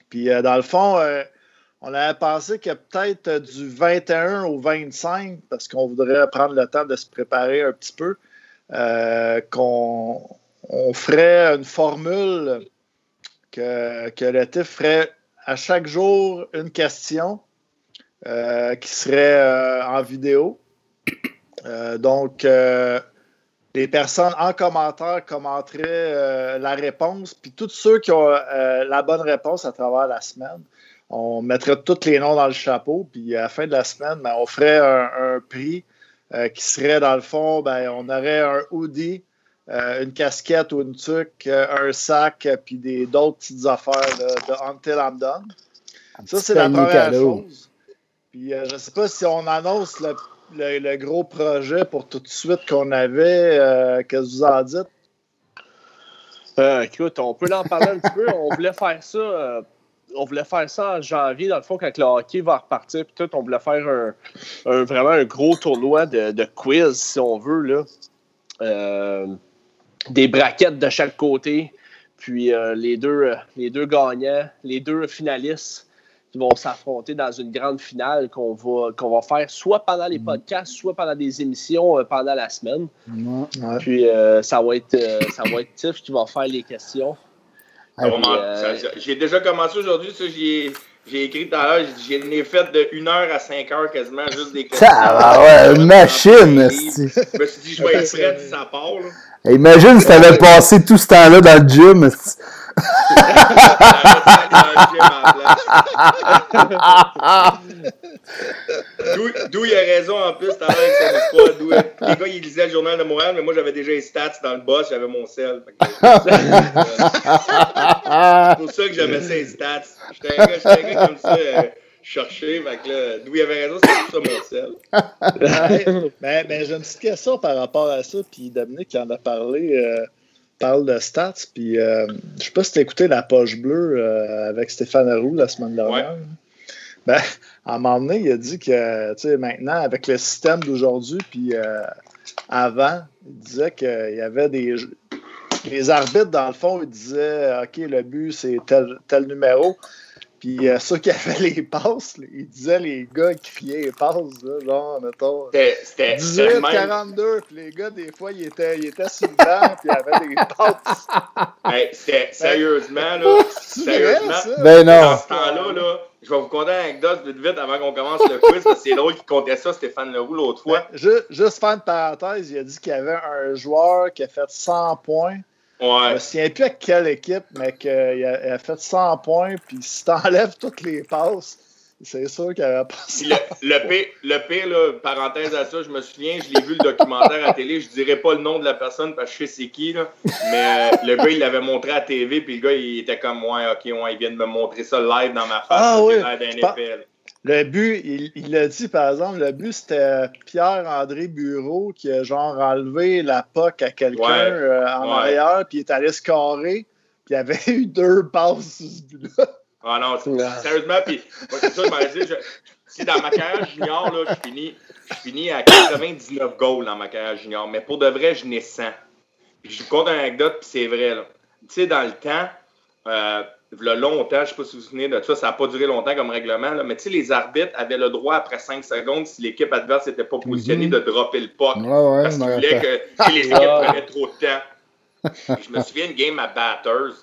Puis, dans le fond, on avait pensé que peut-être du 21 au 25, parce qu'on voudrait prendre le temps de se préparer un petit peu, qu'on on ferait une formule que, que le TIF ferait à chaque jour une question qui serait en vidéo. Euh, donc, euh, les personnes en commentaire commenteraient euh, la réponse, puis tous ceux qui ont la bonne réponse à travers la semaine, on mettrait tous les noms dans le chapeau, puis à la fin de la semaine, ben, on ferait un, prix qui serait, dans le fond, ben, on aurait un hoodie, une casquette ou une tuque, un sac, puis d'autres petites affaires de Until I'm Done. Ça, c'est la première chose. Puis je ne sais pas si on annonce le le, gros projet pour tout de suite qu'on avait. Euh, qu'est-ce que vous en dites? Euh, écoute, on peut en parler un petit peu. On voulait faire ça. Euh, on voulait faire ça en janvier, dans le fond, quand le hockey va repartir. Puis tout, on voulait faire un, vraiment un gros tournoi de, quiz, si on veut. Là. des braquettes de chaque côté. Puis les, deux, les deux gagnants, les deux finalistes qui vont s'affronter dans une grande finale qu'on va, qu'on va faire soit pendant les mm. podcasts, soit pendant des émissions euh, pendant la semaine. Puis euh, ça va être euh, ça va être Tiff qui va faire les questions. J'ai déjà commencé aujourd'hui, j'ai écrit tout à l'heure, j'ai fait de 1h à 5h quasiment, juste des questions. Ah ouais, une machine! Je me suis dit, je vais être prêt si ça part. Imagine si t'avais passé tout ce temps-là dans le gym. D'où il a raison en plus, t'as avec son histoire. D'où les gars, ils lisaient le journal de Montréal, mais moi j'avais déjà les stats dans le boss, j'avais mon sel. C'est pour ça que j'aimais ces stats. J'étais un, gars comme ça. Euh, chercher. d'où il avait raison, c'est pour ça mon sel. ben, ben, j'ai une petite question par rapport à ça. Puis Dominique en a parlé. Euh, parle de stats. Puis, euh, je sais pas si tu as écouté la poche bleue euh, avec Stéphane Roux la semaine dernière. Ben, à un moment donné, il a dit que, maintenant, avec le système d'aujourd'hui, puis euh, avant, il disait qu'il y avait des. Les arbitres, dans le fond, ils disaient OK, le but, c'est tel, tel numéro. Puis euh, ceux qui avaient les passes, là, ils disaient les gars criaient les passes, là, genre, mettons. C'était- C'était c'était le même. 18-42, puis les gars, des fois, ils étaient, ils étaient sur le banc, puis ils avaient des passes. Hey, c'était- sérieusement, là. Vrai, Sérieusement. ça? Ben Dans non. ce temps-là, là, je vais vous conter une anecdote vite vite avant qu'on commence le quiz, parce que c'est drôle qu'il comptait ça, Stéphane Leroux, l'autre fois. Ouais, ju- juste faire une parenthèse, il a dit qu'il y avait un joueur qui a fait 100 points. Je Ouais. me souviens plus à quelle équipe, mais qu'il a, fait 100 points. Puis si t'enlèves toutes les passes, c'est sûr qu'il avait pas le, le pire, le pire là, parenthèse à ça, je me souviens, je l'ai vu le documentaire à télé, je dirais pas le nom de la personne parce que je sais c'est qui, là, mais euh, le gars, il l'avait montré à TV, puis le gars, il était comme, ouais, ok, ouais, il vient de me montrer ça live dans ma face, Ah oui, d'un je NFL. Le but, il il l'a dit par exemple, le but c'était Pierre-André Bureau qui a genre enlevé la POC à quelqu'un Ouais. euh, en Ouais. arrière, puis il est allé scorer, puis il y avait eu deux passes sur ce but-là. Ah non, c'est- Ouais. sérieusement, puis moi, c'est ça, je m'avais dit, je- c'est dans ma carrière junior, là, je finis, je finis à 99 goals dans ma carrière junior, mais pour de vrai, je n'ai 100. Puis je vous conte une anecdote, puis c'est vrai, là. Tu sais, dans le temps, euh, le longtemps, je ne sais pas si vous vous souvenez de ça, ça n'a pas duré longtemps comme règlement, là, mais tu sais, les arbitres avaient le droit, après 5 secondes, si l'équipe adverse n'était pas positionnée, Mhm. de dropper le puck. Ouais, ouais, Parce qu'ils voulaient que les équipes Ah. prenaient trop de temps. Je me souviens d'une game à Batters.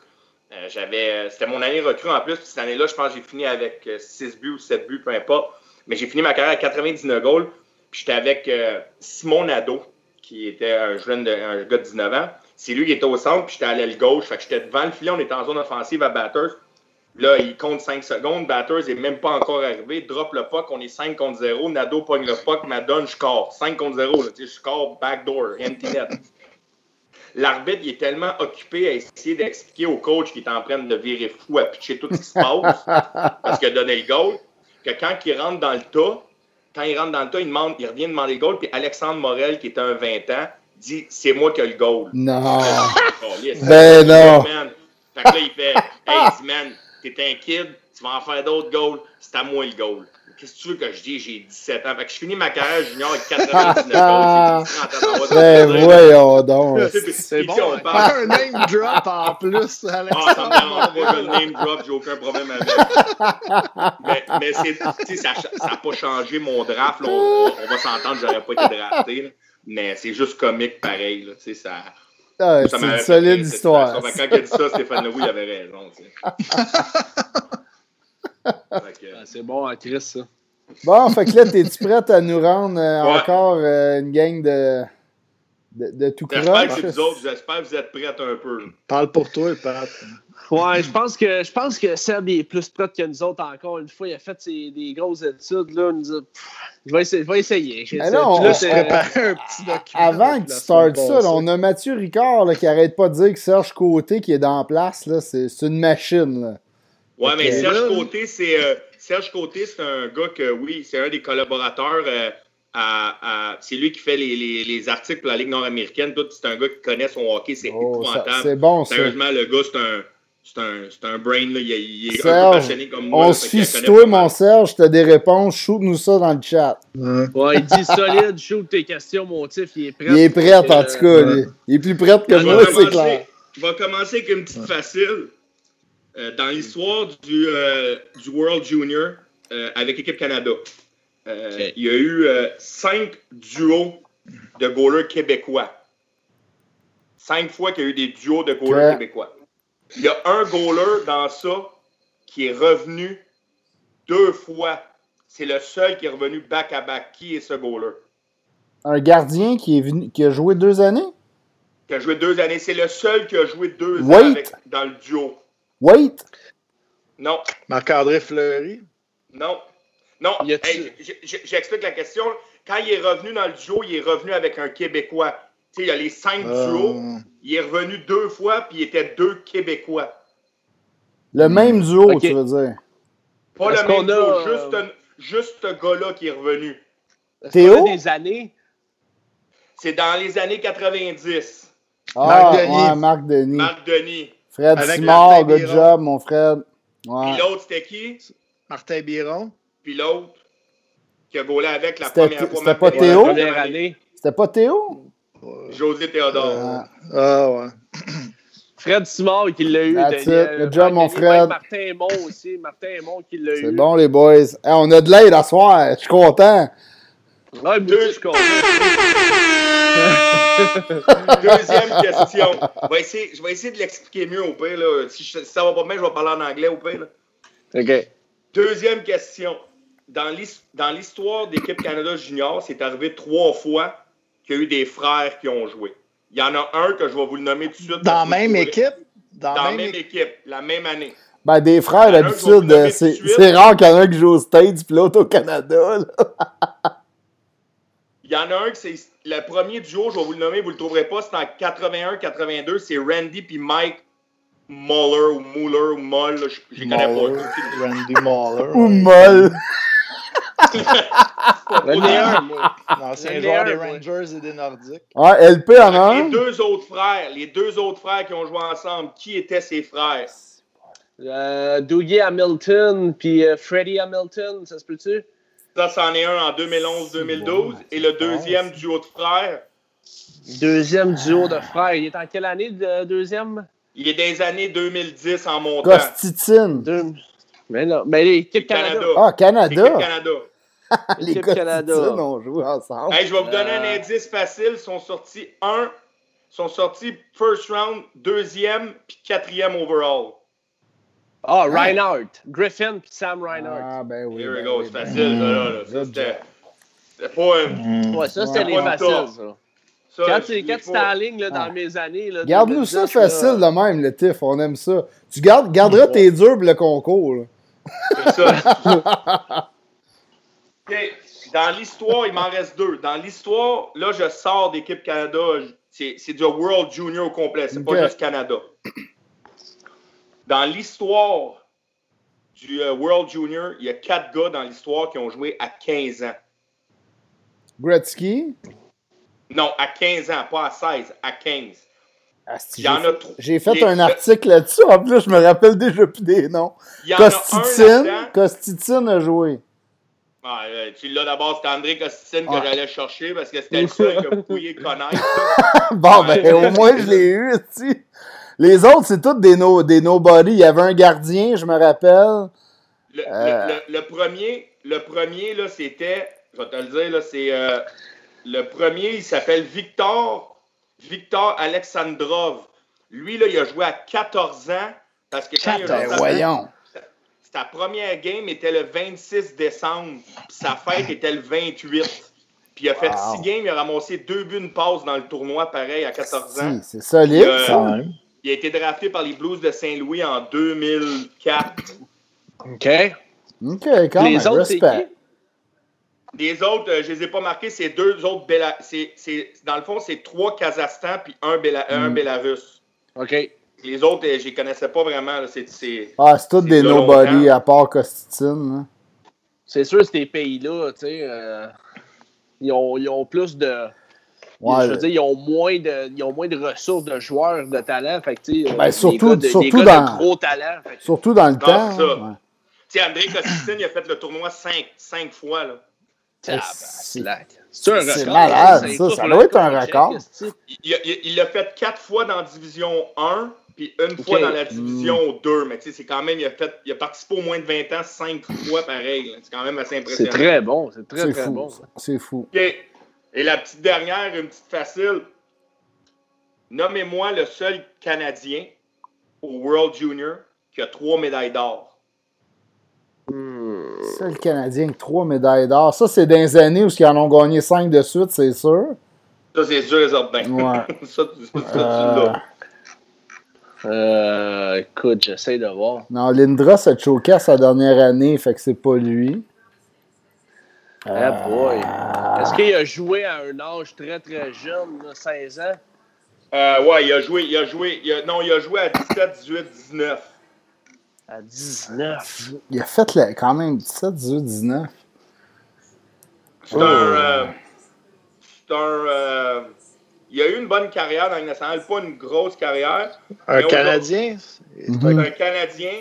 Euh, j'avais, euh, c'était mon année recrue en plus. Puis cette année-là, je pense que j'ai fini avec 6 buts ou 7 buts, peu importe. Mais j'ai fini ma carrière à 99 goals. Puis j'étais avec euh, Simon Nadeau, qui était un jeune de, un gars de 19 ans. C'est lui qui était au centre, puis j'étais à l'aile gauche. Fait que j'étais devant le filet, on était en zone offensive à Batters. Là, il compte 5 secondes. Batters n'est même pas encore arrivé. Drop le puck, on est 5 contre 0. Nadeau pogne le puck, m'adonne, je score. 5 contre 0. Là, je score backdoor, empty net. L'arbitre, il est tellement occupé à essayer d'expliquer au coach qui est en train de virer fou, à pitcher tout ce qui se passe, parce qu'il a donné le goal, que quand il rentre dans le tas, quand il rentre dans le tas, il revient demander le goal, puis Alexandre Morel, qui est un 20 ans, dit C'est moi qui ai le goal. Non. Ben non. Fait que là, il fait Hey, il dit, man, t'es un kid, tu vas en faire d'autres goals, c'est à moi le goal. Qu'est-ce que tu veux que je dise? J'ai 17 ans. Fait que je finis ma carrière junior avec 99 goals. J'ai 30 ans, on va Ben voyons donc. C'est bon. on parle- Un name drop en plus, Ah, ça me dérange pas, je le name drop, j'ai aucun problème avec. mais mais c'est, tu sais, ça n'a pas changé mon draft. là. on, on va s'entendre, j'aurais pas été drafté. là. Mais c'est juste comique pareil. Là, tu sais, ça, Ah, ça c'est une fait solide histoire. Quand il a dit ça, Stéphane Leroux, il avait raison. tu sais. Ah, c'est bon, hein, Chris, ça. Bon, fait que là, t'es-tu prête à nous rendre euh, Ouais. encore euh, une gang de, de, de tout J'espère que croche? c'est vous autres, j'espère que vous êtes prêts un peu. Parle pour toi, Pat. Ouais, je pense que je pense que Seb est plus prêt que nous autres encore une fois. Il a fait ses, des grosses études. Là, il nous a- Pff, je, vais essayer, je vais essayer. Je- Mais là, on- là, se préparait un petit document. Avant que tu startes ça, là, on a Mathieu Ricard là, qui arrête pas de dire que Serge Côté qui est dans la place, là, c'est c'est une machine. Là. Ouais, mais. Serge Côté, c'est euh, Serge Côté, c'est un gars que oui, c'est un des collaborateurs. euh, c'est lui qui fait les, les, les articles pour la Ligue nord-américaine. Tout, c'est un gars qui connaît son hockey, c'est Oh, épouvantable. c'est bon ça. Sérieusement, le gars, c'est un, c'est un, c'est un brain. Là. Il, il est un Serge, peu passionné comme moi. On connaît toi, mon Serge, t'as des réponses, shoot-nous ça dans le chat. Ouais. Ouais, il dit solide, shoot tes questions, mon tif, il est prêt. Il est prêt, en tout cas. Il est plus prêt que moi, c'est clair. Je vais commencer avec une petite facile. Euh, dans l'histoire du, euh, du World Junior euh, avec l'équipe Canada, euh, il y a eu euh, cinq duos de goalers québécois. Cinq fois qu'il y a eu des duos de goalers québécois. Il y a un goaler dans ça qui est revenu deux fois. C'est le seul qui est revenu back-à-back. Qui est ce goaler? Un gardien qui, est venu, qui a joué deux années? Qui a joué deux années. C'est le seul qui a joué deux Wait. ans avec- dans le duo. Wait! Non. Marc-André Fleury? Non. Non. Hey, J'explique la question. Quand il est revenu dans le duo, il est revenu avec un Québécois. Tu sais, il y a les cinq duos. Euh, Il est revenu deux fois, puis il était deux Québécois. Le même duo, tu veux dire? Pas le même a, duo, euh, juste, un- juste ce gars-là qui est revenu. Théo? des années? C'est dans les années 90. Ah, Marc Denis. ouais, Marc Denis. Marc Denis. Fred Avec Simard, good job, mon Fred. Puis Ouais. l'autre, c'était qui? Martin Biron. Puis l'autre, qui a gaulé avec la C'était- première fois. c'était pas Théo? C'était pas Théo? José Théodore. Ah. Ah ouais. Fred Simard qui l'a eu. That's Daniel. it. Good job, mon Même Fred. Martin Aymon aussi. Martin Aymon qui l'a eu. C'est bon, les boys. Hey, on a de l'aide à soir. Je suis content. Ouais, aussi, je suis content. Deuxième question. Je vais essayer, je vais essayer de l'expliquer mieux au pire. Là. Si, je- si ça va pas bien, je vais parler en anglais au pire. là. OK. Deuxième question. Dans l'his- dans l'histoire d'équipe Canada Junior, c'est arrivé trois fois qu'il y a eu des frères qui ont joué. Il y en a un que je vais vous le nommer tout de suite. Dans la même équipe? Dans la même équipe, la même année. Ben, des frères, d'habitude, c'est rare qu'il y en a un qui joue aux States puis l'autre au Canada. Il y en a un que c'est le premier duo, je vais vous le nommer, vous le trouverez pas, c'est en 81-82, c'est Randy puis Mike Muller ou Muller ou Moll, je les connais pas. Randy Muller. Ou ouais. J'en ai un, moi. L'ancien joueur un, des moi. Rangers et des Nordiques. Ouais, LP en a Les deux autres frères, les deux autres frères qui ont joué ensemble, qui étaient ces frères? Euh, Dougie Hamilton puis euh, Freddie Hamilton, ça se peut-tu? Ça, c'en est un en 2011-2012. Et le deuxième duo de frères, Deuxième duo de frères. Il est en quelle année, le deuxième? il est des années 2010 en montant. Costitine. Deux... Mais non, mais l'équipe Canada. Canada. Ah. Canada. Les L'équipe Canada. Ont joué ensemble. Hey, je vais vous donner un Euh. indice facile. Ils sont sortis un, sont sortis first round, deuxième, puis quatrième overall. Ah, Reinhardt. Griffin puis Sam Reinhardt. Ah, ben oui. Here we ben go, oui, c'est ben facile, ça, là. là. C'était. pas un. Ouais, ça, Ouais, c'était les ouais. faciles, ça. Ça, Quand tu quand tu en ligne là, dans Ah. mes années. là, Garde-nous ça 2010, là, facile de même, le TIF. On aime ça. Tu gardes, garderas tes durs pour le concours. là. C'est ça. Dans l'histoire, il m'en reste deux. Dans l'histoire, là, je sors d'équipe Canada. C'est du World Junior au complet. C'est OK. pas juste Canada. Dans l'histoire du euh, World Junior, il y a quatre gars dans l'histoire qui ont joué à 15 ans. Gretzky? Non, à 15 ans, pas à 16, à 15. Asti, Il y en j'ai fait- un article là-dessus. En plus, je me rappelle déjà plus des noms. A Costitine. Costitine a joué. Ah, euh, tu l'as d'abord, c'était André Costitine que j'allais chercher parce que c'était le seul que vous pouviez connaître. Bon, ben, au moins, je l'ai eu, tu Les autres, c'est tous des, no, des nobody. Il y avait un gardien, je me rappelle. Le, Euh. le- le premier, le premier là, c'était, je vais te le dire, là, c'est euh, le premier, il s'appelle Victor, Victor Alexandrov. Lui, là, il a joué à 14 ans parce que quand il a Ben, voyons. Sa première game était le 26 décembre, puis sa fête était le 28. Puis il a fait Wow. 6 games, il a ramassé deux buts, une passe dans le tournoi, pareil, à 14 ans. C'est solide, Euh, ça. Même. Il a été drafté par les Blues de Saint-Louis en 2004. OK. OK, quand Les même, autres, c'est respect. Les autres, euh, je les ai pas marqués, c'est deux autres Béla... Dans le fond, c'est trois Kazakhstan puis un, Béla... un Mm. Bélarus. OK. Les autres, euh, je les connaissais pas vraiment. là. C'est, c'est... Ah, c'est tous des de nobody à part Costitine. hein. C'est sûr, ces pays-là, tu sais, euh, ils, ont, ils ont plus de. Ouais, je veux dire, ils ont, moins de, ils ont moins de ressources de joueurs de talent. Fait que, tu sais, Ben, des surtout- gars de, des surtout gars dans- de gros talent. Fait que- Surtout dans le Ah, temps. c'est ça. ouais. Tu sais, André Costitine, il a fait le tournoi cinq, cinq fois. Là. C'est- Tabarnak. C'est un record, malade, c'est ça. Ça doit être un check, record. Il, l'a fait quatre fois dans division 1, puis une fois dans la division 2. Mais tu sais, c'est quand même, il a, fait, il a participé au moins de 20 ans cinq fois pareil. C'est quand même assez C'est impressionnant. très bon. C'est très, C'est très fou. bon. C'est fou. OK. Et la petite dernière, une petite facile. Nommez-moi le seul Canadien au World Junior qui a trois médailles d'or. Hmm. Seul Canadien avec trois médailles d'or. Ça, c'est dans les années où ils en ont gagné cinq de suite, c'est sûr. Ça, c'est sûr et certain. Ouais. ça, tu- ça, tu Euh. Euh, écoute, j'essaie de voir. non, Lindros a choqué à sa dernière année, fait que c'est pas lui. Ah boy. Euh, Est-ce qu'il a joué à un âge très très jeune, là, 16 ans? Euh, ouais, il a joué, il a joué, il a- non, il a joué à 17, 18, 19. À 19. Il a fait le- quand même 17, 18, 19. C'est un, euh, c'est un, euh, il a eu une bonne carrière dans la Ligue nationale, pas une grosse carrière. Un Canadien? C'est Mhm. un Canadien.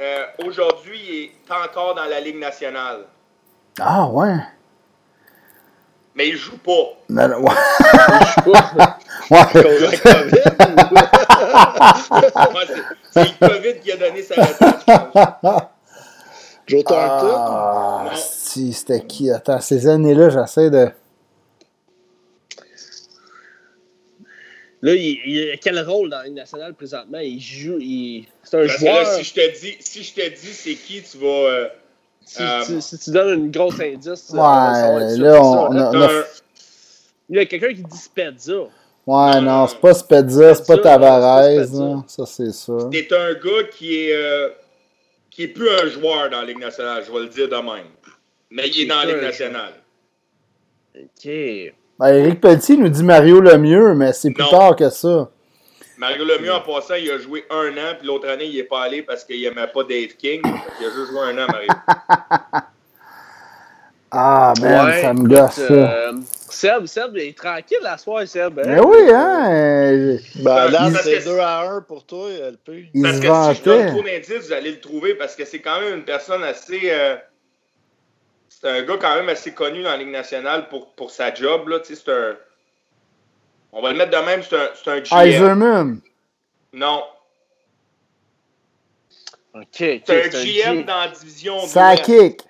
Euh, Aujourd'hui, il est encore dans la Ligue nationale. Ah ouais. mais il joue pas. Non, non, ouais. La COVID. Ouais, c'est- le COVID qui a donné sa pense. Joe Thornton? Ah, si, c'était qui? Attends, ces années-là, j'essaie de. Là, il, il a quel rôle dans la Ligue nationale présentement? Il joue. il- C'est un Parce que là, joueur. si je te dis, si je te dis c'est qui, tu vas. euh, Si, Euh, tu, si tu donnes une grosse indice, Ouais, euh, ça ça, là, c'est on- ça, on a- c'est un- Il y a quelqu'un qui dit Spezza. Ouais, Non, c'est pas Spezza, c'est pas Tavares, c'est non. Ça, c'est sûr. T'es un gars qui est, euh, qui est plus un joueur dans la Ligue nationale, je vais le dire de même. Mais il est dans la Ligue nationale. OK. Ben, Eric Petit nous dit Mario Lemieux, mais c'est plus Non. tard que ça. Mario Lemieux, en passant, il a joué un an, puis l'autre année, il n'est pas allé parce qu'il n'aimait pas Dave King. Il a juste joué un an, Mario. Ah, man, Ouais, ça me gosse, ça. euh, Seb, Seb, il est tranquille la soirée, Seb. hein? Mais oui, hein? Ben, là, Il- c'est 2 à 1 pour toi, LP. Il Parce se que si je donne trop d'indices, vous allez le trouver parce que c'est quand même une personne assez. euh, c'est un gars quand même assez connu dans la Ligue nationale pour, pour sa job. Là. Tu sais, C'est un. On va le mettre de même, c'est un, c'est un GM. Eiserman. Non. OK, OK. C'est un c'est GM G- dans la division de l'Est. Sakic.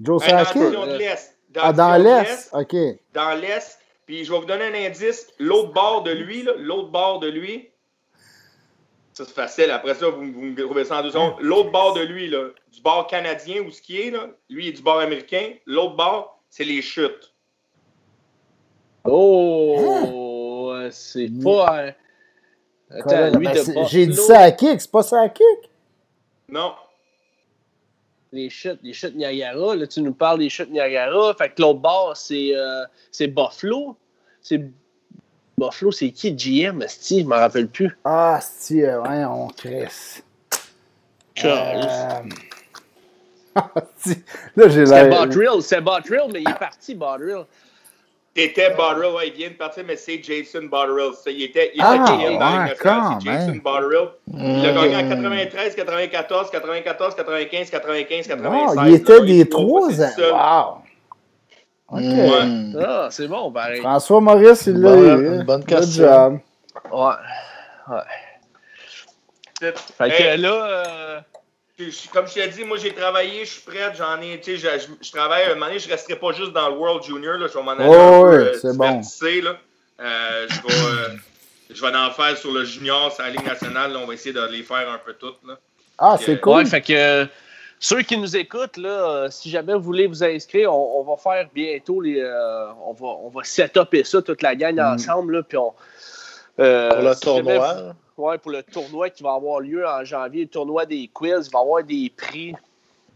Joe Hein, dans la Sakic. division de l'Est. Dans Ah, dans l'Est. OK. Dans l'Est. Puis je vais vous donner un indice. L'autre bord de lui, là, l'autre bord de lui. Ça, c'est facile. Après ça, vous, vous me trouvez ça en deux secondes. L'autre bord de lui, là, du bord canadien ou ce qui est, là, lui, il est du bord américain. L'autre bord, c'est les chutes. Oh, euh, c'est pas. euh, Attends, lui Ben, de c'est- J'ai dit Buffalo, Sakic, c'est pas Sakic. Non. Les chutes, les chutes Niagara. Là, tu nous parles des chutes Niagara. Fait que l'autre bord, c'est euh, c'est Buffalo. C'est Buffalo, c'est qui GM, Esti? Je m'en rappelle plus. Ah, si, euh, ouais, on crisse. Là, j'ai l'air. C'est Bottrill, mais il est parti, Bottrill. T'étais Botterill, ouais, il vient de partir, mais c'est Jason Botterill. Ça, il était, il était Ah, ouais, quand c'est Jason. Botterill. Il a gagné en Mm. 93, 94, 94, 95, 95, 96. Ah, il était des trois ans. Wow. OK. Ah, c'est bon, pareil. François Maurice, il l'a Bonne- eu. une bonne Good question. job. Ouais. C'est- Fait que Hey, là, euh, comme je t'ai dit, moi j'ai travaillé, je suis prêt, j'en ai, tu sais, je, je- je travaille, à un moment donné, je resterai pas juste dans le World Junior, là, je vais m'en aller Oh, un ouais, peu euh, c'est bon. là. Euh, je vais, euh, je vais en faire sur le junior, sur la Ligue nationale, là, on va essayer de les faire un peu toutes, là. Ah, c'est Ouais, cool. ouais, fait que euh, ceux qui nous écoutent, là, euh, si jamais vous voulez vous inscrire, on, on va faire bientôt les. euh, on va, on va set-upper ça, toute la gang ensemble, là, puis on. euh, Pour le si jamais tournoi. vous- ouais, pour le tournoi qui va avoir lieu en janvier, le tournoi des quiz, il va y avoir des prix.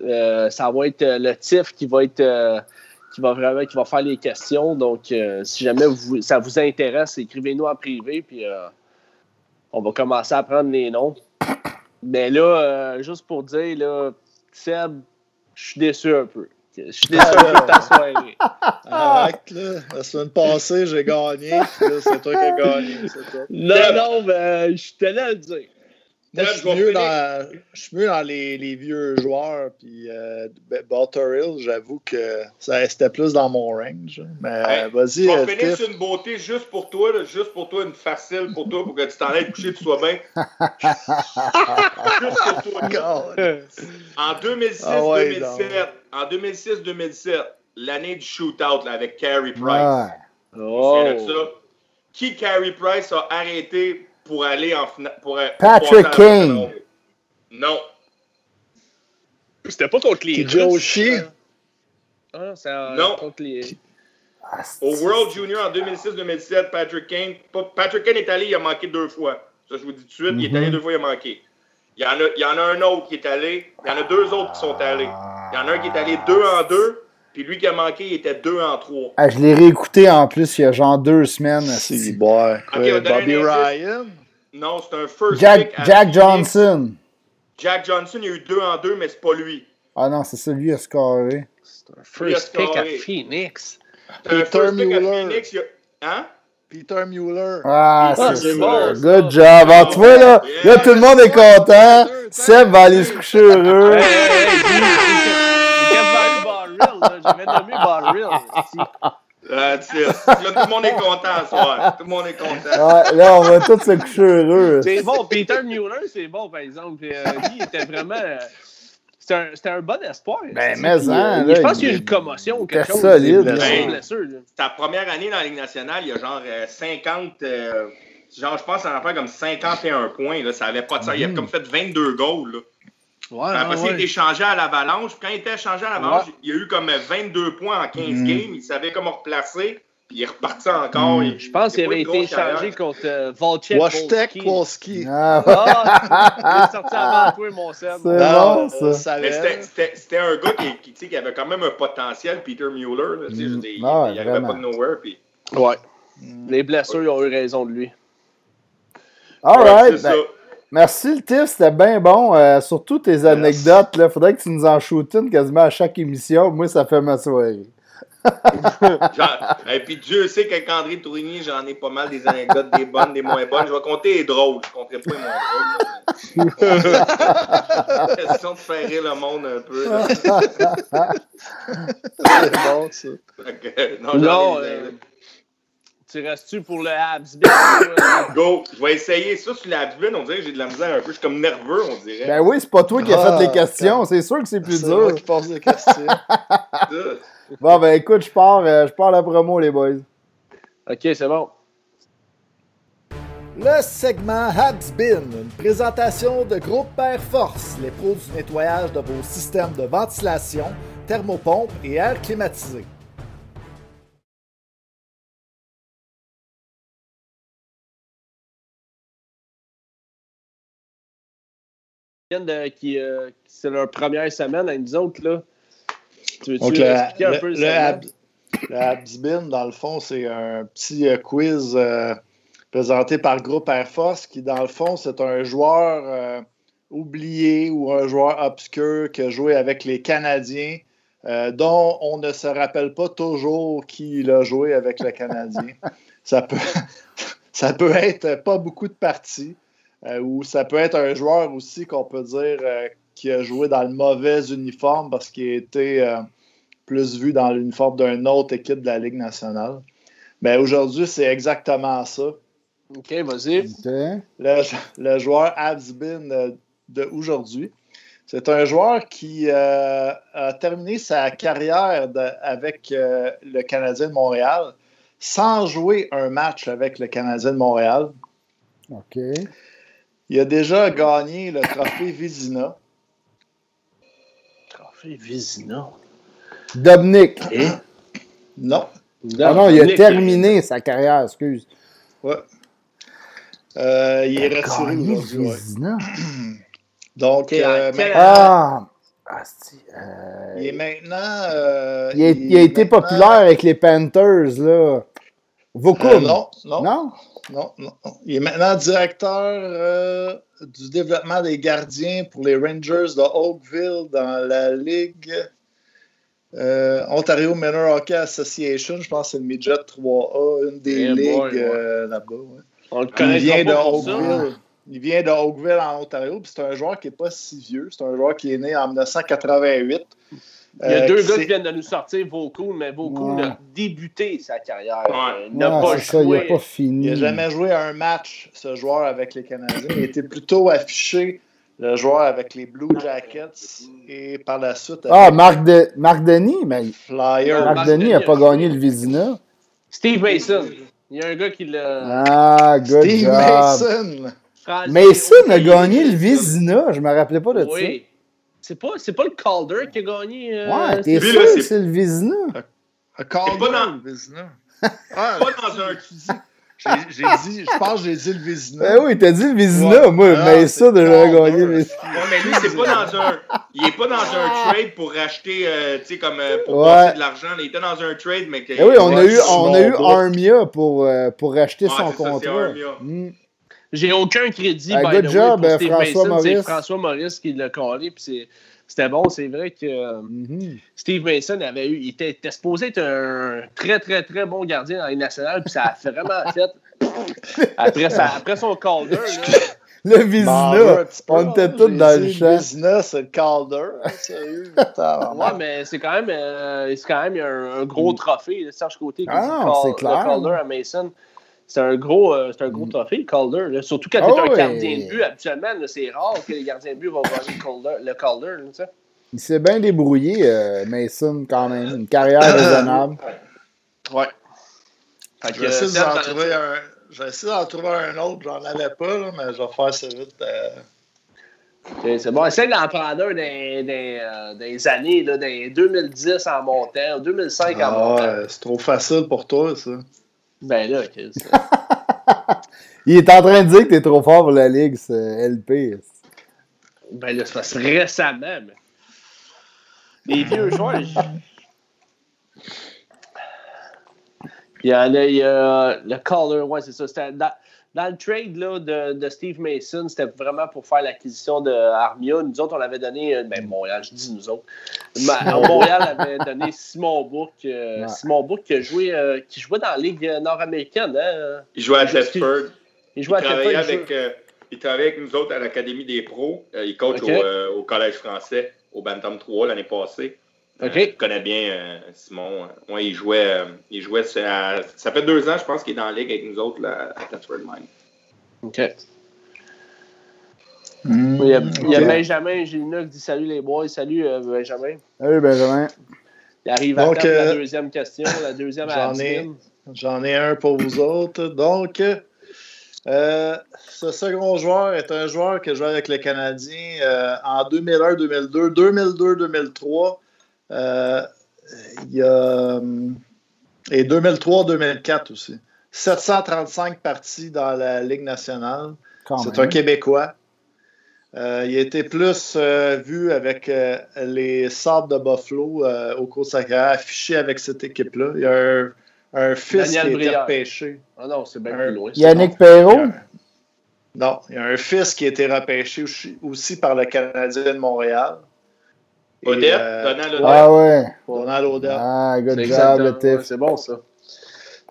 Euh, ça va être le TIF qui va être. qui va vraiment qui va faire les questions. Donc, si jamais vous- ça vous intéresse, écrivez-nous en privé, puis on va commencer à prendre les noms. Mais là, juste pour dire, là, Seb, je suis déçu un peu. Je suis déçu un peu de ta soirée. Arrête, là. La semaine passée, j'ai gagné. puis là, C'est toi qui as gagné. Non, non, mais je tenais à le dire. Moi, je suis mieux finir. dans, je suis mieux dans les, les vieux joueurs. Puis euh, Botterill, j'avoue que ça c'était plus dans mon range. Mais Hey, euh, vas-y, Je euh, vais finir Tiff. sur une beauté juste pour toi, là, juste pour toi, une facile pour toi, pour que tu t'en ailles coucher, tu sois bien. juste pour toi. God. En 2006-2007, Ah ouais, en 2006-2007, l'année du shootout là, avec Carey Price. Ouais. Oh. Qui Carey Price a arrêté pour aller en finale pour, pour Patrick la King. Non. C'était pas contre les Shea. ça. Ah, non, euh, Non. contre les. Au World Junior en 2006-2007, Patrick Kane, Patrick Kane est allé, il a manqué deux fois. Ça, je vous dis tout de suite, il est Mhm. allé deux fois, il a manqué. Il y, en a, il y en a un autre qui est allé, il y en a deux autres qui sont allés. Il y en a un qui est allé deux en deux, puis lui qui a manqué, il était deux en trois. Ah, je l'ai réécouté en plus il y a genre deux semaines. Si, asti. boy. Ok, on va donner Bobby un. Ryan. Non, c'est un first Jack, pick Jack. Johnson. Jack Johnson, il y a eu deux en deux, mais c'est pas lui. Ah non, c'est ça, lui a scoré. C'est un first Il a pick à. Phoenix. C'est un Peter first pick à Mueller. Phoenix, il y a... Hein? Peter Mueller. Ah, Ah, c'est c'est ça. bon. Good job. Alors, tu vois, là, là, tout le monde est content. Seb va aller se coucher heureux. là. J'avais nommé là, tout le monde est content ce soir. Tout le monde est content. Ouais, là, on va tous se coucher heureux. C'est bon. Peter Mueller, c'est bon, par exemple. Puis, euh, lui, il était vraiment. euh, C'était un, bon espoir. Ben, mais euh, hein, je pense qu'il y a une commotion ou quelque chose. solide, blessure, là. Ta première année dans la Ligue nationale, il y a genre euh, 50. euh, genre, je pense que ça en fait comme 51 points. Là, ça avait pas de sens. Il a comme fait 22 goals. Là. Ouais, Après ouais, ça, il a ouais. été échangé à l'Avalanche. Quand il était échangé à l'Avalanche, il y a eu comme 22 points en 15 games. Il savait comment replacer. Puis il est reparti encore. Il- Je pense il qu'il avait été échangé contre euh, Volchek. Washtek. Wolski. Ah, ouais, Ah, il est sorti avant toi, mon Seb. C'est Non, bon, euh, ça. allait. c'était- un gars qui, qui, qui avait quand même un potentiel, Peter Mueller. Là, je dire, il, Ah ouais, il arrivait vraiment. pas de nowhere. Puis, Ouais. Les blessures, ils ont eu raison de lui. All Ouais, right. c'est ben, ça. Merci le tips, c'était bien bon. Euh, surtout tes anecdotes. Il faudrait que tu nous en shootes une quasiment à chaque émission. Moi, ça fait ma soirée. Et puis Dieu sait qu'avec André Tourigny, j'en ai pas mal des anecdotes, des bonnes, des moins bonnes. Je vais compter les drôles. Je compterai pas les moins drôles. Question de faire rire le monde un peu. là. C'est bon, ça. Non, Non, euh. Tu restes-tu pour le Habs? Bill, euh, Go, je vais essayer ça sur la Bibine. On dirait que j'ai de la misère un peu. Je suis comme nerveux, on dirait. Ben oui, c'est pas toi qui as Ah, fait les questions. C'est sûr que c'est plus C'est moi dur. qui pose des questions. Bon, ben écoute, je pars, euh, je pars la promo, les boys. Ok, c'est bon. Le segment Habsbin, une présentation de Groupe Air Force, les pros du nettoyage de vos systèmes de ventilation, thermopompe et air climatisé. De- qui, euh, qui- c'est leur première semaine à nous autres, là. Tu veux-tu Donc, le, expliquer un le- peu le, le le Habsbin, dans le fond, c'est un petit euh, quiz euh, présenté par Groupe Air Force qui, dans le fond, c'est un joueur euh, oublié ou un joueur obscur qui a joué avec les Canadiens, euh, dont on ne se rappelle pas toujours qui il a joué avec le Canadien. ça, peut, ça peut être pas beaucoup de parties, euh, ou ça peut être un joueur aussi qu'on peut dire euh, qui a joué dans le mauvais uniforme parce qu'il a été euh, plus vu dans l'uniforme d'une autre équipe de la Ligue nationale. Mais aujourd'hui, c'est exactement ça. Ok, vas-y. Le, le joueur Absbin euh, de aujourd'hui, c'est un joueur qui euh, a terminé sa carrière de- avec euh, le Canadien de Montréal sans jouer un match avec le Canadien de Montréal. OK. Il a déjà gagné le trophée Vizina. Trophée Vizina. Dominic. Non. Ah non, il a terminé sa carrière, excuse. Ouais. Euh, il est retiré Gagné aujourd'hui. ouais. Vizina. Donc, euh, Ah! Ah, euh, il est maintenant. euh, il, a, il il a est été maintenant- populaire avec les Panthers, là. Vaucoum. Euh, non, non, non, Non? non, Il est maintenant directeur euh, du développement des gardiens pour les Rangers de Oakville dans la Ligue euh, Ontario Minor Hockey Association. Je pense que c'est le Midget 3A, une des Eh ligues ouais. euh, là-bas. ouais. On le Il connaît vient de ça. Oakville. Il vient de Oakville en Ontario. C'est un joueur qui n'est pas si vieux. C'est un joueur qui est né en 1988. Il y a Euh, deux gars qui viennent de nous sortir Vaucoul, mais Vaucoul Ouais. a débuté sa carrière. Ouais. Euh, Il n'a Ouais, pas ça, il joué. n'a pas fini. Il n'a jamais joué un match, ce joueur, avec les Canadiens. Il était plutôt affiché, le joueur avec les Blue Jackets, et par la suite Ah, Marc, de... Marc Denis, mais les Flyers. Marc Marc Denis n'a pas joué. gagné le Vizina. Steve Mason. Il y a un gars qui l'a. Ah, good Steve job. Mason. Mason a gagné le Vizina. Je me rappelais pas de ça. Oui. C'est pas, c'est pas le Calder qui a gagné. euh, Ouais, t'es sûr que c'est- c'est le Vizina? A Calder, pas dans- le Vézina. Ah, Pas dans un. j'ai j'ai dit, je pense que j'ai dit le Vézina. Ben oui, t'as dit le Vizina. Ouais. Moi, Ah, mais c'est ça, de gagné le Vizina. Ouais, mais lui, c'est pas dans un. Il est pas dans un trade pour racheter, euh, tu sais, comme euh, pour Ouais. passer de l'argent. Il était dans un trade, mais que. Eh oui, on a eu, on a eu. Armia pour, euh, pour racheter son c'est ça, c'est contrat. Armia. Hmm. J'ai aucun crédit. Ah, by good the job, way, euh, pour Steve François Mason. C'est Maurice. François Maurice qui l'a collé. Puis c'est- c'était bon. C'est vrai que euh, Mhm. Steve Mason avait eu. Il était, était supposé être un très, très, très bon gardien dans les nationales. Puis ça a vraiment fait. Après, sa- après son Calder, là, Le Vizina. On était tous dans le champ. Le Vizina, c'est le Calder. Hein, ouais, mais c'est quand même, euh, c'est quand même un, gros mm. trophée. Serge Côté qui ah, c'est clair. le Calder à Mason. C'est un gros, euh, c'est un gros mm. trophée, le Calder. Surtout quand tu es oh, un gardien de but. Habituellement, c'est rare que les gardiens de but vont gagner le Calder. Calder il s'est bien débrouillé, euh, Mason, quand même. Une carrière raisonnable. Ouais. Je vais essayer d'en trouver un. J'ai d'en trouver un autre, j'en avais pas, là, mais je vais faire ça vite. Euh... c'est bon. Essaye d'en prendre un des, des, euh, des années, là, des 2010 en montant, 2005 en ah, montant. Ouais, c'est trop facile pour toi, ça. Ben là, Chris. Il est en train de dire que t'es trop fort pour la Ligue, c'est LP. Ben là, ça passe récemment, mais. Les vieux joueurs. Il y a, le, il y a le Caller, ouais, c'est ça. Dans, dans, le trade là, de, de, Steve Mason, c'était vraiment pour faire l'acquisition de Armia. Nous autres, on l'avait donné, euh, ben Montréal, je dis nous autres. Montréal avait donné Simon Bourque. Euh, Simon Bourque qui, joué, euh, qui jouait dans la Ligue nord-américaine. Hein? Il jouait à Thetford. Il jouait à Thetford. Avec, il travaillait avec nous autres à l'Académie des pros. il coach au, au Collège français au Bantam 3 l'année passée. OK. Euh, je connais bien euh, Simon. Ouais, il jouait, euh, il jouait ça fait deux ans, je pense, qu'il est dans la ligue avec nous autres là, à Catford Mine. OK. Hmm, il, y a, il, y a, Benjamin Gilina qui dit Salut les boys, salut Benjamin. Salut Benjamin. Il arrive à la deuxième question, la deuxième J'en ai, j'en ai un pour vous autres. Donc, euh, ce second joueur est un joueur que je joue avec les Canadiens euh, en 2001-2002, 2002-2003. Euh, il y a, et 2003-2004 aussi. 735 parties dans la Ligue nationale. C'est un Québécois. il a été plus vu avec les Sables de Buffalo au cours de sa carrière, affiché avec cette équipe-là. Il y a un un fils qui a été repêché. Ah non, c'est bien plus loin. Yannick Perrault? Non, il y a un fils qui a été repêché aussi par le Canadien de Montréal. Odette, euh, Donald Odette. Ah ouais. Donald Odette. Ah, good job, le TIF. c'est bon, ça.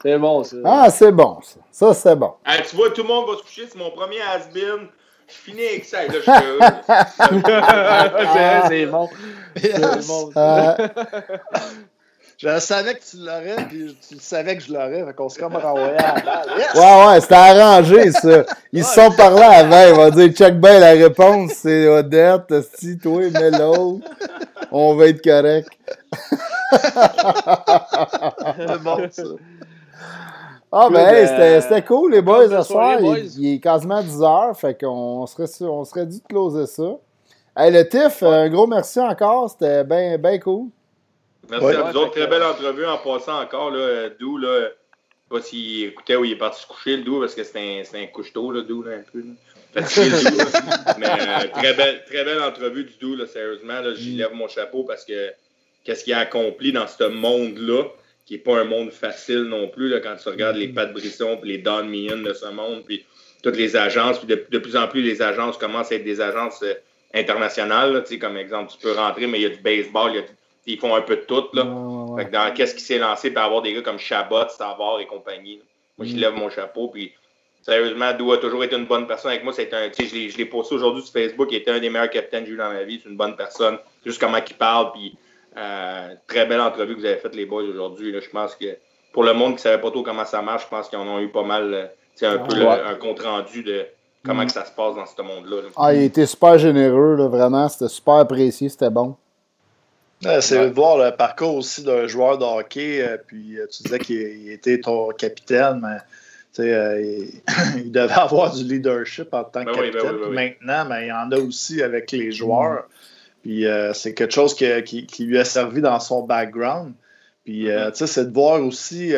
C'est bon, ça. Ah, c'est bon, ça. Ça, c'est bon. tu vois, tout le monde va se coucher. C'est mon premier has-been. Je finis avec ça. Là, je c'est bon. C'est bon. Euh, je savais que tu l'aurais, puis tu savais que je l'aurais. Fait qu'on se comme renvoyé à la Ouais, ouais, c'était arrangé, ça. Ils se sont parlé avant. Ils vont dire check bien la réponse, c'est Odette, si toi, mais l'autre. On va être correct. bon, ça. Ah, ben, hey, c'était cool, les boys, ce soir. Il, est quasiment 10 heures, fait qu'on serait, on serait dû closer ça. Hey, le TIF, un gros merci encore. C'était bien ben cool. Merci à vous autres. Très belle entrevue en passant encore. Là, Dou, là, je sais pas s'il écoutait ou il est parti se coucher, le Dou, parce que c'était un, un couche-tôt, le Dou, là, un peu. Mais euh, très, belle, très belle entrevue du Dou, là, sérieusement. Là, j'y lève mon chapeau parce que qu'est-ce qu'il a accompli dans ce monde-là, qui n'est pas un monde facile non plus, là, quand tu regardes les Pat Brisson puis les Don Meehan de ce monde, puis toutes les agences, puis de, plus en plus les agences commencent à être des agences euh, internationales. Là, comme exemple, tu peux rentrer, mais il y a du baseball, il y a ils font un peu de tout. Là. dans qu'est-ce qui s'est lancé, pour avoir des gars comme Chabot, Savard et compagnie. Moi, je mm. lève mon chapeau. Puis, sérieusement, Dou a toujours été une bonne personne avec moi. C'est un, je l'ai posté aujourd'hui sur Facebook. Il était un des meilleurs capitaines que j'ai eu dans ma vie. C'est une bonne personne. Juste comment il parle. Puis, euh, très belle entrevue que vous avez faite, les boys, aujourd'hui. Je pense que pour le monde qui ne savait pas trop comment ça marche, je pense qu'ils en ont eu pas mal. C'est un peu un compte rendu de comment mm. que ça se passe dans ce monde-là. Ah, il était super généreux, là, vraiment. C'était super apprécié. C'était bon. C'est de voir le parcours aussi d'un joueur de hockey. Euh, puis euh, tu disais qu'il était ton capitaine, mais euh, il, devait avoir du leadership en tant que ben ben capitaine. Maintenant, mais il y en a aussi avec les joueurs. Puis c'est quelque chose qui, lui a servi dans son background. Puis, mm-hmm. tu sais, c'est de voir aussi,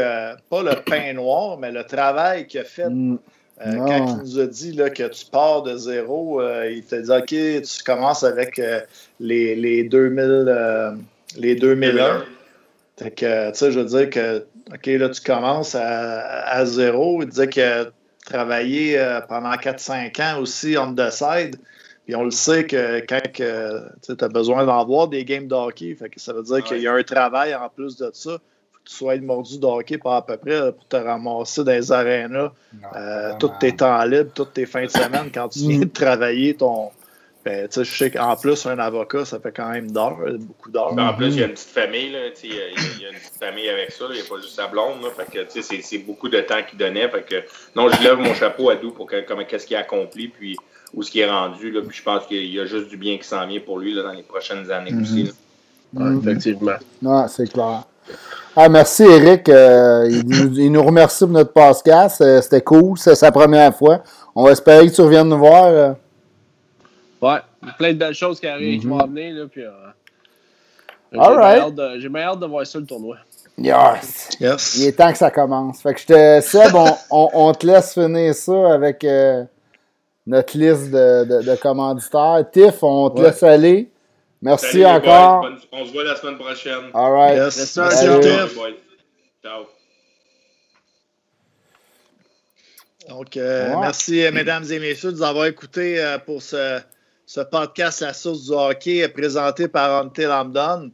pas le pain noir, mais le travail qu'il a fait mm. Euh, quand il nous a dit là, que tu pars de zéro, euh, il t'a dit OK, tu commences avec euh, les, les 2000, les 2001. Fait que, tu sais, je veux dire que, OK, là, tu commences à, zéro. Il disait que travaillé pendant 4-5 ans aussi on the side. Puis on le sait que quand tu as besoin d'en voir des games de hockey, fait que ça veut dire qu'il y a un travail en plus de ça. Tu sois mordu de hockey par à peu près pour te ramasser dans les arénas euh, tous tes temps libres, toutes tes fins de semaine quand tu viens de travailler ton. Ben, je sais qu'en plus, un avocat, ça fait quand même d'heures, beaucoup d'heures. Ben, en plus, il y a une petite famille, là, il, y a, il y a une petite famille avec ça, il n'y a pas juste sa blonde. Là, fait que, c'est, c'est beaucoup de temps qu'il donnait. Fait que, non, je lève mon chapeau à Doux pour que, qu'est-ce qu'il a accompli, puis où ce qui est rendu. Là, puis je pense qu'il y a juste du bien qui s'en vient pour lui là, dans les prochaines années Mhm. aussi. là. Ouais, effectivement. Non, c'est clair. Ah, merci Eric. Euh, il, nous, il nous remercie pour notre podcast. Euh, C'était cool. C'est sa première fois. On va espérer que tu reviennes nous voir. euh. Ouais, il y a plein de belles choses qui arrivent, qui Mhm. vont amener. Là, puis, euh, j'ai All bien right. hâte de- J'ai bien hâte de voir ça, le tournoi. Yes. Yes. Il est temps que ça commence. Fait que je te, Seb, on, on- on te laisse finir ça avec euh, notre liste de, de, de commanditaires. Tiff, on te Ouais. laisse aller. Merci Salut, encore. Bonne- on se voit la semaine prochaine. All right. Yes. Merci. Ciao. Donc, euh, Ouais. merci, euh, mesdames et messieurs, de nous avoir écoutés euh, pour ce, ce podcast La source du hockey présenté par Until Lambdon.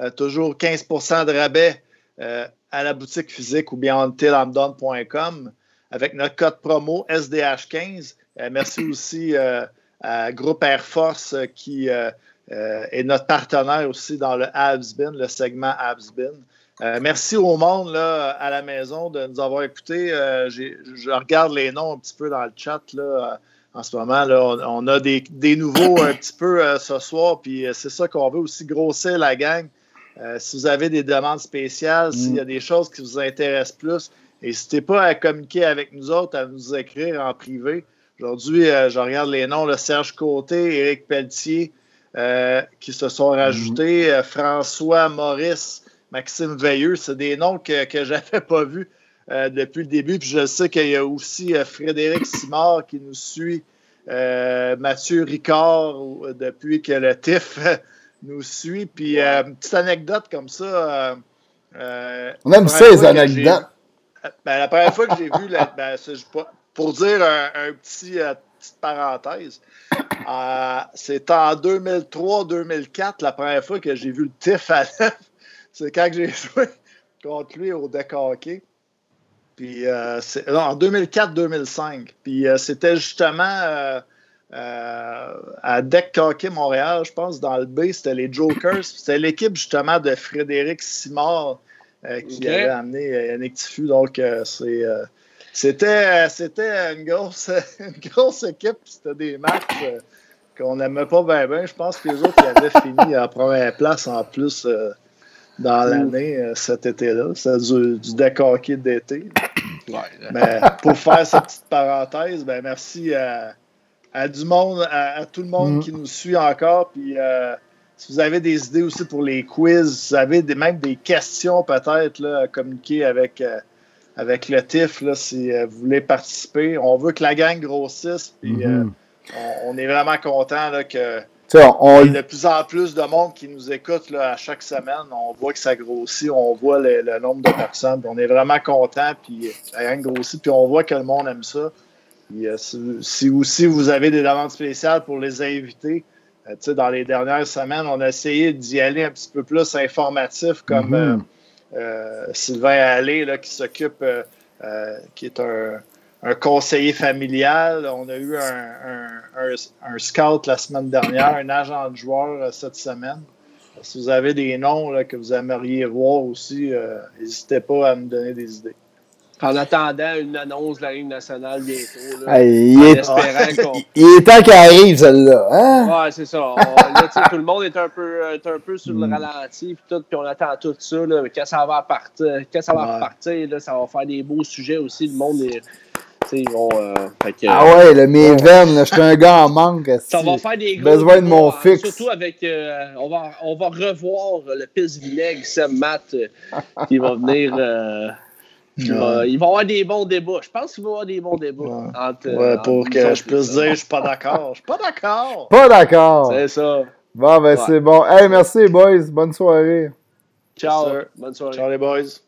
Euh, toujours 15 de rabais euh, à la boutique physique ou bien untilhamdon.com avec notre code promo SDH15. Euh, merci aussi euh, à Groupe Air Force euh, qui euh, est notre partenaire aussi dans le Habsbin, le segment Habsbin. Euh, merci au monde là, à la maison de nous avoir écoutés. Euh, je regarde les noms un petit peu dans le chat là, en ce moment. Là, on, a des, nouveaux un petit peu euh, ce soir, puis c'est ça qu'on veut aussi grossir la gang. Si vous avez des demandes spéciales, s'il y a des choses qui vous intéressent plus, n'hésitez pas à communiquer avec nous autres, à nous écrire en privé. Aujourd'hui, je regarde les noms, le Serge Côté, Éric Pelletier, euh, qui se sont rajoutés, euh, François Maurice, Maxime Veilleux, c'est des noms que, que je n'avais pas vus euh, depuis le début. Puis je sais qu'il y a aussi euh, Frédéric Simard qui nous suit, Mathieu Ricard depuis que le TIF nous suit. Puis une petite anecdote comme ça. On aime ça, les anecdotes. ben, la première fois que j'ai vu, la- ben, pour dire un, un petit petite parenthèse, euh, c'est en 2003-2004, la première fois que j'ai vu le TIF à. C'est quand que j'ai joué contre lui au deck hockey. Puis, euh, c'est- non, en 2004-2005. Puis, euh, c'était justement à Deck Hockey Montréal, je pense, dans le B, c'était les Jokers. C'était l'équipe justement de Frédéric Simard qui avait amené Yannick Tiffu. Donc, c'est, c'était, euh, c'était une grosse, une grosse équipe. C'était des matchs euh, qu'on n'aimait pas bien, bien. Je pense que les autres ils avaient fini à première place en plus euh, dans l'année euh, cet été-là. C'était du, du hockey d'été. Ouais, Mais pour faire cette petite parenthèse, ben merci à, à du monde, à, à tout le monde Mm. qui nous suit encore. Puis euh, si vous avez des idées aussi pour les quiz, si vous avez des, même des questions peut-être là, à communiquer avec, avec le TIF, là, si euh, vous voulez participer. On veut que la gang grossisse. Puis euh, Mhm. on, on est vraiment content que on, il y a de plus en plus de monde qui nous écoute là, à chaque semaine. On voit que ça grossit, on voit le, le nombre de personnes. on est vraiment content, puis a grossit, puis on voit que le monde aime ça. Puis, euh, si, si aussi vous avez des demandes spéciales pour les invités, euh, sais, dans les dernières semaines, on a essayé d'y aller un petit peu plus informatif, comme Mhm. euh, euh, Sylvain Allé, qui s'occupe, euh, euh, qui est un, conseiller familial. On a eu un, scout la semaine dernière, un agent de joueur euh, cette semaine. Si vous avez des noms que vous aimeriez voir aussi, euh, n'hésitez pas à me donner des idées. En attendant une annonce de la Ligue nationale bientôt. Là, Hey, il, en est, il est temps qu'il arrive, celle-là. Hein? Ouais, c'est ça. On- là, tout le monde est un peu, est un peu sur le Mm. ralenti, puis tout, puis on attend tout ça. Là, mais quand ça va partir, quand ça va Ouais. repartir, là, ça va faire des beaux sujets aussi. Le monde est. Ils vont, euh, que, Ah ouais, le veines, là, je suis un gars en manque. Ça va faire des gros Besoin de mon hein, fixe. Surtout avec. euh, on, va, on va revoir le pisse vinaigre, Sam Matt, euh, qui va venir. Euh, qui va- il va y avoir des bons débats. Je pense qu'il va y avoir des bons débats. Ouais. entre, Ouais, entre pour que je puisse dire je suis pas d'accord. Je suis pas d'accord. Pas d'accord. C'est ça. Bon, ben Ouais. c'est bon. Hey, merci, boys. Bonne soirée. Ciao. Bonne soirée. Ciao les boys.